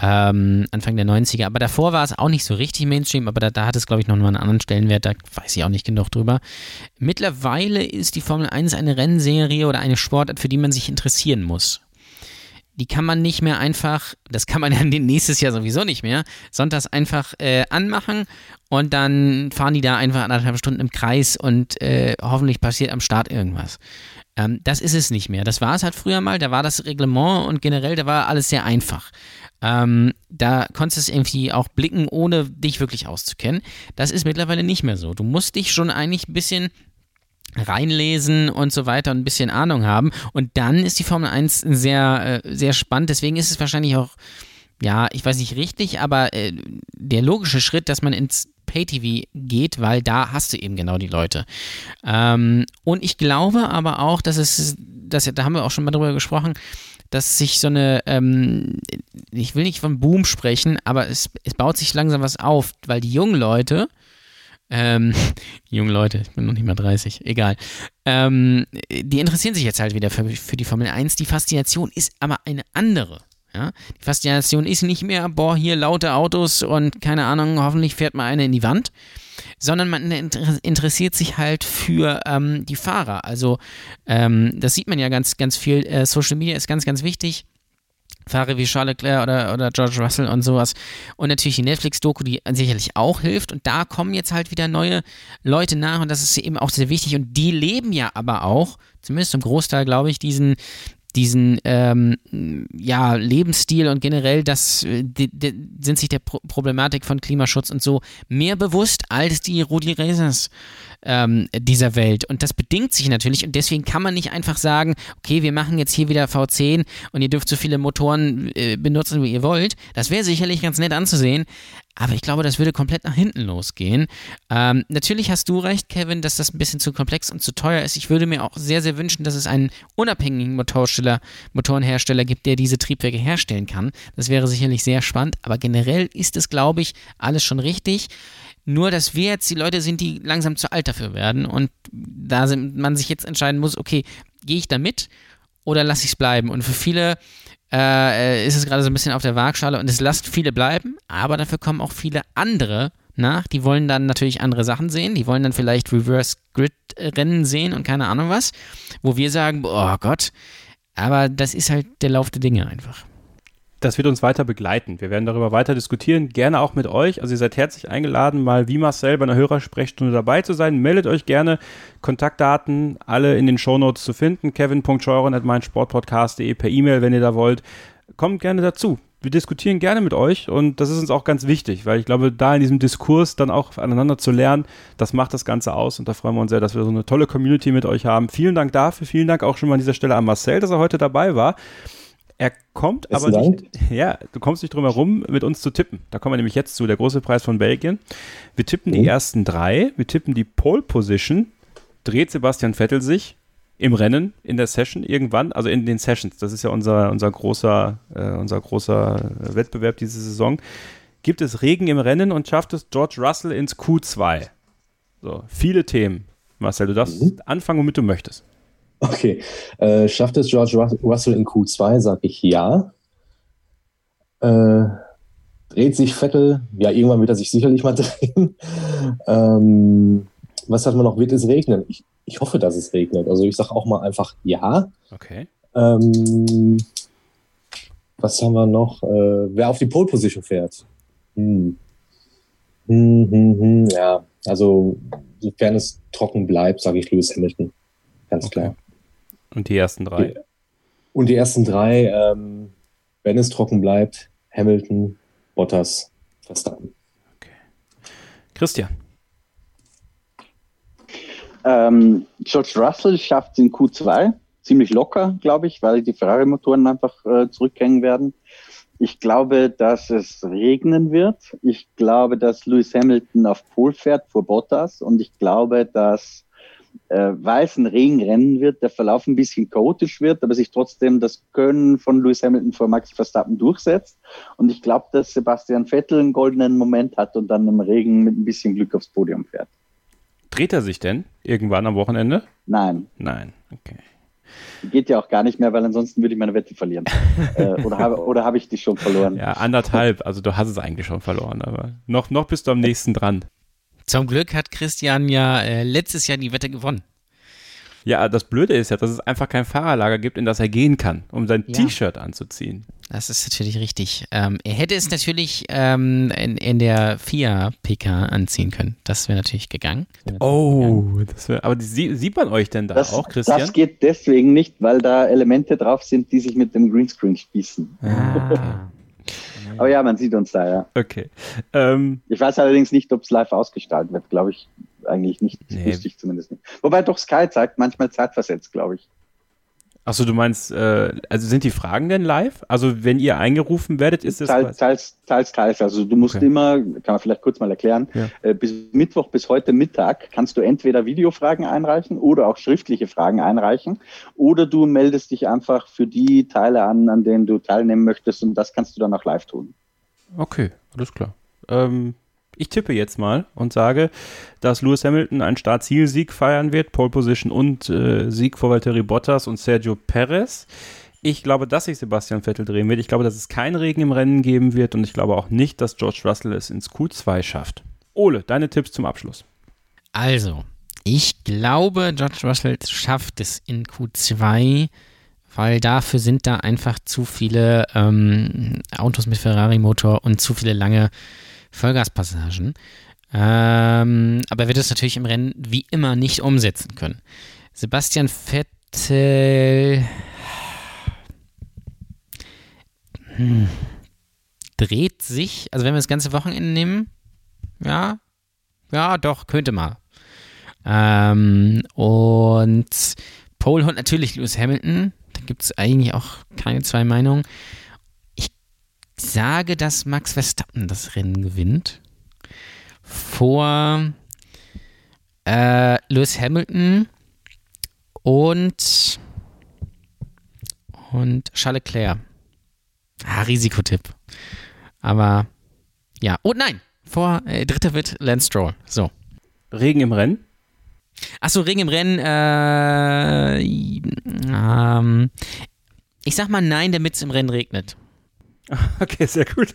ähm, Anfang der 90er. Aber davor war es auch nicht so richtig Mainstream, aber da, da hat es, glaube ich, noch mal einen anderen Stellenwert. Da weiß ich auch nicht genug drüber. Mittlerweile ist die Formel 1 eine Rennserie oder eine Sportart, für die man sich interessieren muss die kann man nicht mehr einfach, das kann man ja nächstes Jahr sowieso nicht mehr, sonntags einfach äh, anmachen und dann fahren die da einfach anderthalb Stunden im Kreis und äh, hoffentlich passiert am Start irgendwas. Ähm, das ist es nicht mehr. Das war es halt früher mal, da war das Reglement und generell, da war alles sehr einfach. Ähm, da konntest du es irgendwie auch blicken, ohne dich wirklich auszukennen. Das ist mittlerweile nicht mehr so. Du musst dich schon eigentlich ein bisschen reinlesen und so weiter und ein bisschen Ahnung haben. Und dann ist die Formel 1 sehr, äh, sehr spannend. Deswegen ist es wahrscheinlich auch, ja, ich weiß nicht richtig, aber äh, der logische Schritt, dass man ins Pay-TV geht, weil da hast du eben genau die Leute. Ähm, und ich glaube aber auch, dass es, dass, da haben wir auch schon mal drüber gesprochen, dass sich so eine, ähm, ich will nicht von Boom sprechen, aber es, es baut sich langsam was auf, weil die jungen Leute, ähm, junge Leute, ich bin noch nicht mal 30, egal. Ähm, die interessieren sich jetzt halt wieder für, für die Formel 1. Die Faszination ist aber eine andere. Ja? Die Faszination ist nicht mehr, boah, hier laute Autos und keine Ahnung, hoffentlich fährt mal eine in die Wand, sondern man interessiert sich halt für ähm, die Fahrer. Also ähm, das sieht man ja ganz, ganz viel. Äh, Social Media ist ganz, ganz wichtig. Fahrer wie Charles Leclerc oder, oder George Russell und sowas. Und natürlich die Netflix-Doku, die sicherlich auch hilft. Und da kommen jetzt halt wieder neue Leute nach und das ist eben auch sehr wichtig. Und die leben ja aber auch, zumindest zum Großteil, glaube ich, diesen, diesen ähm, ja, Lebensstil und generell das äh, die, die, sind sich der Pro Problematik von Klimaschutz und so mehr bewusst als die Rudi Resers ähm, dieser Welt. Und das bedingt sich natürlich und deswegen kann man nicht einfach sagen, okay, wir machen jetzt hier wieder V10 und ihr dürft so viele Motoren äh, benutzen, wie ihr wollt. Das wäre sicherlich ganz nett anzusehen, aber ich glaube, das würde komplett nach hinten losgehen. Ähm, natürlich hast du recht, Kevin, dass das ein bisschen zu komplex und zu teuer ist. Ich würde mir auch sehr, sehr wünschen, dass es einen unabhängigen Motorsteller, Motorenhersteller gibt, der diese Triebwerke herstellen kann. Das wäre sicherlich sehr spannend, aber generell ist es, glaube ich, alles schon richtig. Nur, dass wir jetzt die Leute sind, die langsam zu alt dafür werden und da man sich jetzt entscheiden muss, okay, gehe ich da mit oder lasse ich es bleiben? Und für viele äh, ist es gerade so ein bisschen auf der Waagschale und es lasst viele bleiben, aber dafür kommen auch viele andere nach. Die wollen dann natürlich andere Sachen sehen, die wollen dann vielleicht Reverse Grid Rennen sehen und keine Ahnung was, wo wir sagen, oh Gott, aber das ist halt der Lauf der Dinge einfach das wird uns weiter begleiten. Wir werden darüber weiter diskutieren, gerne auch mit euch. Also ihr seid herzlich eingeladen, mal wie Marcel bei einer Hörersprechstunde dabei zu sein. Meldet euch gerne. Kontaktdaten alle in den Shownotes zu finden. Kevin.scheuren at meinsportpodcast.de per E-Mail, wenn ihr da wollt. Kommt gerne dazu. Wir diskutieren gerne mit euch und das ist uns auch ganz wichtig, weil ich glaube, da in diesem Diskurs dann auch aneinander zu lernen, das macht das Ganze aus und da freuen wir uns sehr, dass wir so eine tolle Community mit euch haben. Vielen Dank dafür, vielen Dank auch schon mal an dieser Stelle an Marcel, dass er heute dabei war. Er kommt Besten aber nicht, ja, du kommst nicht drum herum, mit uns zu tippen. Da kommen wir nämlich jetzt zu, der große Preis von Belgien. Wir tippen oh. die ersten drei, wir tippen die Pole Position, dreht Sebastian Vettel sich im Rennen, in der Session irgendwann, also in den Sessions, das ist ja unser, unser, großer, äh, unser großer Wettbewerb diese Saison, gibt es Regen im Rennen und schafft es George Russell ins Q2. So, viele Themen. Marcel, du darfst mhm. anfangen, womit du möchtest. Okay. Äh, schafft es George Russell in Q2? Sage ich ja. Äh, dreht sich Vettel? Ja, irgendwann wird er sich sicherlich mal drehen. ähm, was hat man noch? Wird es regnen? Ich, ich hoffe, dass es regnet. Also ich sage auch mal einfach ja. Okay. Ähm, was haben wir noch? Äh, wer auf die Pole Position fährt? Hm. Hm, hm, hm. Ja, also sofern es trocken bleibt, sage ich Lewis Hamilton. Ganz okay. klar. Und die ersten drei? Und die ersten drei, ähm, wenn es trocken bleibt, Hamilton, Bottas, Verstappen. Okay. Christian. Ähm, George Russell schafft es in Q2 ziemlich locker, glaube ich, weil die Ferrari-Motoren einfach äh, zurückhängen werden. Ich glaube, dass es regnen wird. Ich glaube, dass Lewis Hamilton auf Pol fährt vor Bottas und ich glaube, dass äh, weißen Regen rennen wird, der Verlauf ein bisschen chaotisch wird, aber sich trotzdem das Können von Lewis Hamilton vor Max Verstappen durchsetzt. Und ich glaube, dass Sebastian Vettel einen goldenen Moment hat und dann im Regen mit ein bisschen Glück aufs Podium fährt. Dreht er sich denn irgendwann am Wochenende? Nein. Nein, okay. Geht ja auch gar nicht mehr, weil ansonsten würde ich meine Wette verlieren. äh, oder habe oder hab ich die schon verloren? Ja, anderthalb. Also du hast es eigentlich schon verloren, aber noch, noch bist du am nächsten dran. Zum Glück hat Christian ja äh, letztes Jahr die Wette gewonnen. Ja, das Blöde ist ja, dass es einfach kein Fahrerlager gibt, in das er gehen kann, um sein ja. T-Shirt anzuziehen. Das ist natürlich richtig. Ähm, er hätte es natürlich ähm, in, in, der FIA PK anziehen können. Das wäre natürlich gegangen. Oh, das wär, aber die, sieht man euch denn da das, auch, Christian? Das geht deswegen nicht, weil da Elemente drauf sind, die sich mit dem Greenscreen spießen. Ah. Aber ja, man sieht uns da, ja. Okay. Ähm, ich weiß allerdings nicht, ob es live ausgestaltet wird, glaube ich eigentlich nicht. Nee. Wüsste ich zumindest nicht. Wobei doch Sky zeigt manchmal zeitversetzt, glaube ich. Achso, du meinst, äh, also sind die Fragen denn live? Also wenn ihr eingerufen werdet, ist es. Teils, teils, teils, teils. Also du musst okay. immer, kann man vielleicht kurz mal erklären, ja. äh, bis Mittwoch bis heute Mittag kannst du entweder Videofragen einreichen oder auch schriftliche Fragen einreichen. Oder du meldest dich einfach für die Teile an, an denen du teilnehmen möchtest und das kannst du dann auch live tun. Okay, alles klar. Ähm, ich tippe jetzt mal und sage, dass Lewis Hamilton einen Start-Ziel-Sieg feiern wird, Pole Position und äh, Sieg vor Valtteri Bottas und Sergio Perez. Ich glaube, dass sich Sebastian Vettel drehen wird. Ich glaube, dass es keinen Regen im Rennen geben wird und ich glaube auch nicht, dass George Russell es ins Q2 schafft. Ole, deine Tipps zum Abschluss. Also, ich glaube, George Russell schafft es in Q2, weil dafür sind da einfach zu viele ähm, Autos mit Ferrari-Motor und zu viele lange Vollgaspassagen. Ähm, aber er wird es natürlich im Rennen wie immer nicht umsetzen können. Sebastian Vettel. hm, dreht sich, also wenn wir das ganze Wochenende nehmen, ja, ja, doch, könnte mal. Ähm, und Pole und natürlich Lewis Hamilton, da gibt es eigentlich auch keine zwei Meinungen. Ich sage, dass Max Verstappen das Rennen gewinnt. Vor äh, Lewis Hamilton und und Charles Leclerc. Ah, Risikotipp. Aber ja. Oh nein, vor äh, dritter wird Lance Stroll. So. Regen im Rennen? Achso, Regen im Rennen. Äh, ähm, ich sag mal nein, damit es im Rennen regnet. Okay, sehr gut.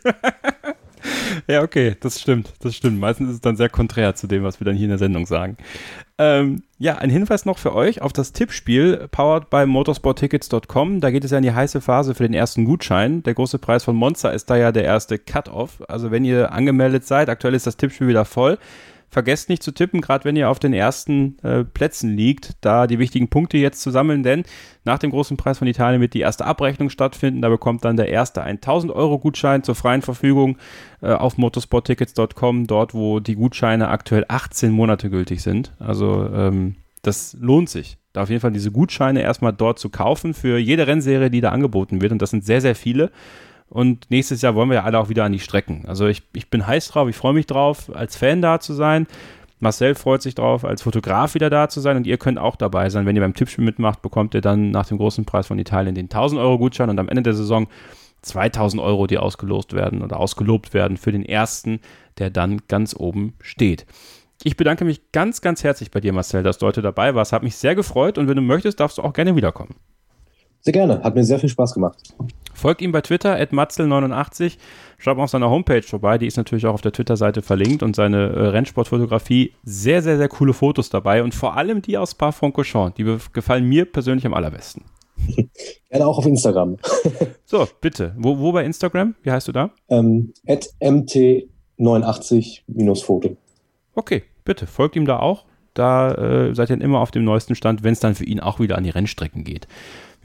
ja, okay, das stimmt, das stimmt. Meistens ist es dann sehr konträr zu dem, was wir dann hier in der Sendung sagen. Ähm, ja, ein Hinweis noch für euch auf das Tippspiel powered by motorsporttickets.com. Da geht es ja in die heiße Phase für den ersten Gutschein. Der große Preis von Monster ist da ja der erste Cut-Off. Also wenn ihr angemeldet seid, aktuell ist das Tippspiel wieder voll. Vergesst nicht zu tippen, gerade wenn ihr auf den ersten äh, Plätzen liegt, da die wichtigen Punkte jetzt zu sammeln, denn nach dem großen Preis von Italien wird die erste Abrechnung stattfinden. Da bekommt dann der erste 1000 Euro Gutschein zur freien Verfügung äh, auf motorsporttickets.com, dort wo die Gutscheine aktuell 18 Monate gültig sind. Also ähm, das lohnt sich, da auf jeden Fall diese Gutscheine erstmal dort zu kaufen für jede Rennserie, die da angeboten wird. Und das sind sehr, sehr viele. Und nächstes Jahr wollen wir ja alle auch wieder an die Strecken. Also ich, ich bin heiß drauf, ich freue mich drauf, als Fan da zu sein. Marcel freut sich drauf, als Fotograf wieder da zu sein und ihr könnt auch dabei sein. Wenn ihr beim Tippspiel mitmacht, bekommt ihr dann nach dem großen Preis von Italien den 1000 Euro Gutschein und am Ende der Saison 2000 Euro, die ausgelost werden oder ausgelobt werden für den ersten, der dann ganz oben steht. Ich bedanke mich ganz, ganz herzlich bei dir, Marcel, dass du heute dabei warst. Hat mich sehr gefreut und wenn du möchtest, darfst du auch gerne wiederkommen. Sehr gerne, hat mir sehr viel Spaß gemacht. Folgt ihm bei Twitter, matzel89. Schaut mal auf seiner Homepage vorbei, die ist natürlich auch auf der Twitter-Seite verlinkt und seine äh, Rennsportfotografie. Sehr, sehr, sehr coole Fotos dabei und vor allem die aus Spa-Francorchamps. Die gefallen mir persönlich am allerbesten. Gerne auch auf Instagram. so, bitte. Wo, wo bei Instagram? Wie heißt du da? Ähm, mt89-Foto. Okay, bitte. Folgt ihm da auch. Da äh, seid ihr dann immer auf dem neuesten Stand, wenn es dann für ihn auch wieder an die Rennstrecken geht.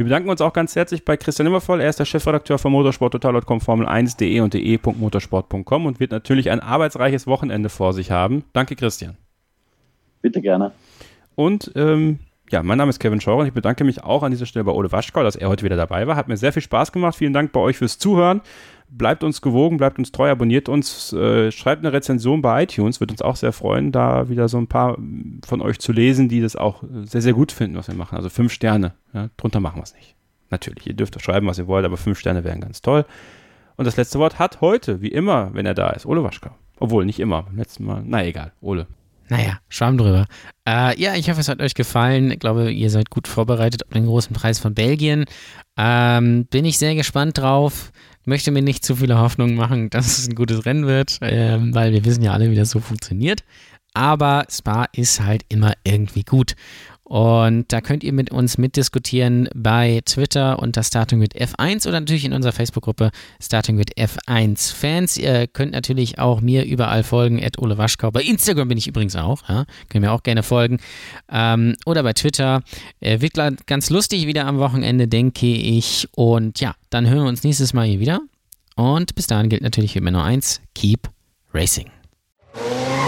Wir bedanken uns auch ganz herzlich bei Christian Immervoll. Er ist der Chefredakteur von motorsporttotal.com, Formel1.de und de.motorsport.com und wird natürlich ein arbeitsreiches Wochenende vor sich haben. Danke, Christian. Bitte gerne. Und ähm, ja, mein Name ist Kevin Scheuer und ich bedanke mich auch an dieser Stelle bei Ole Waschkau, dass er heute wieder dabei war. Hat mir sehr viel Spaß gemacht. Vielen Dank bei euch fürs Zuhören. Bleibt uns gewogen, bleibt uns treu, abonniert uns, äh, schreibt eine Rezension bei iTunes, wird uns auch sehr freuen, da wieder so ein paar von euch zu lesen, die das auch sehr, sehr gut finden, was wir machen. Also fünf Sterne, ja, drunter machen wir es nicht. Natürlich, ihr dürft schreiben, was ihr wollt, aber fünf Sterne wären ganz toll. Und das letzte Wort hat heute, wie immer, wenn er da ist, Ole Waschkau. Obwohl, nicht immer, beim letzten Mal. Na egal, Ole. Naja, Schwamm drüber. Äh, ja, ich hoffe, es hat euch gefallen. Ich glaube, ihr seid gut vorbereitet auf den großen Preis von Belgien. Ähm, bin ich sehr gespannt drauf. Möchte mir nicht zu viele Hoffnungen machen, dass es ein gutes Rennen wird, ähm, weil wir wissen ja alle, wie das so funktioniert. Aber Spa ist halt immer irgendwie gut. Und da könnt ihr mit uns mitdiskutieren bei Twitter unter Starting with F1 oder natürlich in unserer Facebook-Gruppe Starting with F1 Fans. Ihr könnt natürlich auch mir überall folgen, at Ole Waschkau. Bei Instagram bin ich übrigens auch, ja, könnt mir auch gerne folgen. Ähm, oder bei Twitter. Äh, wird ganz lustig wieder am Wochenende, denke ich. Und ja, dann hören wir uns nächstes Mal hier wieder. Und bis dahin gilt natürlich immer nur eins: Keep Racing.